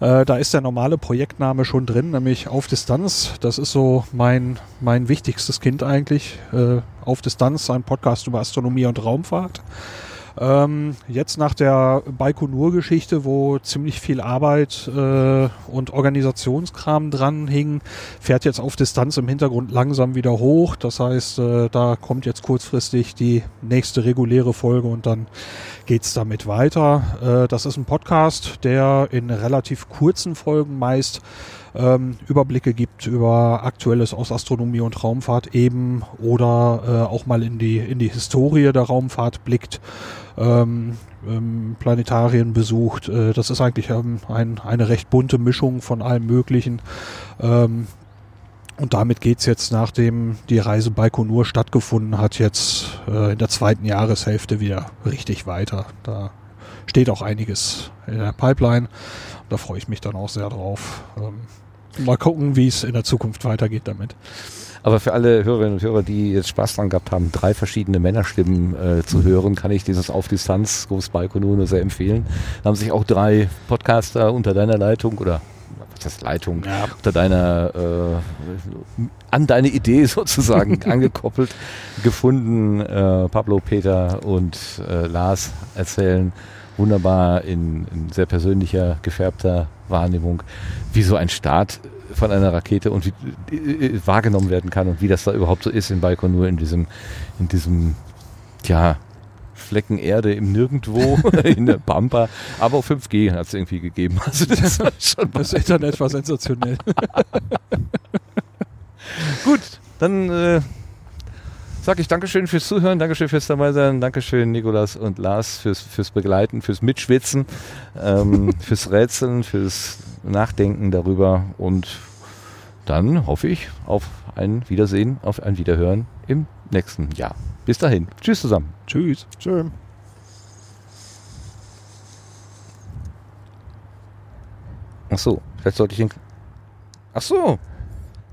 Da ist der normale Projektname schon drin, nämlich Auf Distanz. Das ist so mein, mein wichtigstes Kind eigentlich. Auf Distanz, ein Podcast über Astronomie und Raumfahrt. Ähm, jetzt nach der Baikonur-Geschichte, wo ziemlich viel Arbeit äh, und Organisationskram dran hing, fährt jetzt auf Distanz im Hintergrund langsam wieder hoch. Das heißt, äh, da kommt jetzt kurzfristig die nächste reguläre Folge und dann geht's damit weiter. Äh, das ist ein Podcast, der in relativ kurzen Folgen meist ähm, Überblicke gibt über Aktuelles aus Astronomie und Raumfahrt eben oder äh, auch mal in die, in die Historie der Raumfahrt blickt, ähm, ähm, Planetarien besucht. Äh, das ist eigentlich ähm, ein, eine recht bunte Mischung von allem Möglichen. Ähm, und damit geht's jetzt, nachdem die Reise Baikonur stattgefunden hat, jetzt äh, in der zweiten Jahreshälfte wieder richtig weiter. Da steht auch einiges in der Pipeline. Da freue ich mich dann auch sehr drauf. Ähm, Mal gucken, wie es in der Zukunft weitergeht damit. Aber für alle Hörerinnen und Hörer, die jetzt Spaß dran gehabt haben, drei verschiedene Männerstimmen äh, zu hören, kann ich dieses Auf Distanz Groß nur sehr empfehlen. Da haben sich auch drei Podcaster unter deiner Leitung oder was heißt Leitung, ja. unter deiner, äh, an deine Idee sozusagen angekoppelt, gefunden. Äh, Pablo, Peter und äh, Lars erzählen wunderbar in, in sehr persönlicher, gefärbter Wahrnehmung, wie so ein Start von einer Rakete und wie äh, wahrgenommen werden kann und wie das da überhaupt so ist in Baikonur in diesem, in diesem, ja, Flecken Erde im Nirgendwo, in der Pampa. Aber auch 5G hat es irgendwie gegeben. Also das, schon das Internet war sensationell. Gut, dann äh, sage ich Dankeschön fürs Zuhören, Dankeschön fürs Dabeisein, Dankeschön Nikolas und Lars fürs, fürs Begleiten, fürs Mitschwitzen, ähm, fürs Rätseln, fürs Nachdenken darüber und dann hoffe ich auf ein Wiedersehen, auf ein Wiederhören im nächsten Jahr. Bis dahin. Tschüss zusammen. Tschüss. Tschüss. Ach so, vielleicht sollte ich ihn. Ach so.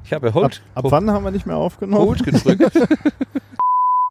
Ich habe Hold. Ab, ab wann haben wir nicht mehr aufgenommen? Hold gedrückt.